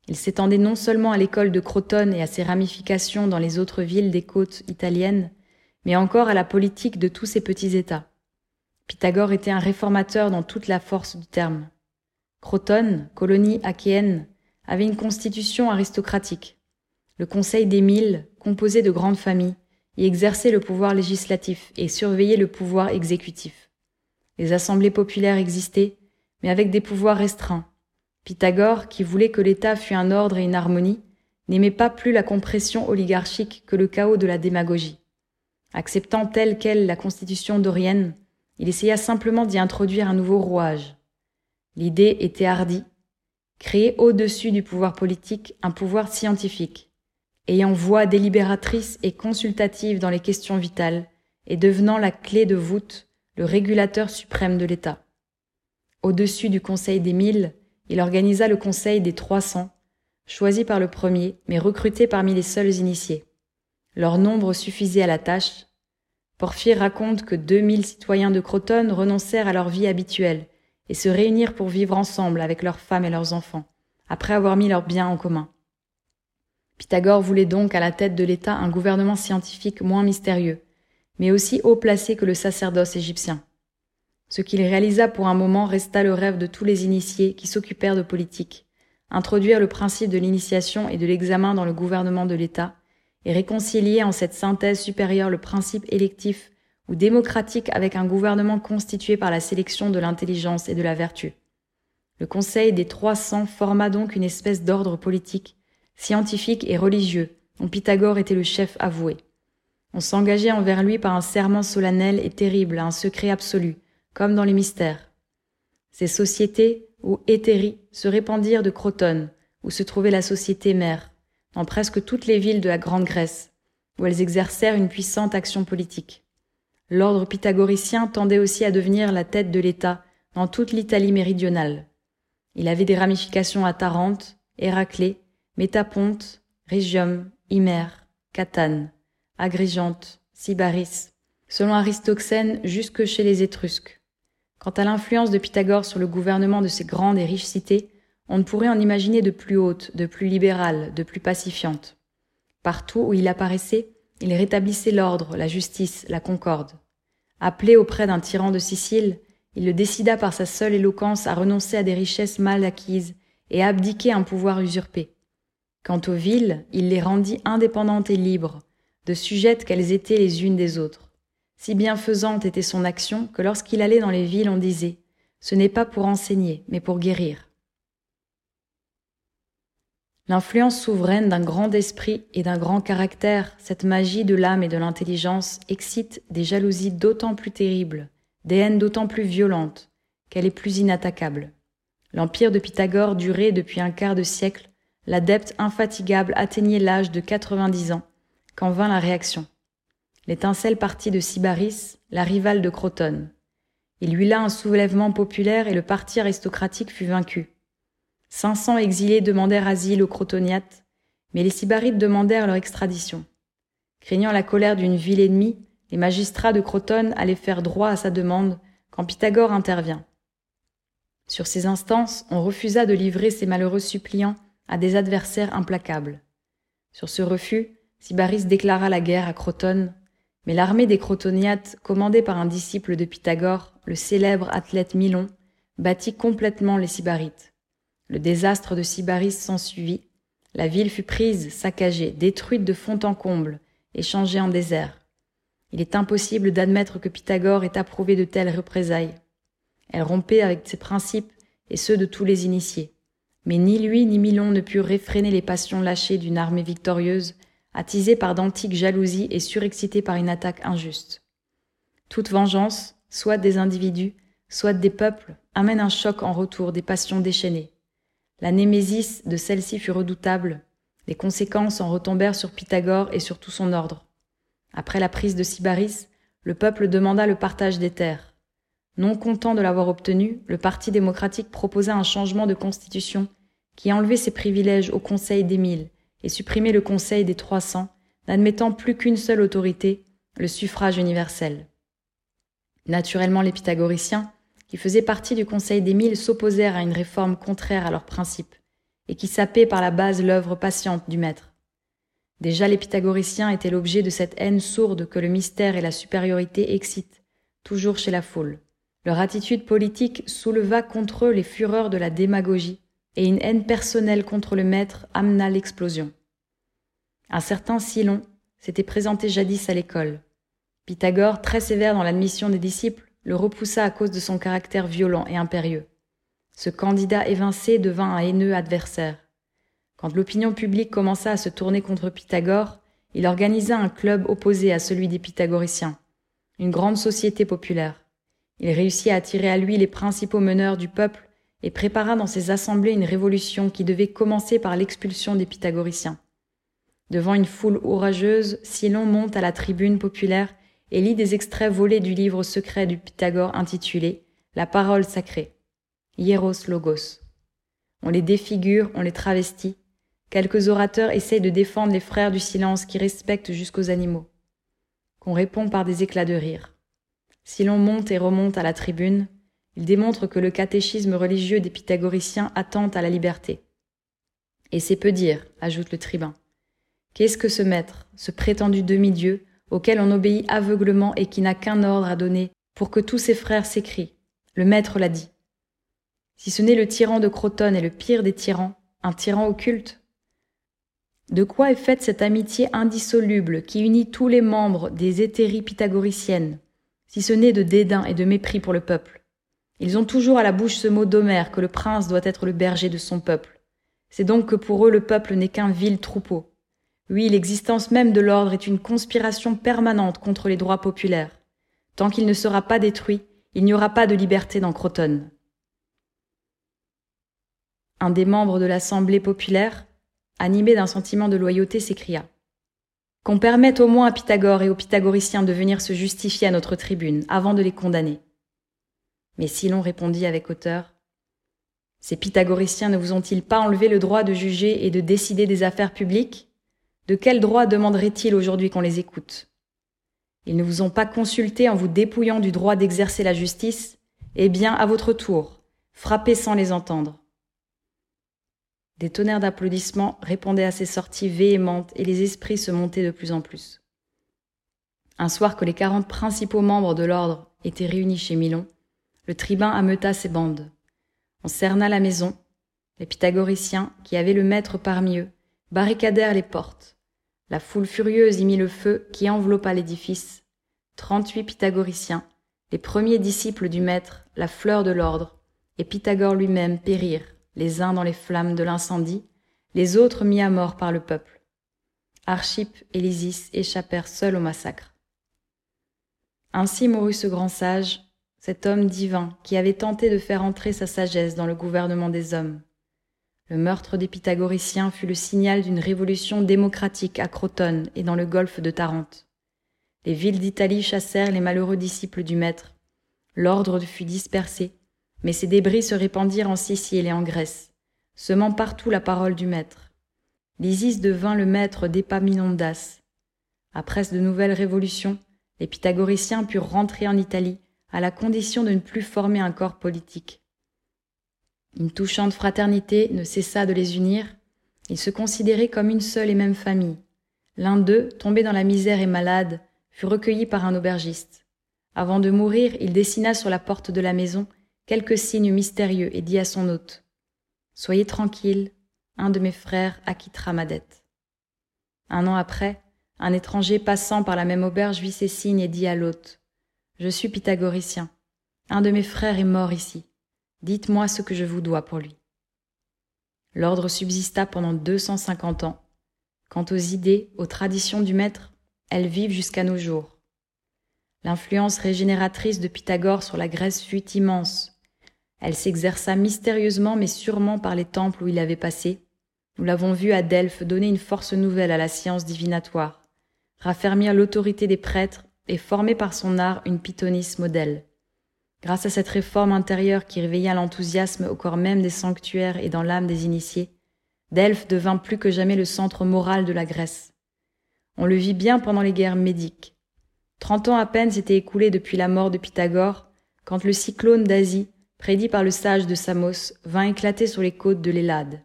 Il s'étendait non seulement à l'école de Crotone et à ses ramifications dans les autres villes des côtes italiennes, mais encore à la politique de tous ces petits États. Pythagore était un réformateur dans toute la force du terme. Crotone, colonie achéenne, avait une constitution aristocratique. Le Conseil des Mille, composé de grandes familles, y exerçait le pouvoir législatif et surveillait le pouvoir exécutif. Les assemblées populaires existaient, mais avec des pouvoirs restreints. Pythagore, qui voulait que l'État fût un ordre et une harmonie, n'aimait pas plus la compression oligarchique que le chaos de la démagogie. Acceptant telle qu'elle la constitution dorienne, il essaya simplement d'y introduire un nouveau rouage. L'idée était hardie, créer au-dessus du pouvoir politique un pouvoir scientifique, ayant voix délibératrice et consultative dans les questions vitales, et devenant la clé de voûte, le régulateur suprême de l'État. Au-dessus du Conseil des mille, il organisa le Conseil des trois cents, choisi par le premier, mais recruté parmi les seuls initiés. Leur nombre suffisait à la tâche. Porphyre raconte que deux mille citoyens de Crotone renoncèrent à leur vie habituelle et se réunirent pour vivre ensemble avec leurs femmes et leurs enfants, après avoir mis leurs biens en commun. Pythagore voulait donc à la tête de l'État un gouvernement scientifique moins mystérieux, mais aussi haut placé que le sacerdoce égyptien. Ce qu'il réalisa pour un moment resta le rêve de tous les initiés qui s'occupèrent de politique, introduire le principe de l'initiation et de l'examen dans le gouvernement de l'État, et réconcilier en cette synthèse supérieure le principe électif ou démocratique avec un gouvernement constitué par la sélection de l'intelligence et de la vertu. Le Conseil des trois cents forma donc une espèce d'ordre politique, scientifique et religieux, dont Pythagore était le chef avoué. On s'engageait envers lui par un serment solennel et terrible à un secret absolu, comme dans les mystères. Ces sociétés, ou hétéries, se répandirent de Crotone, où se trouvait la société mère, dans presque toutes les villes de la Grande Grèce, où elles exercèrent une puissante action politique. L'ordre pythagoricien tendait aussi à devenir la tête de l'État dans toute l'Italie méridionale. Il avait des ramifications à Tarente, Héraclée, Métaponte, Rhégium, Hymère, Catane, Agrigente, Sybaris, selon Aristoxène jusque chez les Étrusques. Quant à l'influence de Pythagore sur le gouvernement de ces grandes et riches cités, on ne pourrait en imaginer de plus haute, de plus libérale, de plus pacifiante. Partout où il apparaissait, il rétablissait l'ordre, la justice, la concorde. Appelé auprès d'un tyran de Sicile, il le décida par sa seule éloquence à renoncer à des richesses mal acquises et à abdiquer un pouvoir usurpé. Quant aux villes, il les rendit indépendantes et libres, de sujettes qu'elles étaient les unes des autres. Si bienfaisante était son action que lorsqu'il allait dans les villes on disait Ce n'est pas pour enseigner, mais pour guérir. L'influence souveraine d'un grand esprit et d'un grand caractère, cette magie de l'âme et de l'intelligence, excite des jalousies d'autant plus terribles, des haines d'autant plus violentes, qu'elle est plus inattaquable. L'empire de Pythagore durait depuis un quart de siècle, l'adepte infatigable atteignait l'âge de quatre-vingt-dix ans, quand vint la réaction. L'étincelle partit de Sybaris, la rivale de Crotone. Il huila un soulèvement populaire et le parti aristocratique fut vaincu. Cinq cents exilés demandèrent asile aux Crotoniates, mais les Sybarites demandèrent leur extradition. Craignant la colère d'une ville ennemie, les magistrats de Crotone allaient faire droit à sa demande quand Pythagore intervient. Sur ces instances, on refusa de livrer ces malheureux suppliants à des adversaires implacables. Sur ce refus, Sybaris déclara la guerre à Crotone, mais l'armée des Crotoniates, commandée par un disciple de Pythagore, le célèbre athlète Milon, battit complètement les Sybarites. Le désastre de Sybaris s'ensuivit. La ville fut prise, saccagée, détruite de fond en comble, et changée en désert. Il est impossible d'admettre que Pythagore ait approuvé de telles représailles. Elle rompait avec ses principes et ceux de tous les initiés. Mais ni lui ni Milon ne purent réfréner les passions lâchées d'une armée victorieuse, attisée par d'antiques jalousies et surexcitée par une attaque injuste. Toute vengeance, soit des individus, soit des peuples, amène un choc en retour des passions déchaînées. La némésis de celle-ci fut redoutable. Les conséquences en retombèrent sur Pythagore et sur tout son ordre. Après la prise de Sybaris, le peuple demanda le partage des terres. Non content de l'avoir obtenu, le Parti démocratique proposa un changement de constitution qui enlevait ses privilèges au Conseil des Mille et supprimait le Conseil des Trois Cents, n'admettant plus qu'une seule autorité, le suffrage universel. Naturellement, les pythagoriciens, qui faisaient partie du Conseil des Mille s'opposèrent à une réforme contraire à leurs principes, et qui sapait par la base l'œuvre patiente du maître. Déjà les pythagoriciens étaient l'objet de cette haine sourde que le mystère et la supériorité excitent, toujours chez la foule. Leur attitude politique souleva contre eux les fureurs de la démagogie, et une haine personnelle contre le maître amena l'explosion. Un certain Silon s'était présenté jadis à l'école. Pythagore, très sévère dans l'admission des disciples, le repoussa à cause de son caractère violent et impérieux. Ce candidat évincé devint un haineux adversaire. Quand l'opinion publique commença à se tourner contre Pythagore, il organisa un club opposé à celui des pythagoriciens, une grande société populaire. Il réussit à attirer à lui les principaux meneurs du peuple et prépara dans ses assemblées une révolution qui devait commencer par l'expulsion des pythagoriciens. Devant une foule orageuse, Silon monte à la tribune populaire et lit des extraits volés du livre secret du Pythagore intitulé La parole sacrée, Hieros Logos. On les défigure, on les travestit. Quelques orateurs essayent de défendre les frères du silence qui respectent jusqu'aux animaux. Qu'on répond par des éclats de rire. Si l'on monte et remonte à la tribune, il démontre que le catéchisme religieux des pythagoriciens attente à la liberté. Et c'est peu dire, ajoute le tribun. Qu'est-ce que ce maître, ce prétendu demi-dieu, auquel on obéit aveuglement et qui n'a qu'un ordre à donner pour que tous ses frères s'écrient Le maître l'a dit. Si ce n'est le tyran de Crotone et le pire des tyrans, un tyran occulte De quoi est faite cette amitié indissoluble qui unit tous les membres des hétéries pythagoriciennes, si ce n'est de dédain et de mépris pour le peuple? Ils ont toujours à la bouche ce mot d'Homère que le prince doit être le berger de son peuple. C'est donc que pour eux le peuple n'est qu'un vil troupeau. Oui, l'existence même de l'ordre est une conspiration permanente contre les droits populaires. Tant qu'il ne sera pas détruit, il n'y aura pas de liberté dans Crotone un des membres de l'Assemblée populaire, animé d'un sentiment de loyauté, s'écria Qu'on permette au moins à Pythagore et aux pythagoriciens de venir se justifier à notre tribune avant de les condamner. Mais Silon répondit avec hauteur Ces pythagoriciens ne vous ont-ils pas enlevé le droit de juger et de décider des affaires publiques? De quel droit demanderaient-ils aujourd'hui qu'on les écoute? Ils ne vous ont pas consulté en vous dépouillant du droit d'exercer la justice? Eh bien, à votre tour, frappez sans les entendre. Des tonnerres d'applaudissements répondaient à ces sorties véhémentes et les esprits se montaient de plus en plus. Un soir que les quarante principaux membres de l'ordre étaient réunis chez Milon, le tribun ameuta ses bandes. On cerna la maison. Les pythagoriciens, qui avaient le maître parmi eux, barricadèrent les portes. La foule furieuse y mit le feu qui enveloppa l'édifice. Trente-huit pythagoriciens, les premiers disciples du maître, la fleur de l'ordre, et Pythagore lui-même périrent les uns dans les flammes de l'incendie, les autres mis à mort par le peuple. Archip et Lysis échappèrent seuls au massacre. Ainsi mourut ce grand sage, cet homme divin qui avait tenté de faire entrer sa sagesse dans le gouvernement des hommes. Le meurtre des pythagoriciens fut le signal d'une révolution démocratique à Crotone et dans le golfe de Tarente. Les villes d'Italie chassèrent les malheureux disciples du maître. L'ordre fut dispersé mais ces débris se répandirent en Sicile et en Grèce, semant partout la parole du maître. L'Isis devint le maître d'Epaminondas. Après de nouvelles révolutions, les pythagoriciens purent rentrer en Italie à la condition de ne plus former un corps politique. Une touchante fraternité ne cessa de les unir, ils se considéraient comme une seule et même famille. L'un d'eux, tombé dans la misère et malade, fut recueilli par un aubergiste. Avant de mourir, il dessina sur la porte de la maison quelques signes mystérieux et dit à son hôte Soyez tranquille, un de mes frères acquittera ma dette. Un an après, un étranger passant par la même auberge vit ces signes et dit à l'hôte Je suis pythagoricien. Un de mes frères est mort ici. Dites-moi ce que je vous dois pour lui. L'ordre subsista pendant deux cent cinquante ans. Quant aux idées, aux traditions du maître, elles vivent jusqu'à nos jours. L'influence régénératrice de Pythagore sur la Grèce fut immense, elle s'exerça mystérieusement mais sûrement par les temples où il avait passé. Nous l'avons vu à Delphes donner une force nouvelle à la science divinatoire, raffermir l'autorité des prêtres et former par son art une pythonisse modèle. Grâce à cette réforme intérieure qui réveilla l'enthousiasme au corps même des sanctuaires et dans l'âme des initiés, Delphes devint plus que jamais le centre moral de la Grèce. On le vit bien pendant les guerres médiques. Trente ans à peine s'étaient écoulés depuis la mort de Pythagore, quand le cyclone d'Asie prédit par le sage de Samos, vint éclater sur les côtes de l'Hélade.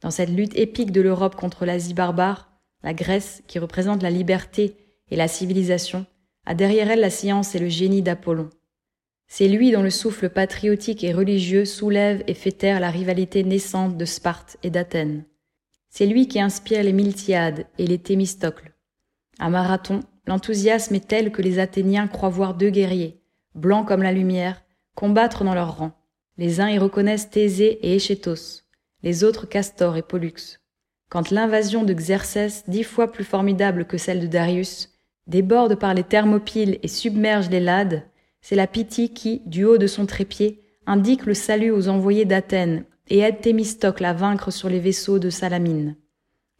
Dans cette lutte épique de l'Europe contre l'Asie barbare, la Grèce, qui représente la liberté et la civilisation, a derrière elle la science et le génie d'Apollon. C'est lui dont le souffle patriotique et religieux soulève et fait taire la rivalité naissante de Sparte et d'Athènes. C'est lui qui inspire les Miltiades et les Thémistocles. À Marathon, l'enthousiasme est tel que les Athéniens croient voir deux guerriers, blancs comme la lumière, combattre dans leurs rangs. Les uns y reconnaissent Thésée et Échétos, les autres Castor et Pollux. Quand l'invasion de Xerxès, dix fois plus formidable que celle de Darius, déborde par les Thermopyles et submerge les Lades, c'est la Pythie qui, du haut de son trépied, indique le salut aux envoyés d'Athènes et aide Thémistocle à vaincre sur les vaisseaux de Salamine.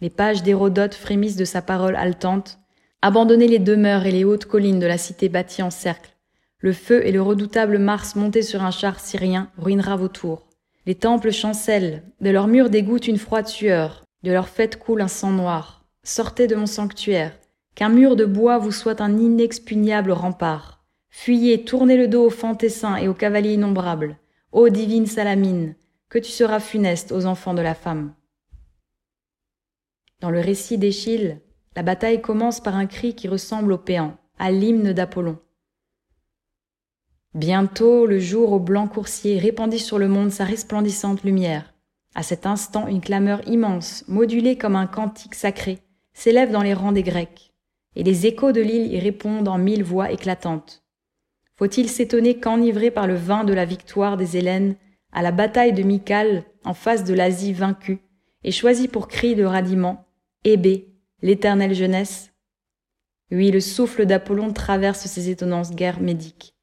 Les pages d'Hérodote frémissent de sa parole haletante. Abandonnez les demeures et les hautes collines de la cité bâtie en cercle. Le feu et le redoutable Mars monté sur un char syrien ruinera vos tours. Les temples chancellent, de leurs murs dégoûte une froide sueur, de leurs fêtes coule un sang noir. Sortez de mon sanctuaire, qu'un mur de bois vous soit un inexpugnable rempart. Fuyez, tournez le dos aux fantassins et aux cavaliers innombrables. Ô divine Salamine, que tu seras funeste aux enfants de la femme. Dans le récit d'Échille, la bataille commence par un cri qui ressemble au péant, à l'hymne d'Apollon. Bientôt le jour au blanc coursier répandit sur le monde sa resplendissante lumière. À cet instant, une clameur immense, modulée comme un cantique sacré, s'élève dans les rangs des Grecs, et les échos de l'île y répondent en mille voix éclatantes. Faut-il s'étonner qu'enivré par le vin de la victoire des Hélènes, à la bataille de Mycale, en face de l'Asie vaincue, et choisi pour cri de radiment, Hébé, l'éternelle jeunesse? Oui, le souffle d'Apollon traverse ces étonnantes guerres médiques.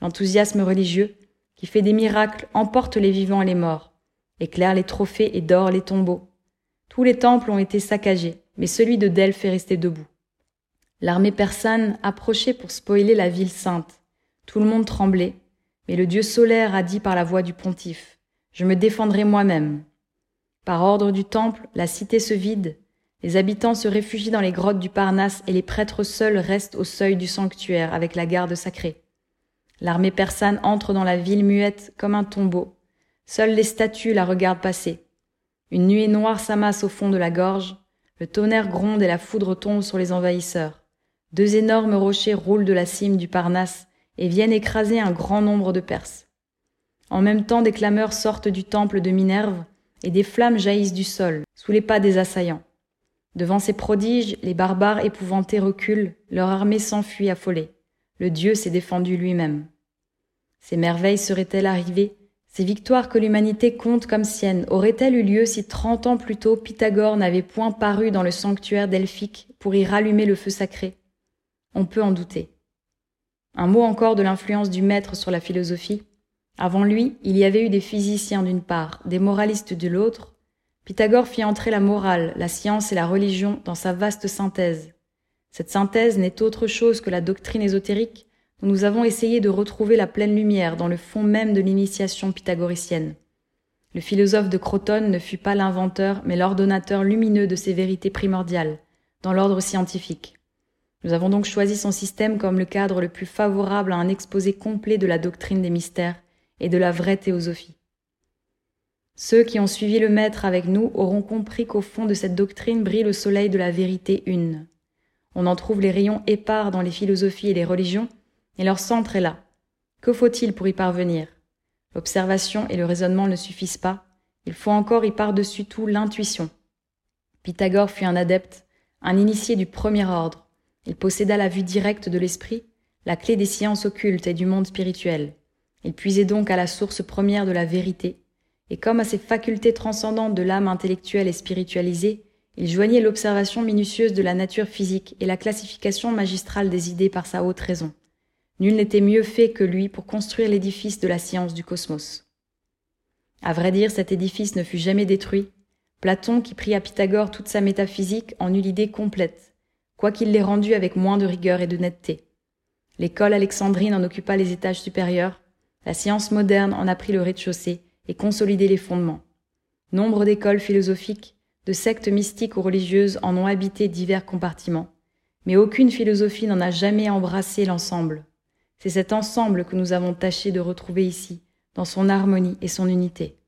L'enthousiasme religieux, qui fait des miracles, emporte les vivants et les morts, éclaire les trophées et dore les tombeaux. Tous les temples ont été saccagés, mais celui de Delphes est resté debout. L'armée persane approchait pour spoiler la ville sainte. Tout le monde tremblait, mais le dieu solaire a dit par la voix du pontife, Je me défendrai moi-même. Par ordre du temple, la cité se vide, les habitants se réfugient dans les grottes du Parnasse et les prêtres seuls restent au seuil du sanctuaire avec la garde sacrée. L'armée persane entre dans la ville muette comme un tombeau. Seules les statues la regardent passer. Une nuée noire s'amasse au fond de la gorge. Le tonnerre gronde et la foudre tombe sur les envahisseurs. Deux énormes rochers roulent de la cime du Parnasse et viennent écraser un grand nombre de Perses. En même temps, des clameurs sortent du temple de Minerve et des flammes jaillissent du sol, sous les pas des assaillants. Devant ces prodiges, les barbares épouvantés reculent, leur armée s'enfuit affolée. Le Dieu s'est défendu lui-même. Ces merveilles seraient-elles arrivées? Ces victoires que l'humanité compte comme siennes auraient-elles eu lieu si trente ans plus tôt Pythagore n'avait point paru dans le sanctuaire delphique pour y rallumer le feu sacré? On peut en douter. Un mot encore de l'influence du maître sur la philosophie. Avant lui, il y avait eu des physiciens d'une part, des moralistes de l'autre, Pythagore fit entrer la morale, la science et la religion dans sa vaste synthèse. Cette synthèse n'est autre chose que la doctrine ésotérique dont nous avons essayé de retrouver la pleine lumière dans le fond même de l'initiation pythagoricienne. Le philosophe de Crotone ne fut pas l'inventeur, mais l'ordonnateur lumineux de ces vérités primordiales, dans l'ordre scientifique. Nous avons donc choisi son système comme le cadre le plus favorable à un exposé complet de la doctrine des mystères et de la vraie théosophie. Ceux qui ont suivi le Maître avec nous auront compris qu'au fond de cette doctrine brille le soleil de la vérité une. On en trouve les rayons épars dans les philosophies et les religions, et leur centre est là. Que faut-il pour y parvenir? L'observation et le raisonnement ne suffisent pas, il faut encore y par-dessus tout l'intuition. Pythagore fut un adepte, un initié du premier ordre. Il posséda la vue directe de l'esprit, la clé des sciences occultes et du monde spirituel. Il puisait donc à la source première de la vérité, et comme à ces facultés transcendantes de l'âme intellectuelle et spiritualisée, il joignait l'observation minutieuse de la nature physique et la classification magistrale des idées par sa haute raison. Nul n'était mieux fait que lui pour construire l'édifice de la science du cosmos. À vrai dire, cet édifice ne fut jamais détruit. Platon, qui prit à Pythagore toute sa métaphysique, en eut l'idée complète, quoiqu'il l'ait rendue avec moins de rigueur et de netteté. L'école alexandrine en occupa les étages supérieurs, la science moderne en a pris le rez-de-chaussée, et consolider les fondements. Nombre d'écoles philosophiques, de sectes mystiques ou religieuses en ont habité divers compartiments, mais aucune philosophie n'en a jamais embrassé l'ensemble. C'est cet ensemble que nous avons tâché de retrouver ici, dans son harmonie et son unité.